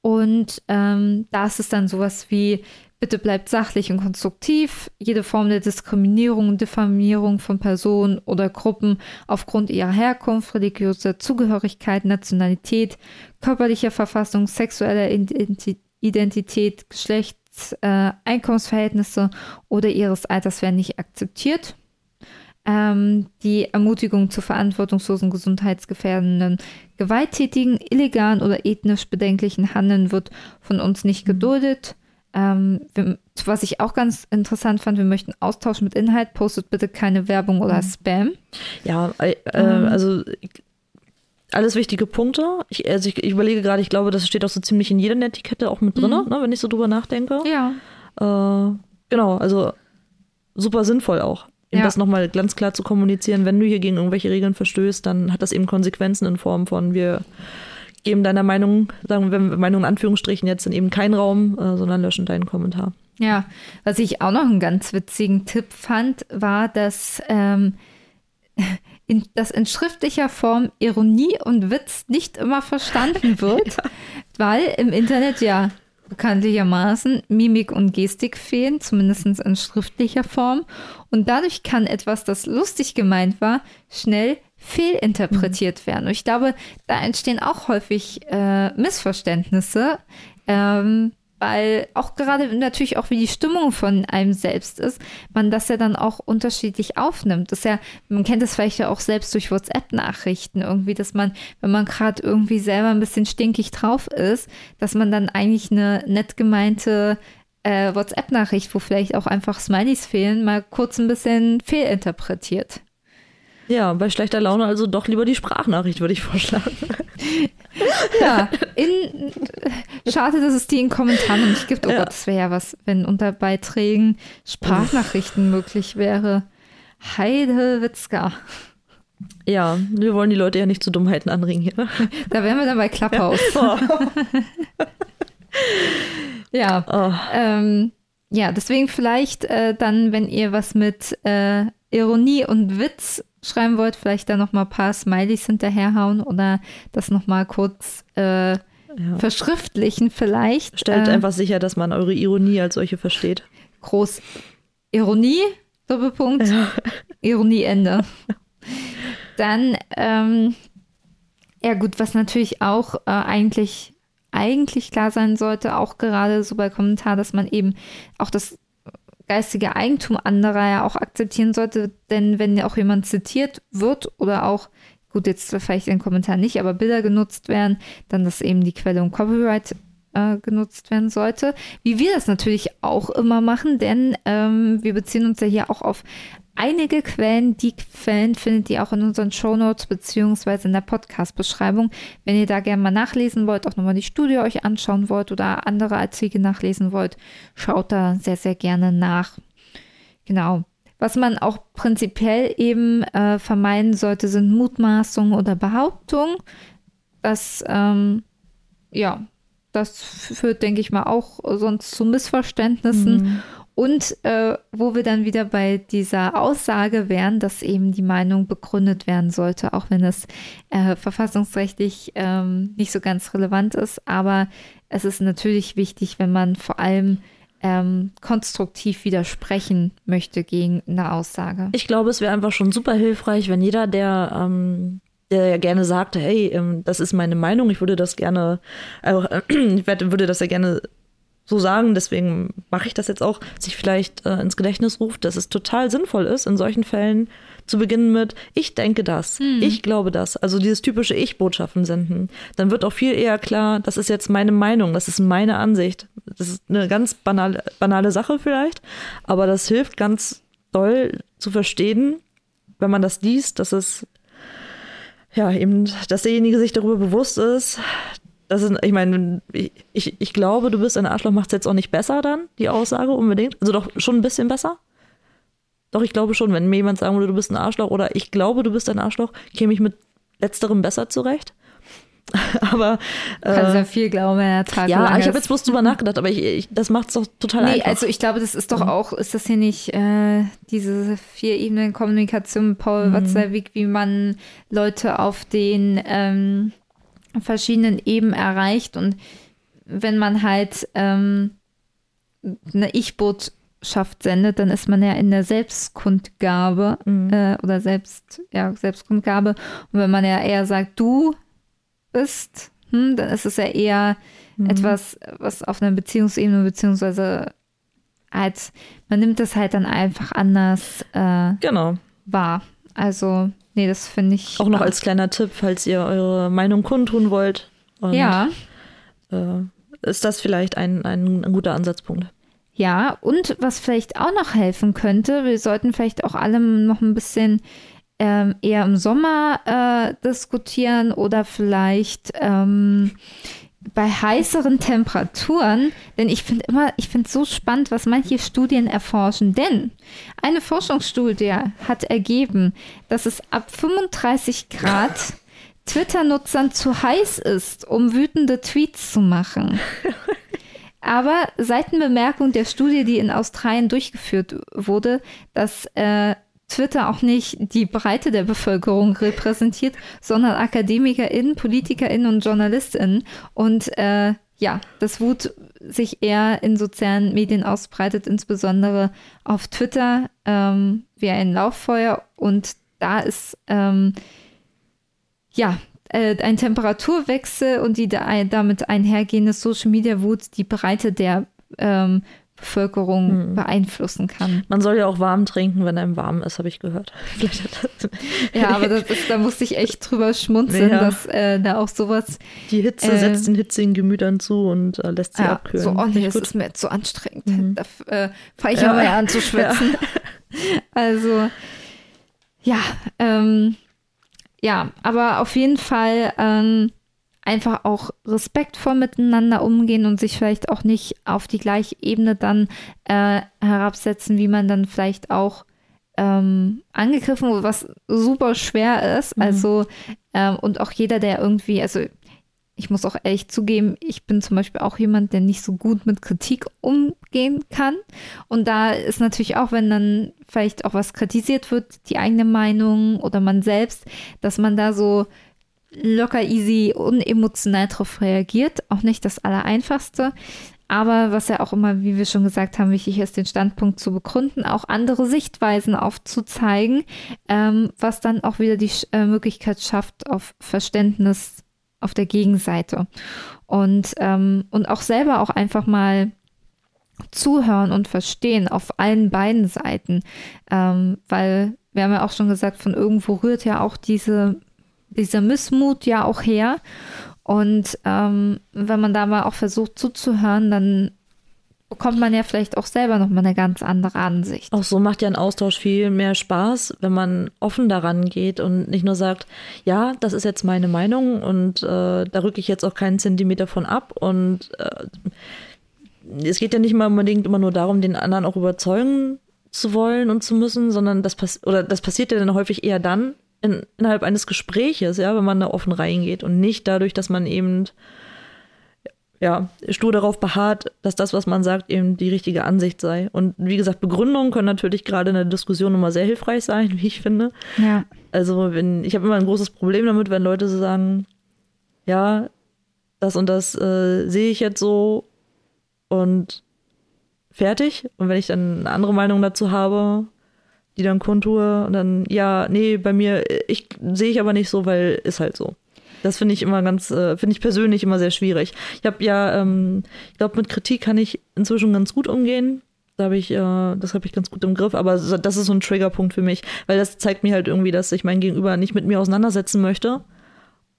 Speaker 2: Und ähm, da ist es dann sowas wie, bitte bleibt sachlich und konstruktiv. Jede Form der Diskriminierung und Diffamierung von Personen oder Gruppen aufgrund ihrer Herkunft, religiöser Zugehörigkeit, Nationalität, körperlicher Verfassung, sexueller Identität, Geschlechts, äh, Einkommensverhältnisse oder ihres Alters werden nicht akzeptiert. Ähm, die Ermutigung zu verantwortungslosen, gesundheitsgefährdenden, gewalttätigen, illegalen oder ethnisch bedenklichen Handeln wird von uns nicht mhm. geduldet. Ähm, wir, was ich auch ganz interessant fand, wir möchten Austausch mit Inhalt, postet bitte keine Werbung oder mhm. Spam.
Speaker 3: Ja, äh, äh, also alles wichtige Punkte. Ich, also ich, ich überlege gerade, ich glaube, das steht auch so ziemlich in jeder Etikette auch mit drin, mhm. ne, wenn ich so drüber nachdenke.
Speaker 2: Ja.
Speaker 3: Äh, genau, also super sinnvoll auch. Ja. das nochmal ganz klar zu kommunizieren, wenn du hier gegen irgendwelche Regeln verstößt, dann hat das eben Konsequenzen in Form von wir geben deiner Meinung, sagen wir Meinung in Anführungsstrichen jetzt in eben keinen Raum, äh, sondern löschen deinen Kommentar.
Speaker 2: Ja, was ich auch noch einen ganz witzigen Tipp fand, war, dass, ähm, in, dass in schriftlicher Form Ironie und Witz nicht immer verstanden (laughs) wird, ja. weil im Internet ja bekanntlichermaßen Mimik und Gestik fehlen, zumindest in schriftlicher Form. Und dadurch kann etwas, das lustig gemeint war, schnell fehlinterpretiert mhm. werden. Und ich glaube, da entstehen auch häufig äh, Missverständnisse, ähm, weil auch gerade natürlich auch wie die Stimmung von einem selbst ist, man das ja dann auch unterschiedlich aufnimmt. Das ja, man kennt das vielleicht ja auch selbst durch WhatsApp-Nachrichten irgendwie, dass man, wenn man gerade irgendwie selber ein bisschen stinkig drauf ist, dass man dann eigentlich eine nett gemeinte äh, WhatsApp-Nachricht, wo vielleicht auch einfach Smileys fehlen, mal kurz ein bisschen fehlinterpretiert.
Speaker 3: Ja, bei schlechter Laune also doch lieber die Sprachnachricht, würde ich vorschlagen. (laughs)
Speaker 2: ja, in, schade, dass es die in Kommentaren nicht gibt. Oh ja. Gott, das wäre ja was, wenn unter Beiträgen Sprachnachrichten möglich wäre. Heide Witzka.
Speaker 3: Ja, wir wollen die Leute ja nicht zu Dummheiten anregen hier.
Speaker 2: Da wären wir dann bei Klapphaus. Ja, oh. (laughs) ja, oh. Ähm, ja deswegen vielleicht äh, dann, wenn ihr was mit äh, Ironie und Witz schreiben wollt, vielleicht da noch mal ein paar Smileys hinterherhauen oder das noch mal kurz äh, ja. verschriftlichen vielleicht.
Speaker 3: Stellt äh, einfach sicher, dass man eure Ironie als solche versteht.
Speaker 2: Groß. Ironie, Doppelpunkt, ja. Ironieende. (laughs) Dann, ähm, ja gut, was natürlich auch äh, eigentlich, eigentlich klar sein sollte, auch gerade so bei Kommentar, dass man eben auch das geistige Eigentum anderer ja auch akzeptieren sollte, denn wenn auch jemand zitiert wird oder auch, gut, jetzt vielleicht in den Kommentar nicht, aber Bilder genutzt werden, dann dass eben die Quelle und Copyright äh, genutzt werden sollte. Wie wir das natürlich auch immer machen, denn ähm, wir beziehen uns ja hier auch auf einige Quellen. Die Quellen findet ihr auch in unseren Show Notes beziehungsweise in der Podcast-Beschreibung. Wenn ihr da gerne mal nachlesen wollt, auch nochmal die Studie euch anschauen wollt oder andere Artikel nachlesen wollt, schaut da sehr, sehr gerne nach. Genau. Was man auch prinzipiell eben äh, vermeiden sollte, sind Mutmaßungen oder Behauptungen. Das, ähm, ja, das führt, denke ich mal, auch sonst zu Missverständnissen. Mhm. Und äh, wo wir dann wieder bei dieser Aussage wären, dass eben die Meinung begründet werden sollte, auch wenn es äh, verfassungsrechtlich ähm, nicht so ganz relevant ist. Aber es ist natürlich wichtig, wenn man vor allem ähm, konstruktiv widersprechen möchte gegen eine Aussage.
Speaker 3: Ich glaube, es wäre einfach schon super hilfreich, wenn jeder, der ähm der ja gerne sagte, hey, ähm, das ist meine Meinung, ich würde das gerne, äh, (clears throat) ich würde das ja gerne so sagen, deswegen mache ich das jetzt auch, sich vielleicht äh, ins Gedächtnis ruft, dass es total sinnvoll ist, in solchen Fällen zu beginnen mit, ich denke das, hm. ich glaube das, also dieses typische Ich-Botschaften senden. Dann wird auch viel eher klar, das ist jetzt meine Meinung, das ist meine Ansicht. Das ist eine ganz banale, banale Sache vielleicht, aber das hilft ganz doll zu verstehen, wenn man das liest, dass es ja eben, dass derjenige sich darüber bewusst ist, das ist, ich meine, ich, ich, glaube, du bist ein Arschloch, macht es jetzt auch nicht besser dann, die Aussage unbedingt. Also doch schon ein bisschen besser. Doch, ich glaube schon, wenn mir jemand sagen würde, du bist ein Arschloch oder ich glaube, du bist ein Arschloch, käme ich mit letzterem besser zurecht. (laughs) aber
Speaker 2: äh, kannst ja viel glauben, wenn der
Speaker 3: Tag Ja, ich habe jetzt bloß drüber nachgedacht, aber ich, ich, das macht es doch total nee, einfach.
Speaker 2: Also ich glaube, das ist doch mhm. auch, ist das hier nicht äh, diese vier Ebenen Kommunikation Paul mhm. Watzlawick, wie man Leute auf den ähm, verschiedenen Ebenen erreicht und wenn man halt ähm, eine Ich-Botschaft sendet, dann ist man ja in der Selbstkundgabe mhm. äh, oder Selbst, ja, Selbstkundgabe. Und wenn man ja eher sagt, du bist, hm, dann ist es ja eher mhm. etwas, was auf einer Beziehungsebene beziehungsweise halt, man nimmt das halt dann einfach anders äh,
Speaker 3: genau.
Speaker 2: wahr. Also Nee, das finde ich.
Speaker 3: Auch noch als kleiner Tipp, falls ihr eure Meinung kundtun wollt.
Speaker 2: Und, ja.
Speaker 3: Äh, ist das vielleicht ein, ein, ein, guter Ansatzpunkt.
Speaker 2: Ja, und was vielleicht auch noch helfen könnte, wir sollten vielleicht auch alle noch ein bisschen ähm, eher im Sommer äh, diskutieren oder vielleicht ähm, bei heißeren Temperaturen, denn ich finde immer, ich finde so spannend, was manche Studien erforschen. Denn eine Forschungsstudie hat ergeben, dass es ab 35 Grad Twitter-Nutzern zu heiß ist, um wütende Tweets zu machen. Aber Seitenbemerkung der Studie, die in Australien durchgeführt wurde, dass äh, Twitter auch nicht die Breite der Bevölkerung repräsentiert, sondern AkademikerInnen, PolitikerInnen und JournalistInnen. Und äh, ja, das Wut sich eher in sozialen Medien ausbreitet, insbesondere auf Twitter ähm, wie ein Lauffeuer. Und da ist ähm, ja äh, ein Temperaturwechsel und die da, damit einhergehende Social Media Wut die Breite der ähm, Bevölkerung hm. beeinflussen kann.
Speaker 3: Man soll ja auch warm trinken, wenn einem warm ist, habe ich gehört. (laughs) (laughs)
Speaker 2: ja, aber das ist, da musste ich echt drüber schmunzeln, ja. dass äh, da auch sowas.
Speaker 3: Die Hitze äh, setzt den hitzigen Gemütern zu und äh, lässt sie ja, abkühlen.
Speaker 2: So, oh nee, das ist mir jetzt so anstrengend. Mhm. Da äh, fange ich ja. ja an zu schwitzen. Ja. (laughs) Also, ja, ähm, ja, aber auf jeden Fall. Ähm, einfach auch respektvoll miteinander umgehen und sich vielleicht auch nicht auf die gleiche Ebene dann äh, herabsetzen, wie man dann vielleicht auch ähm, angegriffen wurde, was super schwer ist. Mhm. Also, ähm, und auch jeder, der irgendwie, also ich muss auch ehrlich zugeben, ich bin zum Beispiel auch jemand, der nicht so gut mit Kritik umgehen kann. Und da ist natürlich auch, wenn dann vielleicht auch was kritisiert wird, die eigene Meinung oder man selbst, dass man da so locker easy, unemotional drauf reagiert. Auch nicht das Allereinfachste. Aber was ja auch immer, wie wir schon gesagt haben, wichtig ist, den Standpunkt zu begründen, auch andere Sichtweisen aufzuzeigen, ähm, was dann auch wieder die äh, Möglichkeit schafft auf Verständnis auf der Gegenseite. Und, ähm, und auch selber auch einfach mal zuhören und verstehen auf allen beiden Seiten. Ähm, weil wir haben ja auch schon gesagt, von irgendwo rührt ja auch diese, dieser Missmut ja auch her. Und ähm, wenn man da mal auch versucht zuzuhören, dann bekommt man ja vielleicht auch selber nochmal eine ganz andere Ansicht.
Speaker 3: Auch so macht ja ein Austausch viel mehr Spaß, wenn man offen daran geht und nicht nur sagt, ja, das ist jetzt meine Meinung und äh, da rücke ich jetzt auch keinen Zentimeter von ab. Und äh, es geht ja nicht mal unbedingt immer nur darum, den anderen auch überzeugen zu wollen und zu müssen, sondern das, pass oder das passiert ja dann häufig eher dann, in, innerhalb eines Gespräches, ja, wenn man da offen reingeht und nicht dadurch, dass man eben ja, stur darauf beharrt, dass das, was man sagt, eben die richtige Ansicht sei. Und wie gesagt, Begründungen können natürlich gerade in der Diskussion immer sehr hilfreich sein, (laughs) wie ich finde.
Speaker 2: Ja.
Speaker 3: Also, wenn, ich habe immer ein großes Problem damit, wenn Leute so sagen, ja, das und das äh, sehe ich jetzt so und fertig. Und wenn ich dann eine andere Meinung dazu habe, die dann kundtue und dann, ja, nee, bei mir, ich sehe ich aber nicht so, weil ist halt so. Das finde ich immer ganz, äh, finde ich persönlich immer sehr schwierig. Ich habe ja, ähm, ich glaube, mit Kritik kann ich inzwischen ganz gut umgehen. Da habe ich, äh, das habe ich ganz gut im Griff, aber das ist so ein Triggerpunkt für mich, weil das zeigt mir halt irgendwie, dass ich mein Gegenüber nicht mit mir auseinandersetzen möchte.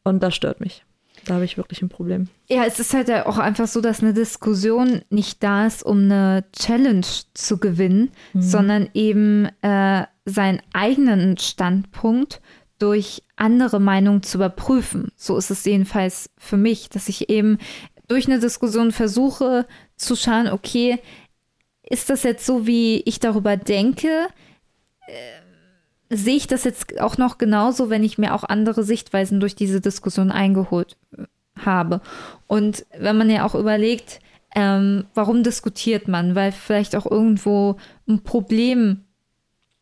Speaker 3: Und das stört mich. Da habe ich wirklich ein Problem.
Speaker 2: Ja, es ist halt auch einfach so, dass eine Diskussion nicht da ist, um eine Challenge zu gewinnen, mhm. sondern eben äh, seinen eigenen Standpunkt durch andere Meinungen zu überprüfen. So ist es jedenfalls für mich, dass ich eben durch eine Diskussion versuche zu schauen, okay, ist das jetzt so, wie ich darüber denke? Äh, sehe ich das jetzt auch noch genauso, wenn ich mir auch andere Sichtweisen durch diese Diskussion eingeholt habe? Und wenn man ja auch überlegt, ähm, warum diskutiert man? Weil vielleicht auch irgendwo ein Problem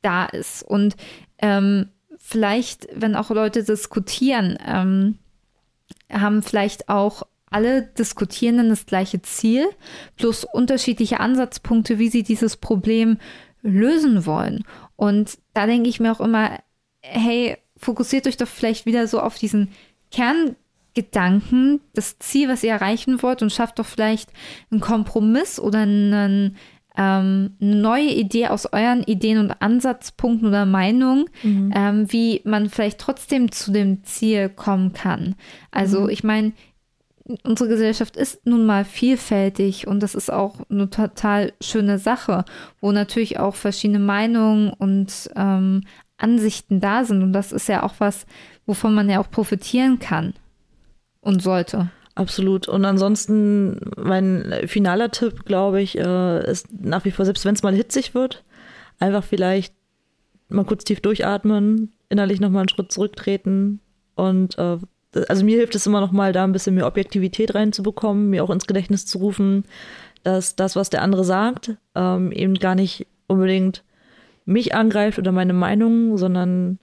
Speaker 2: da ist. Und ähm, vielleicht, wenn auch Leute diskutieren, ähm, haben vielleicht auch alle Diskutierenden das gleiche Ziel, plus unterschiedliche Ansatzpunkte, wie sie dieses Problem lösen wollen. Und da denke ich mir auch immer, hey, fokussiert euch doch vielleicht wieder so auf diesen Kerngedanken, das Ziel, was ihr erreichen wollt und schafft doch vielleicht einen Kompromiss oder einen ähm, eine neue Idee aus euren Ideen und Ansatzpunkten oder Meinungen, mhm. ähm, wie man vielleicht trotzdem zu dem Ziel kommen kann. Also mhm. ich meine, unsere Gesellschaft ist nun mal vielfältig und das ist auch eine total schöne Sache, wo natürlich auch verschiedene Meinungen und ähm, Ansichten da sind. Und das ist ja auch was, wovon man ja auch profitieren kann und sollte.
Speaker 3: Absolut. Und ansonsten, mein finaler Tipp, glaube ich, äh, ist nach wie vor, selbst wenn es mal hitzig wird, einfach vielleicht mal kurz tief durchatmen, innerlich nochmal einen Schritt zurücktreten. Und äh, also mir hilft es immer noch mal, da ein bisschen mehr Objektivität reinzubekommen, mir auch ins Gedächtnis zu rufen, dass das, was der andere sagt, ähm, eben gar nicht unbedingt mich angreift oder meine Meinung, sondern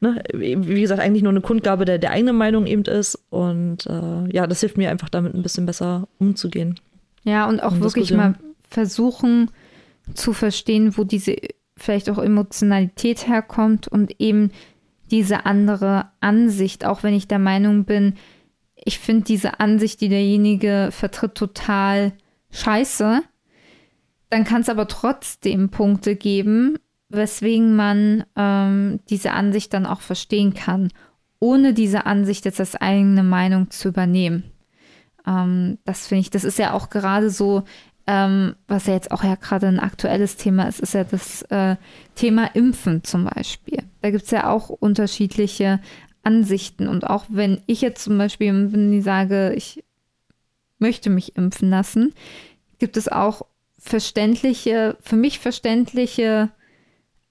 Speaker 3: ne, wie gesagt, eigentlich nur eine Kundgabe der, der eigenen Meinung eben ist. Und äh, ja, das hilft mir einfach damit ein bisschen besser umzugehen.
Speaker 2: Ja, und auch wirklich mal versuchen zu verstehen, wo diese vielleicht auch Emotionalität herkommt und eben diese andere Ansicht, auch wenn ich der Meinung bin, ich finde diese Ansicht, die derjenige vertritt, total scheiße, dann kann es aber trotzdem Punkte geben, weswegen man ähm, diese Ansicht dann auch verstehen kann, ohne diese Ansicht jetzt als eigene Meinung zu übernehmen. Ähm, das finde ich, das ist ja auch gerade so, ähm, was ja jetzt auch ja gerade ein aktuelles Thema ist, ist ja das äh, Thema Impfen zum Beispiel. Da gibt es ja auch unterschiedliche Ansichten. Und auch wenn ich jetzt zum Beispiel, sage, ich möchte mich impfen lassen, gibt es auch verständliche, für mich verständliche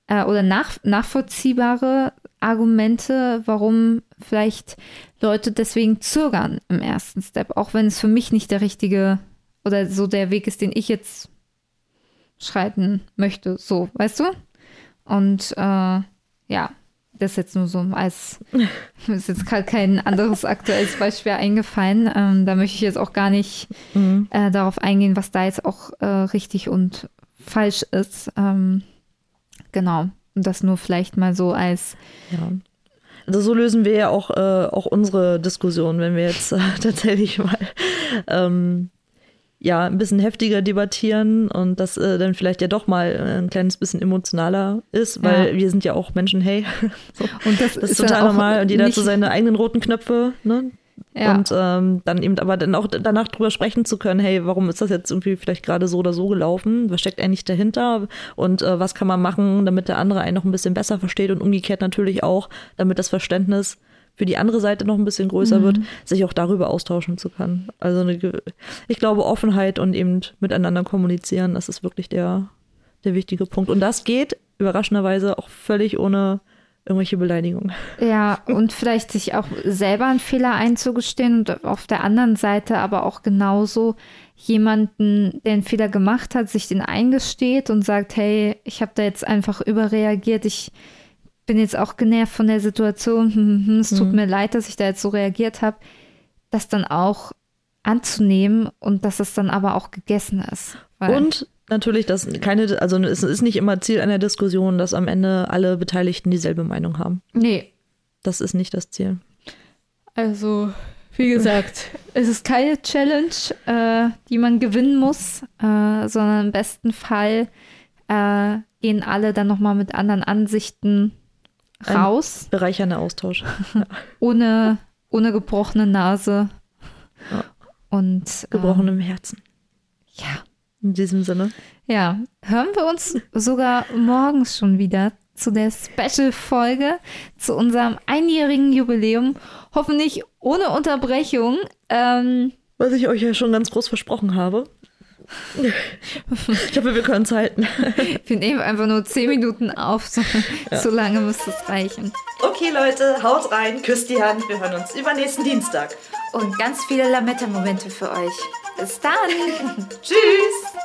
Speaker 2: äh, oder nach, nachvollziehbare Argumente, warum vielleicht Leute deswegen zögern im ersten Step, auch wenn es für mich nicht der richtige oder so der Weg ist, den ich jetzt schreiten möchte. So, weißt du? Und äh, ja, das ist jetzt nur so als, (laughs) ist jetzt gerade kein anderes aktuelles Beispiel eingefallen. Ähm, da möchte ich jetzt auch gar nicht mhm. äh, darauf eingehen, was da jetzt auch äh, richtig und falsch ist. Ähm, genau. Und das nur vielleicht mal so als.
Speaker 3: Ja. Also so lösen wir ja auch, äh, auch unsere Diskussion, wenn wir jetzt äh, (laughs) tatsächlich mal ähm, ja ein bisschen heftiger debattieren und das äh, dann vielleicht ja doch mal ein kleines bisschen emotionaler ist, weil ja. wir sind ja auch Menschen, hey. (laughs) so. Und das, das ist, total normal und jeder hat so seine eigenen roten Knöpfe, ne? Ja. Und ähm, dann eben aber dann auch danach drüber sprechen zu können, hey, warum ist das jetzt irgendwie vielleicht gerade so oder so gelaufen? Was steckt eigentlich dahinter? Und äh, was kann man machen, damit der andere einen noch ein bisschen besser versteht und umgekehrt natürlich auch, damit das Verständnis für die andere Seite noch ein bisschen größer mhm. wird, sich auch darüber austauschen zu können. Also eine, ich glaube, Offenheit und eben miteinander kommunizieren, das ist wirklich der, der wichtige Punkt. Und das geht überraschenderweise auch völlig ohne irgendwelche Beleidigungen.
Speaker 2: Ja, (laughs) und vielleicht sich auch selber einen Fehler einzugestehen und auf der anderen Seite aber auch genauso jemanden, der einen Fehler gemacht hat, sich den eingesteht und sagt, hey, ich habe da jetzt einfach überreagiert, ich bin jetzt auch genervt von der Situation, hm, hm, hm, es tut mhm. mir leid, dass ich da jetzt so reagiert habe, das dann auch anzunehmen und dass es dann aber auch gegessen ist.
Speaker 3: und natürlich, dass keine, also es ist nicht immer Ziel einer Diskussion, dass am Ende alle Beteiligten dieselbe Meinung haben.
Speaker 2: Nee.
Speaker 3: Das ist nicht das Ziel.
Speaker 2: Also, wie gesagt, (laughs) es ist keine Challenge, äh, die man gewinnen muss, äh, sondern im besten Fall äh, gehen alle dann nochmal mit anderen Ansichten raus.
Speaker 3: Ein bereichernder Austausch. (laughs)
Speaker 2: ohne, ohne gebrochene Nase. Ja. Und
Speaker 3: gebrochenem Herzen.
Speaker 2: Ja.
Speaker 3: In diesem Sinne.
Speaker 2: Ja, hören wir uns sogar morgens schon wieder zu der Special-Folge, zu unserem einjährigen Jubiläum. Hoffentlich ohne Unterbrechung. Ähm,
Speaker 3: Was ich euch ja schon ganz groß versprochen habe ich hoffe, wir können es halten.
Speaker 2: wir nehmen einfach nur 10 Minuten auf. So, ja. so lange muss das reichen.
Speaker 1: Okay, Leute, haut rein, küsst die Hand. Wir hören uns übernächsten Dienstag.
Speaker 2: Und ganz viele Lametta-Momente für euch. Bis dann. (laughs)
Speaker 1: Tschüss.